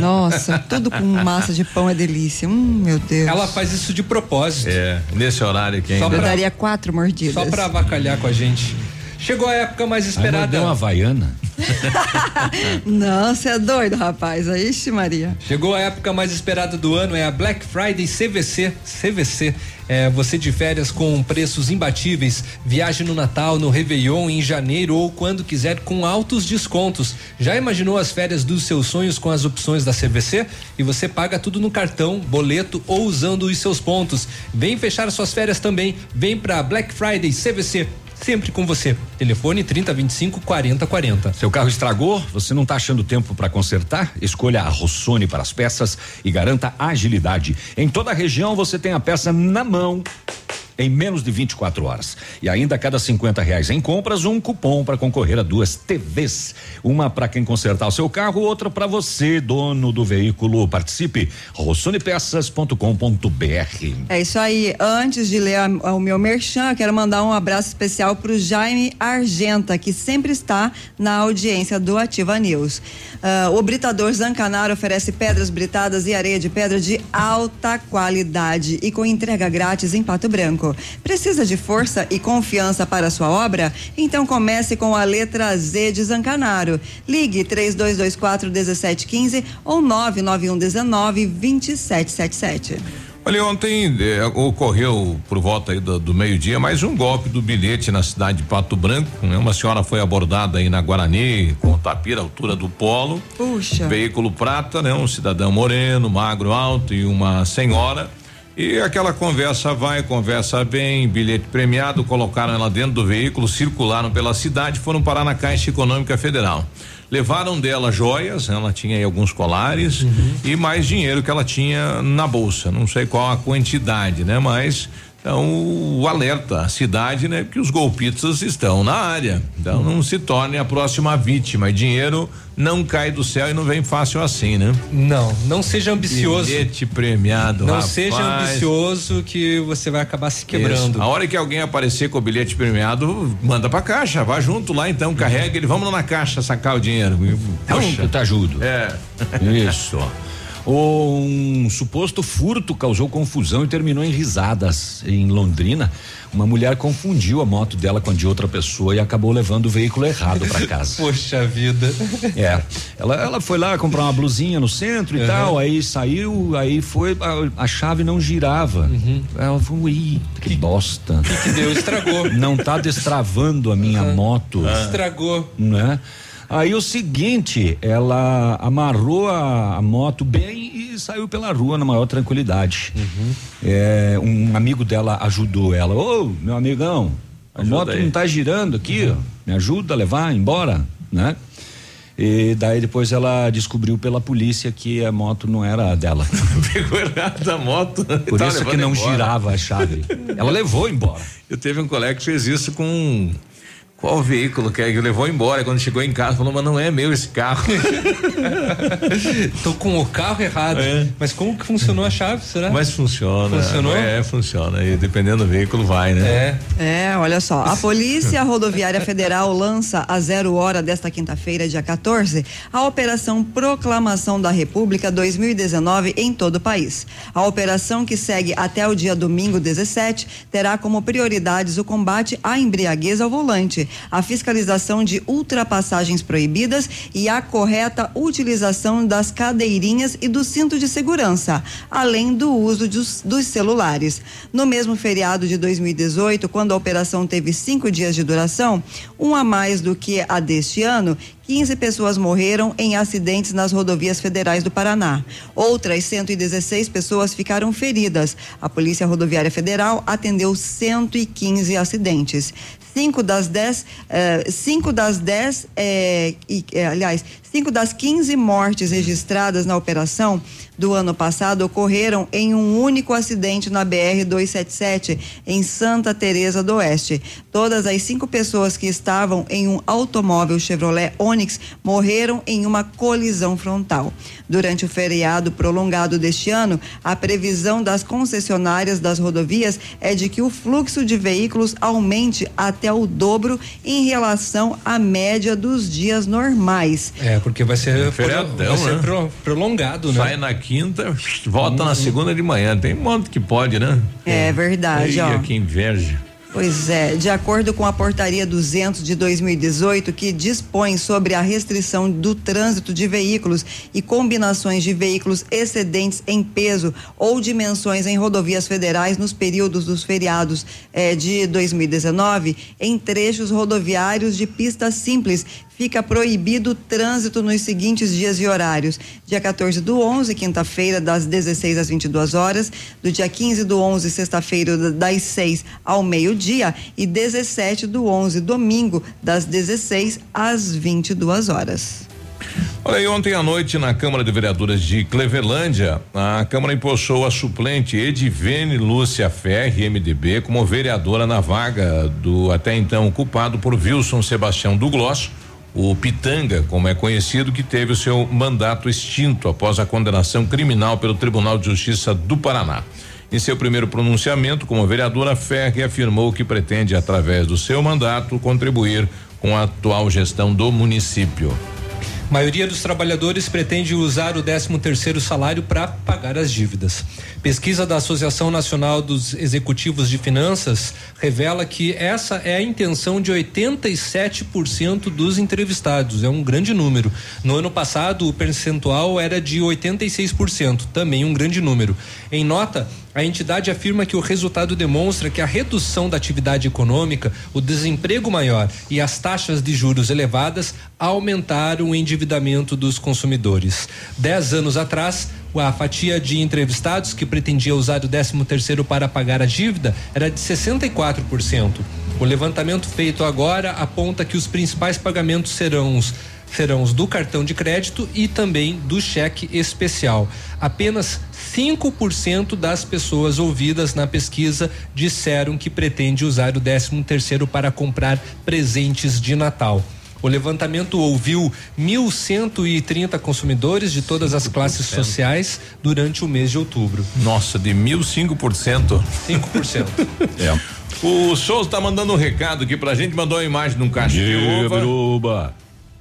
Nossa, tudo com massa de pão é delícia. Hum, meu Deus. Ela faz isso de propósito. É, nesse horário aqui Só ainda. Eu pra- daria quatro mordidas. Só pra avacalhar com a gente. Chegou a época mais esperada. deu uma havaiana. Não, você é doido, rapaz. Ixi, Maria. Chegou a época mais esperada do ano, é a Black Friday CVC. CVC. É você de férias com preços imbatíveis. Viaje no Natal, no Réveillon, em janeiro ou quando quiser com altos descontos. Já imaginou as férias dos seus sonhos com as opções da CVC? E você paga tudo no cartão, boleto ou usando os seus pontos. Vem fechar suas férias também. Vem pra Black Friday CVC. Sempre com você. Telefone 3025 4040. Seu carro estragou? Você não está achando tempo para consertar? Escolha a Rossoni para as peças e garanta agilidade. Em toda a região você tem a peça na mão. Em menos de 24 horas. E ainda a cada 50 reais em compras, um cupom para concorrer a duas TVs. Uma para quem consertar o seu carro, outra para você, dono do veículo. Participe. rossonepeças.com.br. É isso aí. Antes de ler a- o meu merchan, quero mandar um abraço especial pro Jaime Argenta, que sempre está na audiência do Ativa News. Ah, o Britador Zancanaro oferece pedras britadas e areia de pedra de alta qualidade e com entrega grátis em Pato Branco. Precisa de força e confiança para a sua obra? Então comece com a letra Z de Zancanaro. Ligue 3224 1715 ou 99119 2777. Olha, ontem eh, ocorreu por volta aí do, do meio-dia mais um golpe do bilhete na cidade de Pato Branco. Né? Uma senhora foi abordada aí na Guarani, com tapira à altura do polo. Puxa. Veículo prata, né? Um cidadão moreno, magro, alto e uma senhora. E aquela conversa vai, conversa vem, bilhete premiado, colocaram ela dentro do veículo, circularam pela cidade, foram parar na Caixa Econômica Federal. Levaram dela joias, ela tinha aí alguns colares e mais dinheiro que ela tinha na bolsa. Não sei qual a quantidade, né? Mas então o alerta à cidade, né? Que os golpistas estão na área. Então não se torne a próxima vítima. E dinheiro não cai do céu e não vem fácil assim, né? Não, não seja ambicioso. Bilhete premiado, Não rapaz. seja ambicioso que você vai acabar se quebrando. Isso. A hora que alguém aparecer com o bilhete premiado, manda pra caixa, vá junto lá então, carrega ele, vamos lá na caixa sacar o dinheiro. Poxa, te ajudo. É. Isso. Um suposto furto causou confusão e terminou em risadas em Londrina. Uma mulher confundiu a moto dela com a de outra pessoa e acabou levando o veículo errado para casa. Poxa vida. É. Ela, ela foi lá comprar uma blusinha no centro e Uhum. tal, aí saiu, aí foi, a, a chave não girava. Ela falou, ih, que bosta. Uhum. que deu? Estragou. Não tá destravando a minha moto. Estragou. Né? Aí o seguinte, ela amarrou a, a moto bem e saiu pela rua na maior tranquilidade. Uhum. É, um amigo dela ajudou ela. Ô, meu amigão, a Ajuda moto aí. não tá girando aqui, ó. Me ajuda a levar embora, né? E daí depois ela descobriu pela polícia que a moto não era dela. Pegou errado a moto. Por Tava isso que não embora. girava a chave. Ela levou embora. Eu teve um colega que fez isso com qual veículo que é que levou embora. Quando chegou em casa, falou, mas não é meu esse carro. Tô com o carro errado. Mas como que funcionou a chave, será? Mas funciona. Funcionou? É, funciona. E dependendo do veículo, vai, né? É. É, olha só. A Polícia Rodoviária Federal lança a zero hora desta quinta-feira, dia 14, a Operação Proclamação da República 2019 em todo o país. A operação, que segue até o dia domingo 17, terá como prioridades o combate à embriaguez ao volante, a fiscalização de ultrapassagens proibidas e a correta utilização das cadeirinhas e do cinto de segurança, além do uso dos, dos celulares. No mesmo feriado de 2018, quando a operação teve cinco dias de duração, um a mais do que a deste ano, 15 pessoas morreram em acidentes nas rodovias federais do Paraná. Outras 116 pessoas ficaram feridas. A Polícia Rodoviária Federal atendeu 115 acidentes. Cinco das dez, eh, cinco das dez, eh, e, eh, aliás, cinco das 15 mortes registradas na operação do ano passado ocorreram em um único acidente na BR 277 em Santa Teresa do Oeste. Todas as cinco pessoas que estavam em um automóvel Chevrolet Onix morreram em uma colisão frontal. Durante o feriado prolongado deste ano, a previsão das concessionárias das rodovias é de que o fluxo de veículos aumente até o dobro em relação à média dos dias normais. É, porque vai ser, Feriadão, vai ser né? pro- prolongado, né? Sai na quinta, volta na segunda de manhã. Tem um monte que pode, né? É verdade, ó. Eia, que inveja. Pois é, de acordo com a portaria 200 de 2018, que dispõe sobre a restrição do trânsito de veículos e combinações de veículos excedentes em peso ou dimensões em rodovias federais nos períodos dos feriados eh, de 2019, em trechos rodoviários de pista simples, fica proibido o trânsito nos seguintes dias e horários: dia 14 do 11, quinta-feira, das 16 às 22 horas, do dia 15 do 11, sexta-feira, da- das 6 ao meio-dia, e 17 do 11, domingo, das 16 às 22 horas. Olha aí, ontem à noite na Câmara de Vereadores de Clevelândia, a Câmara empossou a suplente Edivene Lúcia Ferri, MDB, como vereadora na vaga do até então ocupado por Wilson Sebastião Douglas, o Pitanga, como é conhecido, que teve o seu mandato extinto após a condenação criminal pelo Tribunal de Justiça do Paraná. Em seu primeiro pronunciamento como vereadora, Ferri afirmou que pretende, através do seu mandato, contribuir com a atual gestão do município. maioria dos trabalhadores pretende usar o 13 terceiro salário para pagar as dívidas. Pesquisa da Associação Nacional dos Executivos de Finanças revela que essa é a intenção de 87% dos entrevistados. É um grande número. No ano passado, o percentual era de 86%, também um grande número. Em nota, a entidade afirma que o resultado demonstra que a redução da atividade econômica, o desemprego maior e as taxas de juros elevadas aumentaram o endividamento dos consumidores. Dez anos atrás, a fatia de entrevistados que pretendia usar o 13 terceiro para pagar a dívida era de 64%. O levantamento feito agora aponta que os principais pagamentos serão os serão os do cartão de crédito e também do cheque especial. Apenas 5% das pessoas ouvidas na pesquisa disseram que pretende usar o 13 terceiro para comprar presentes de Natal. O levantamento ouviu 1.130 consumidores de todas as classes sociais durante o mês de outubro. Nossa, de mil cinco por cento. 5%. é. O Souza tá mandando um recado aqui pra gente, mandou a imagem de um cacho de uva. Biruba.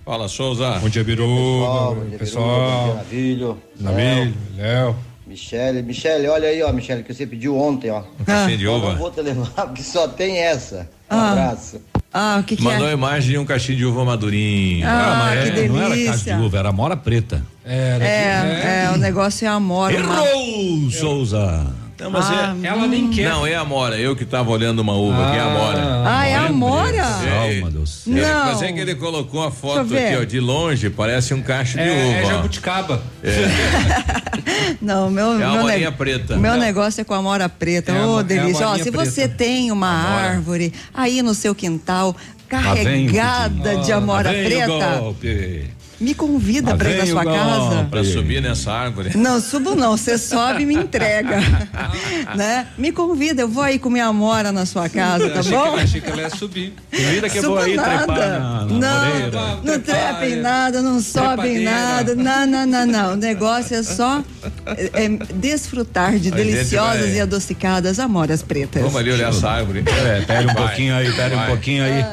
Fala, Souza. Bom dia, Biruba. Bom dia, pessoal. Bom dia, Navilho. Navilho, Léo. Michele, Michele, olha aí, ó, Michele, que você pediu ontem, ó. caixinha de Eu uva. Não vou te levar, porque só tem essa. Um Ah. abraço. Ah, o que, que Mandou a é? imagem de um cachinho de uva madurinho. Ah, mas que é, Não era delícia. cacho de uva, era mora preta. Era É, é, o negócio é amor. uma- Errou, Souza. Não, mas Ah, é, Ela nem quer. Não, é a Mora. Eu que tava olhando uma uva aqui, é a Mora. Ah, é amora? É, Calma, Deus. é, Não. Mas é que ele colocou a foto aqui, ó, de longe, parece um cacho de É, é uva. ó. jabuticaba. Não, meu, É a meu, morinha neg- preta. o meu Não. negócio é com a mora preta. É Ô, é a delícia. Ó, se você preta. tem uma árvore aí no seu quintal carregada de amora o preta, golpe. Me convida para ir na sua casa. Pra subir nessa árvore. Não, subo não, você sobe e me entrega. né? Me convida, eu vou aí comer a mora na sua casa, tá achei bom? Que, achei que ela ia subir. Convida que eu vou Subo aí nada. trepar na, na não, moreira. não trepa em nada, não sobe em nada. Não, não, não, não. O negócio é só é, é desfrutar de A deliciosas vai- e adocicadas amoras pretas. Vamos ali olhar essa árvore. É, pera um Vai, pouquinho aí, pera um pouquinho aí.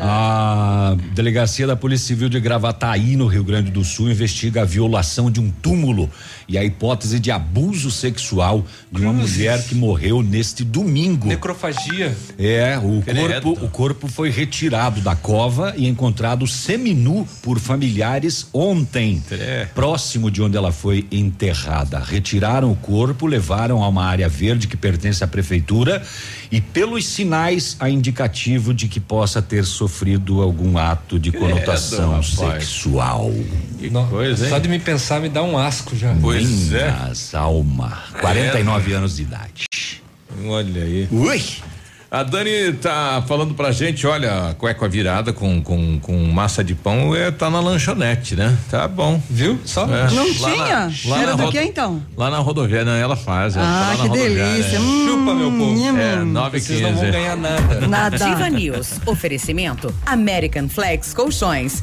A delegacia da Polícia Civil de Gravataí, no Rio Grande do Sul, investiga a violação de um túmulo e a hipótese de abuso sexual de uma mulher que morreu neste domingo. Necrofagia. É, o corpo, o corpo foi retirado da cova e encontrado seminu por familiares ontem, próximo de onde ela foi enterrada. Retiraram o corpo, levaram a uma área verde que pertence à prefeitura e pelos sinais há indicativo de que possa ter sofrido algum ato de conotação rapaz. sexual. Que coisa, hein? Só de me pensar me dá um asco já. Pois é. Minhas alma. 49 anos de idade. Olha aí. Ui! A Dani tá falando pra gente, olha, cueca virada com, com, com massa de pão é, tá na lanchonete, né? Tá bom. Viu? Só? É. Não Lá tinha? na- lá Era na do que então? Lá na rodoviária, não, ela faz. ela Ah, tá lá na que delícia. é. Hum, Chupa, meu povo. É, nove Vocês não vão quinze. ganhar nada. Nada. Ativa News. Oferecimento American Flex Colchões.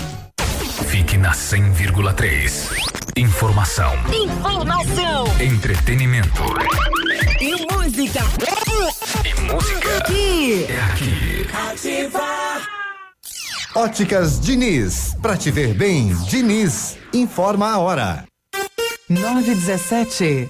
Fique na 100,3. Informação, Informação entretenimento e música. e música. Aqui. É aqui. Ativa. Óticas Diniz. Pra te ver bem, Diniz. Informa a hora. 917.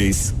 Peace.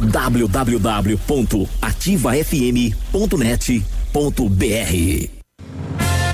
www.ativafm.net.br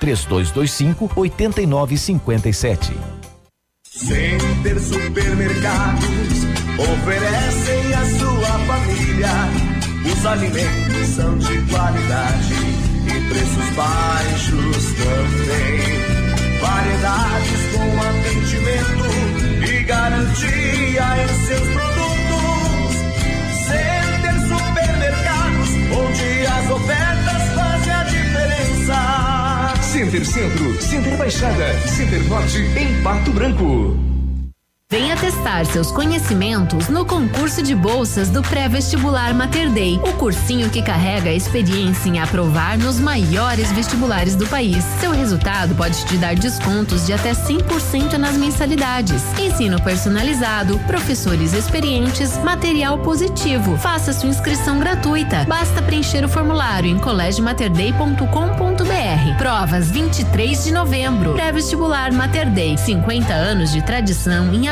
3225 8957. Center Supermercados oferecem à sua família. Os alimentos são de qualidade e preços baixos também. Variedades com atendimento e garantia em seus produtos. Center Supermercados, onde as ofertas a. Center Centro, Center Baixada, Center Norte, em Pato Branco. Venha testar seus conhecimentos no concurso de bolsas do pré-vestibular Mater Dei, o cursinho que carrega a experiência em aprovar nos maiores vestibulares do país. Seu resultado pode te dar descontos de até 100% nas mensalidades. Ensino personalizado, professores experientes, material positivo. Faça sua inscrição gratuita. Basta preencher o formulário em colégiomaterdei.com.br. Provas 23 de novembro. Pré-vestibular Mater Dei, 50 anos de tradição em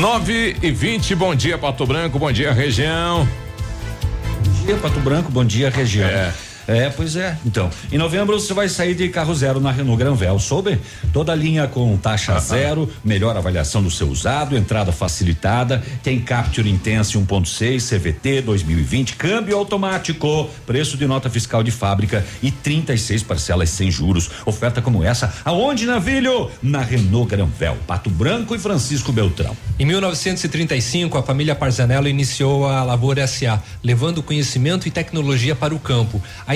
Nove e vinte, bom dia Pato Branco, bom dia região. Bom dia Pato Branco, bom dia região. É. É, pois é. Então, em novembro você vai sair de carro zero na Renault Granvel, soube? Toda linha com taxa zero, melhor avaliação do seu usado, entrada facilitada, tem Capture Intense 1.6, CVT 2020, câmbio automático, preço de nota fiscal de fábrica e 36 parcelas sem juros. Oferta como essa, aonde, Navilho? Na Renault Granvel, Pato Branco e Francisco Beltrão. Em 1935, a família Parzanello iniciou a Lavoura SA, levando conhecimento e tecnologia para o campo. A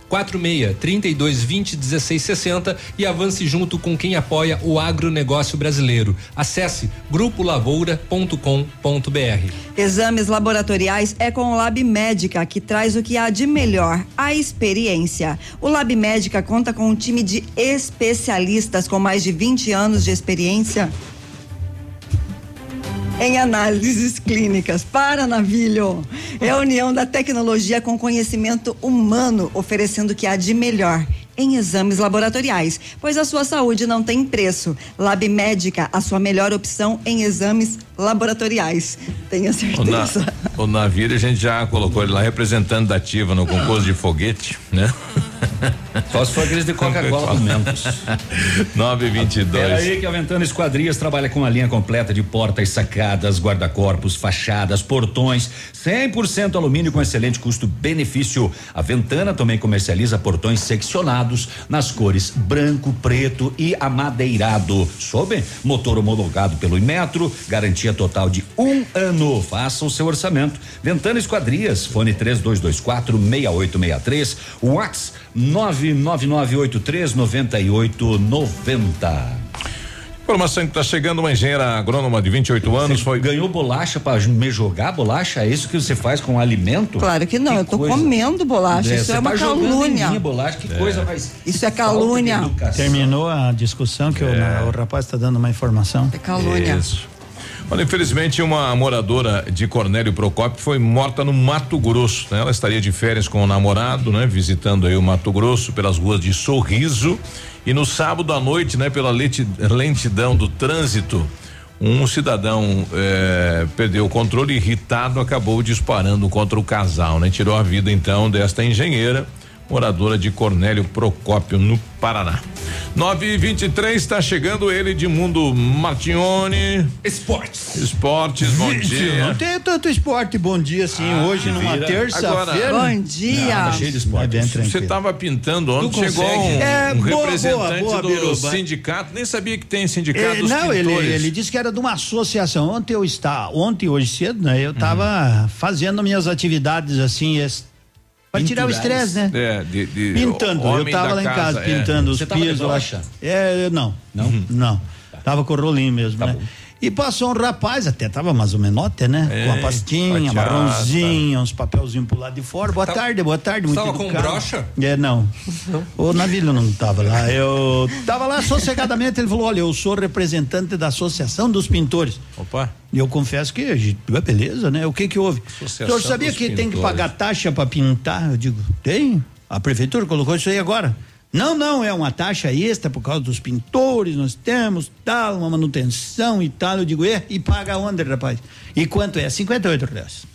46 32 20 16 60 e avance junto com quem apoia o agronegócio brasileiro. Acesse grupolavoura.com.br. Exames laboratoriais é com o Lab Médica, que traz o que há de melhor, a experiência. O Lab Médica conta com um time de especialistas com mais de 20 anos de experiência em análises clínicas. Para, Navilho! É a união da tecnologia com conhecimento humano, oferecendo o que há de melhor em exames laboratoriais, pois a sua saúde não tem preço. Lab Médica, a sua melhor opção em exames laboratoriais. Tenha certeza. O, na, o navio a gente já colocou ele lá representando da ativa no concurso de foguete, né? Só se for aqueles de Coca-Cola Mentos. 922. É aí que a Ventana Esquadrias trabalha com a linha completa de portas, sacadas, guarda-corpos, fachadas, portões, 100% alumínio com excelente custo-benefício. A Ventana também comercializa portões seccionados nas cores branco, preto e amadeirado. Soube? Motor homologado pelo Inmetro, garantia total de um ano. Faça o seu orçamento. Ventana Esquadrias, fone 3224 6863, WhatsApp 99983 9890. Informação que está chegando uma engenheira agrônoma de 28 anos Você foi ganhou bolacha para me jogar bolacha? É isso que você faz com alimento? Claro que não, Que eu tô coisa. comendo bolacha. É, Isso é uma tá calúnia. mim, bolacha, que coisa mais. Isso é calúnia. Terminou a discussão que o, na- o rapaz está dando uma informação. É calúnia. Isso. Olha, infelizmente, uma moradora de Cornélio Procópio foi morta no Mato Grosso. né? Ela estaria de férias com o namorado, né? Visitando aí o Mato Grosso pelas ruas de Sorriso. E no sábado à noite, né? Pela lentidão do trânsito, um cidadão eh, perdeu o controle irritado, acabou disparando contra o casal, né? Tirou a vida então desta engenheira. Moradora de Cornélio Procópio, no Paraná. 9 e 23 está chegando ele de Mundo Martione. Esportes. Esportes, bom Gente, dia. Não tem tanto esporte bom dia assim hoje numa terça-feira. Agora- Bom dia. Ah, cheio de esporte. esporte. Você estava pintando ontem, chegou um, É, um boa, representante boa, boa, do Biruba. sindicato, nem sabia que tem sindicato É, dos não, ele, pintores. ele disse que era de uma associação. Ontem eu estava, ontem hoje cedo, né? Eu estava fazendo minhas atividades assim, para tirar o estresse, né? É, de, de Pintando, eu tava lá em casa é. pintando os Você tava de pisos lá. brocha? É, não. Não? Não. Tava com o rolinho mesmo, Tá né? E passou um rapaz, até tava mais ou menos né? É, com a pastinha, fatiada. marronzinha, uns papelzinhos pro lado de fora. Boa tarde, boa tarde, muito tava com educado. brocha? É, não. O navilho não tava lá. Eu tava lá sossegadamente, ele falou: olha, eu sou representante da Associação dos Pintores. Opa. E eu confesso que, é beleza, né? O que que houve? Associação o senhor sabia que tem que Pintores. pagar taxa para pintar? Eu digo, tem? A prefeitura colocou isso aí agora. Não, não, é uma taxa extra por causa dos pintores, nós temos tal, uma manutenção e tal. Eu digo, é, e paga onde, rapaz? E quanto é? 58 reais.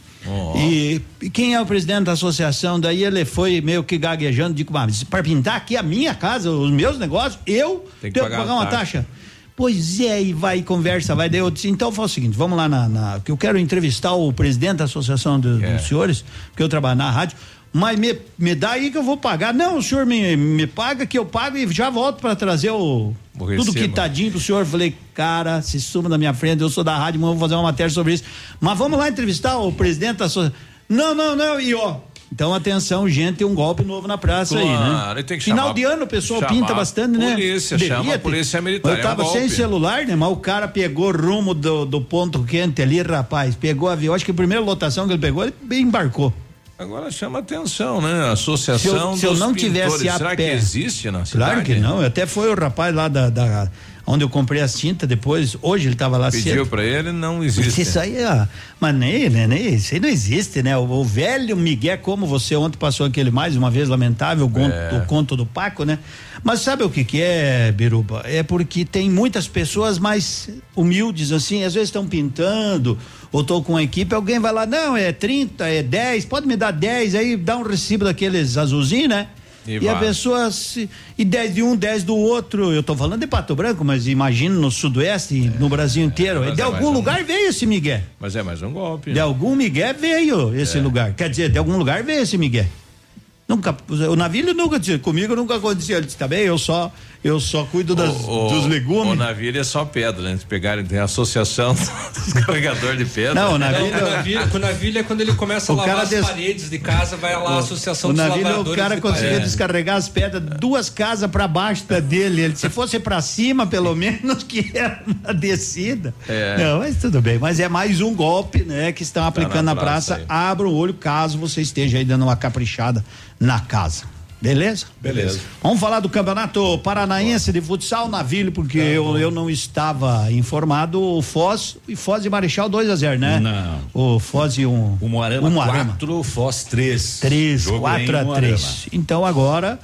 E, e quem é o presidente da associação? Daí ele foi meio que gaguejando, digo, mas para pintar aqui a minha casa, os meus negócios, eu tenho que pagar pagar uma taxa. taxa. Pois é, e vai conversa, vai. Daí eu disse, então faz o seguinte, vamos lá na, na- que eu quero entrevistar o presidente da associação do- É. dos senhores, porque eu trabalho na rádio, mas me, me dá aí que eu vou pagar. Não, o senhor me, me paga que eu pago e já volto para trazer o O tudo recibo. quitadinho pro senhor. Falei, cara, se suma da minha frente, eu sou da rádio, mas vou fazer uma matéria sobre isso. Mas vamos lá entrevistar o presidente da associação. Não, não, não, e ó. Então, atenção, gente, tem um golpe novo na praça aí, Claro, né? e tem que Final chamar- de ano o pessoal pinta bastante, né? polícia, Devia chama a polícia militar, Eu é um tava sem golpe. celular, né? Mas o cara pegou rumo do, do ponto quente ali, rapaz. Pegou avião. Acho que a primeira lotação que ele pegou, ele embarcou. Agora chama atenção, né? Associação Se eu, se eu não pintores. tivesse a Será pé. que existe na cidade? Claro que não. Até foi o rapaz lá da, da- onde eu comprei as tintas depois. Hoje ele estava lá Pediu cedo. pra ele, não existe. Isso aí, ó, mas nem, né, nem, isso aí não existe, né? O, o velho Miguel, como você ontem passou aquele mais uma vez lamentável, o, conto, É. o conto do Paco, né? Mas sabe o que que é, Biruba? É porque tem muitas pessoas mais humildes, assim, às vezes estão pintando, ou tô com a equipe, alguém vai lá, não, é 30, é 10, pode me dar 10, aí dá um recibo daqueles azulzinhos, né? E E, a pessoa se, e 10 de um, 10 do outro. Eu tô falando de Pato Branco, mas imagino no Sudoeste, no Brasil inteiro. mas de é mais algum um- lugar veio esse Miguel. Mas é mais um golpe. De algum Miguel veio esse É. lugar. Quer dizer, de algum lugar veio esse Miguel. Nunca, o navio nunca disse, comigo nunca aconteceu. Ele disse, tá bem, eu só, eu só cuido das, O- dos O legumes. navio é só pedra, né? Se pegarem, tem a associação dos carregadores de pedra. Não, o Não, navio- o o navilho é quando ele começa a O lavar cara as des- paredes de casa, vai lá a Associação o dos navio, Lavradores o cara de conseguiu Paredes. descarregar as pedras duas casas para baixo da dele. Ele, se fosse para cima, pelo menos que era na descida. É. Não, mas tudo bem. Mas é mais um golpe, né, que estão aplicando na na praça. praça. Abra o olho caso você esteja aí dando uma caprichada na casa. Beleza? Beleza. Vamos falar do Campeonato Paranaense de Futsal Navilho, porque eu, eu não estava informado. O Foz e Foz e Marechal 2 a 0 né? Não. O Foz e um. O Moarama um Moarama. 4, Foz 3. 3, Jogo 4 em a Moarama. 3. Então agora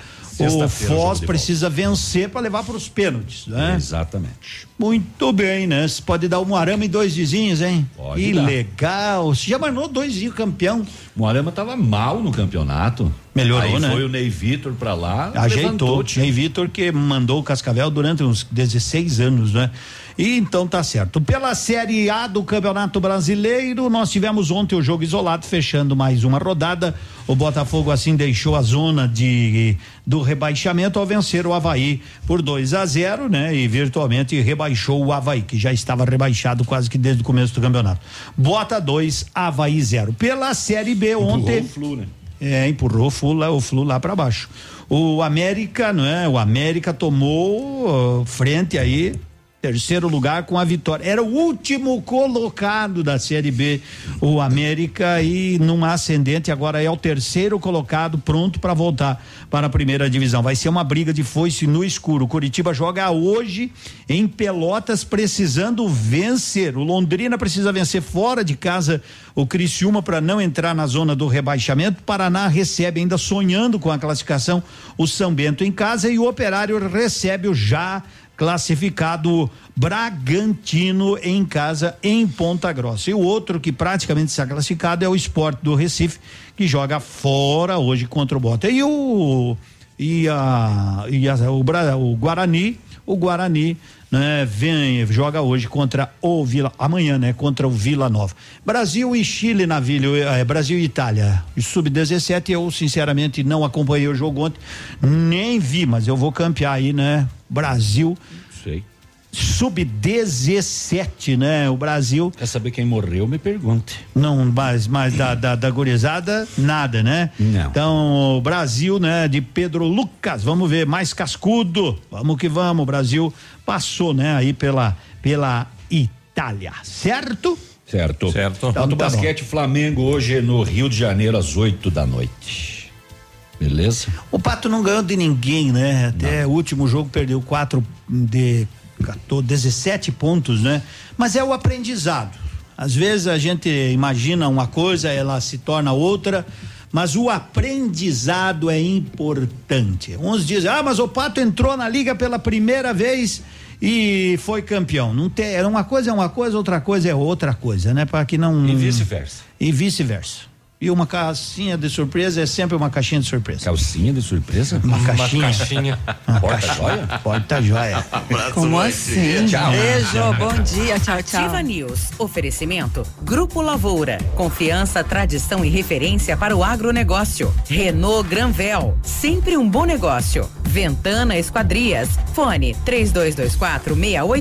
o Foz precisa vencer para levar para os pênaltis, né? Exatamente. Muito bem, né? Você pode dar o Moarama em dois vizinhos, hein? Pode que dar. legal. Você já mandou dois vizinhos campeão. Moarama tava mal no campeonato. Melhorou, Aí né? foi o Ney Vitor pra lá. Ajeitou. o. Ney Vitor que mandou o Cascavel durante uns 16 anos, né? E então tá certo. Pela Série A do Campeonato Brasileiro, nós tivemos ontem o jogo isolado, fechando mais uma rodada. O Botafogo assim deixou a zona de do rebaixamento ao vencer o Havaí por 2 a 0, né? E virtualmente rebaixou o Havaí, que já estava rebaixado quase que desde o começo do campeonato. Bota 2, Havaí 0. Pela Série B ontem. o Flu, né? É, empurrou o Flu lá, o Flu lá para baixo. O América, não é? O América tomou uh, frente aí, terceiro lugar com a vitória. Era o último colocado da Série B, o América e numa ascendente agora é o terceiro colocado pronto para voltar para a primeira divisão. Vai ser uma briga de foice no escuro. O Curitiba joga hoje em Pelotas precisando vencer. O Londrina precisa vencer fora de casa o Criciúma para não entrar na zona do rebaixamento. Paraná recebe ainda sonhando com a classificação o São Bento em casa e o Operário recebe o já classificado Bragantino em casa em Ponta Grossa. E o outro que praticamente está classificado é o Esporte do Recife, que joga fora hoje contra o Bota. E o e a, e a o, o Guarani, o Guarani né, vem, joga hoje contra o Vila, amanhã, né, contra o Vila Nova. Brasil e Chile na Vila, eh, Brasil e Itália. Sub-17, eu sinceramente não acompanhei o jogo ontem, nem vi, mas eu vou campear aí, né? Brasil. Sei. Sub-17, né? O Brasil. Quer saber quem morreu? Me pergunte. Não, mas, mas da, da, da gurizada, nada, né? Não. Então, o Brasil, né? De Pedro Lucas, vamos ver, mais cascudo. Vamos que vamos. O Brasil passou, né? Aí pela, pela Itália, certo? Certo. Certo. Então, Então tá basquete Flamengo hoje no Rio de Janeiro às 8 da noite. Beleza? O Pato não ganhou de ninguém, né? Até o último jogo perdeu quatro de 14, 17 pontos, né? Mas é o aprendizado. Às vezes a gente imagina uma coisa, ela se torna outra, mas o aprendizado é importante. Uns dizem, ah, mas o Pato entrou na liga pela primeira vez e foi campeão. Não tem, uma coisa é uma coisa, outra coisa é outra coisa, né? Para que não E vice-versa. E vice-versa. E uma caixinha de surpresa é sempre uma caixinha de surpresa. Calcinha de surpresa? Uma Uma caixinha. caixinha. Uma Porta-joia? Porta-joia. Como assim? Tchau. Beijo, bom dia, tchau, tchau. Ativa News. Oferecimento. Grupo Lavoura. Confiança, tradição e referência para o agronegócio. Renault Granvel. Sempre um bom negócio. Ventana Esquadrias. Fone 3224 68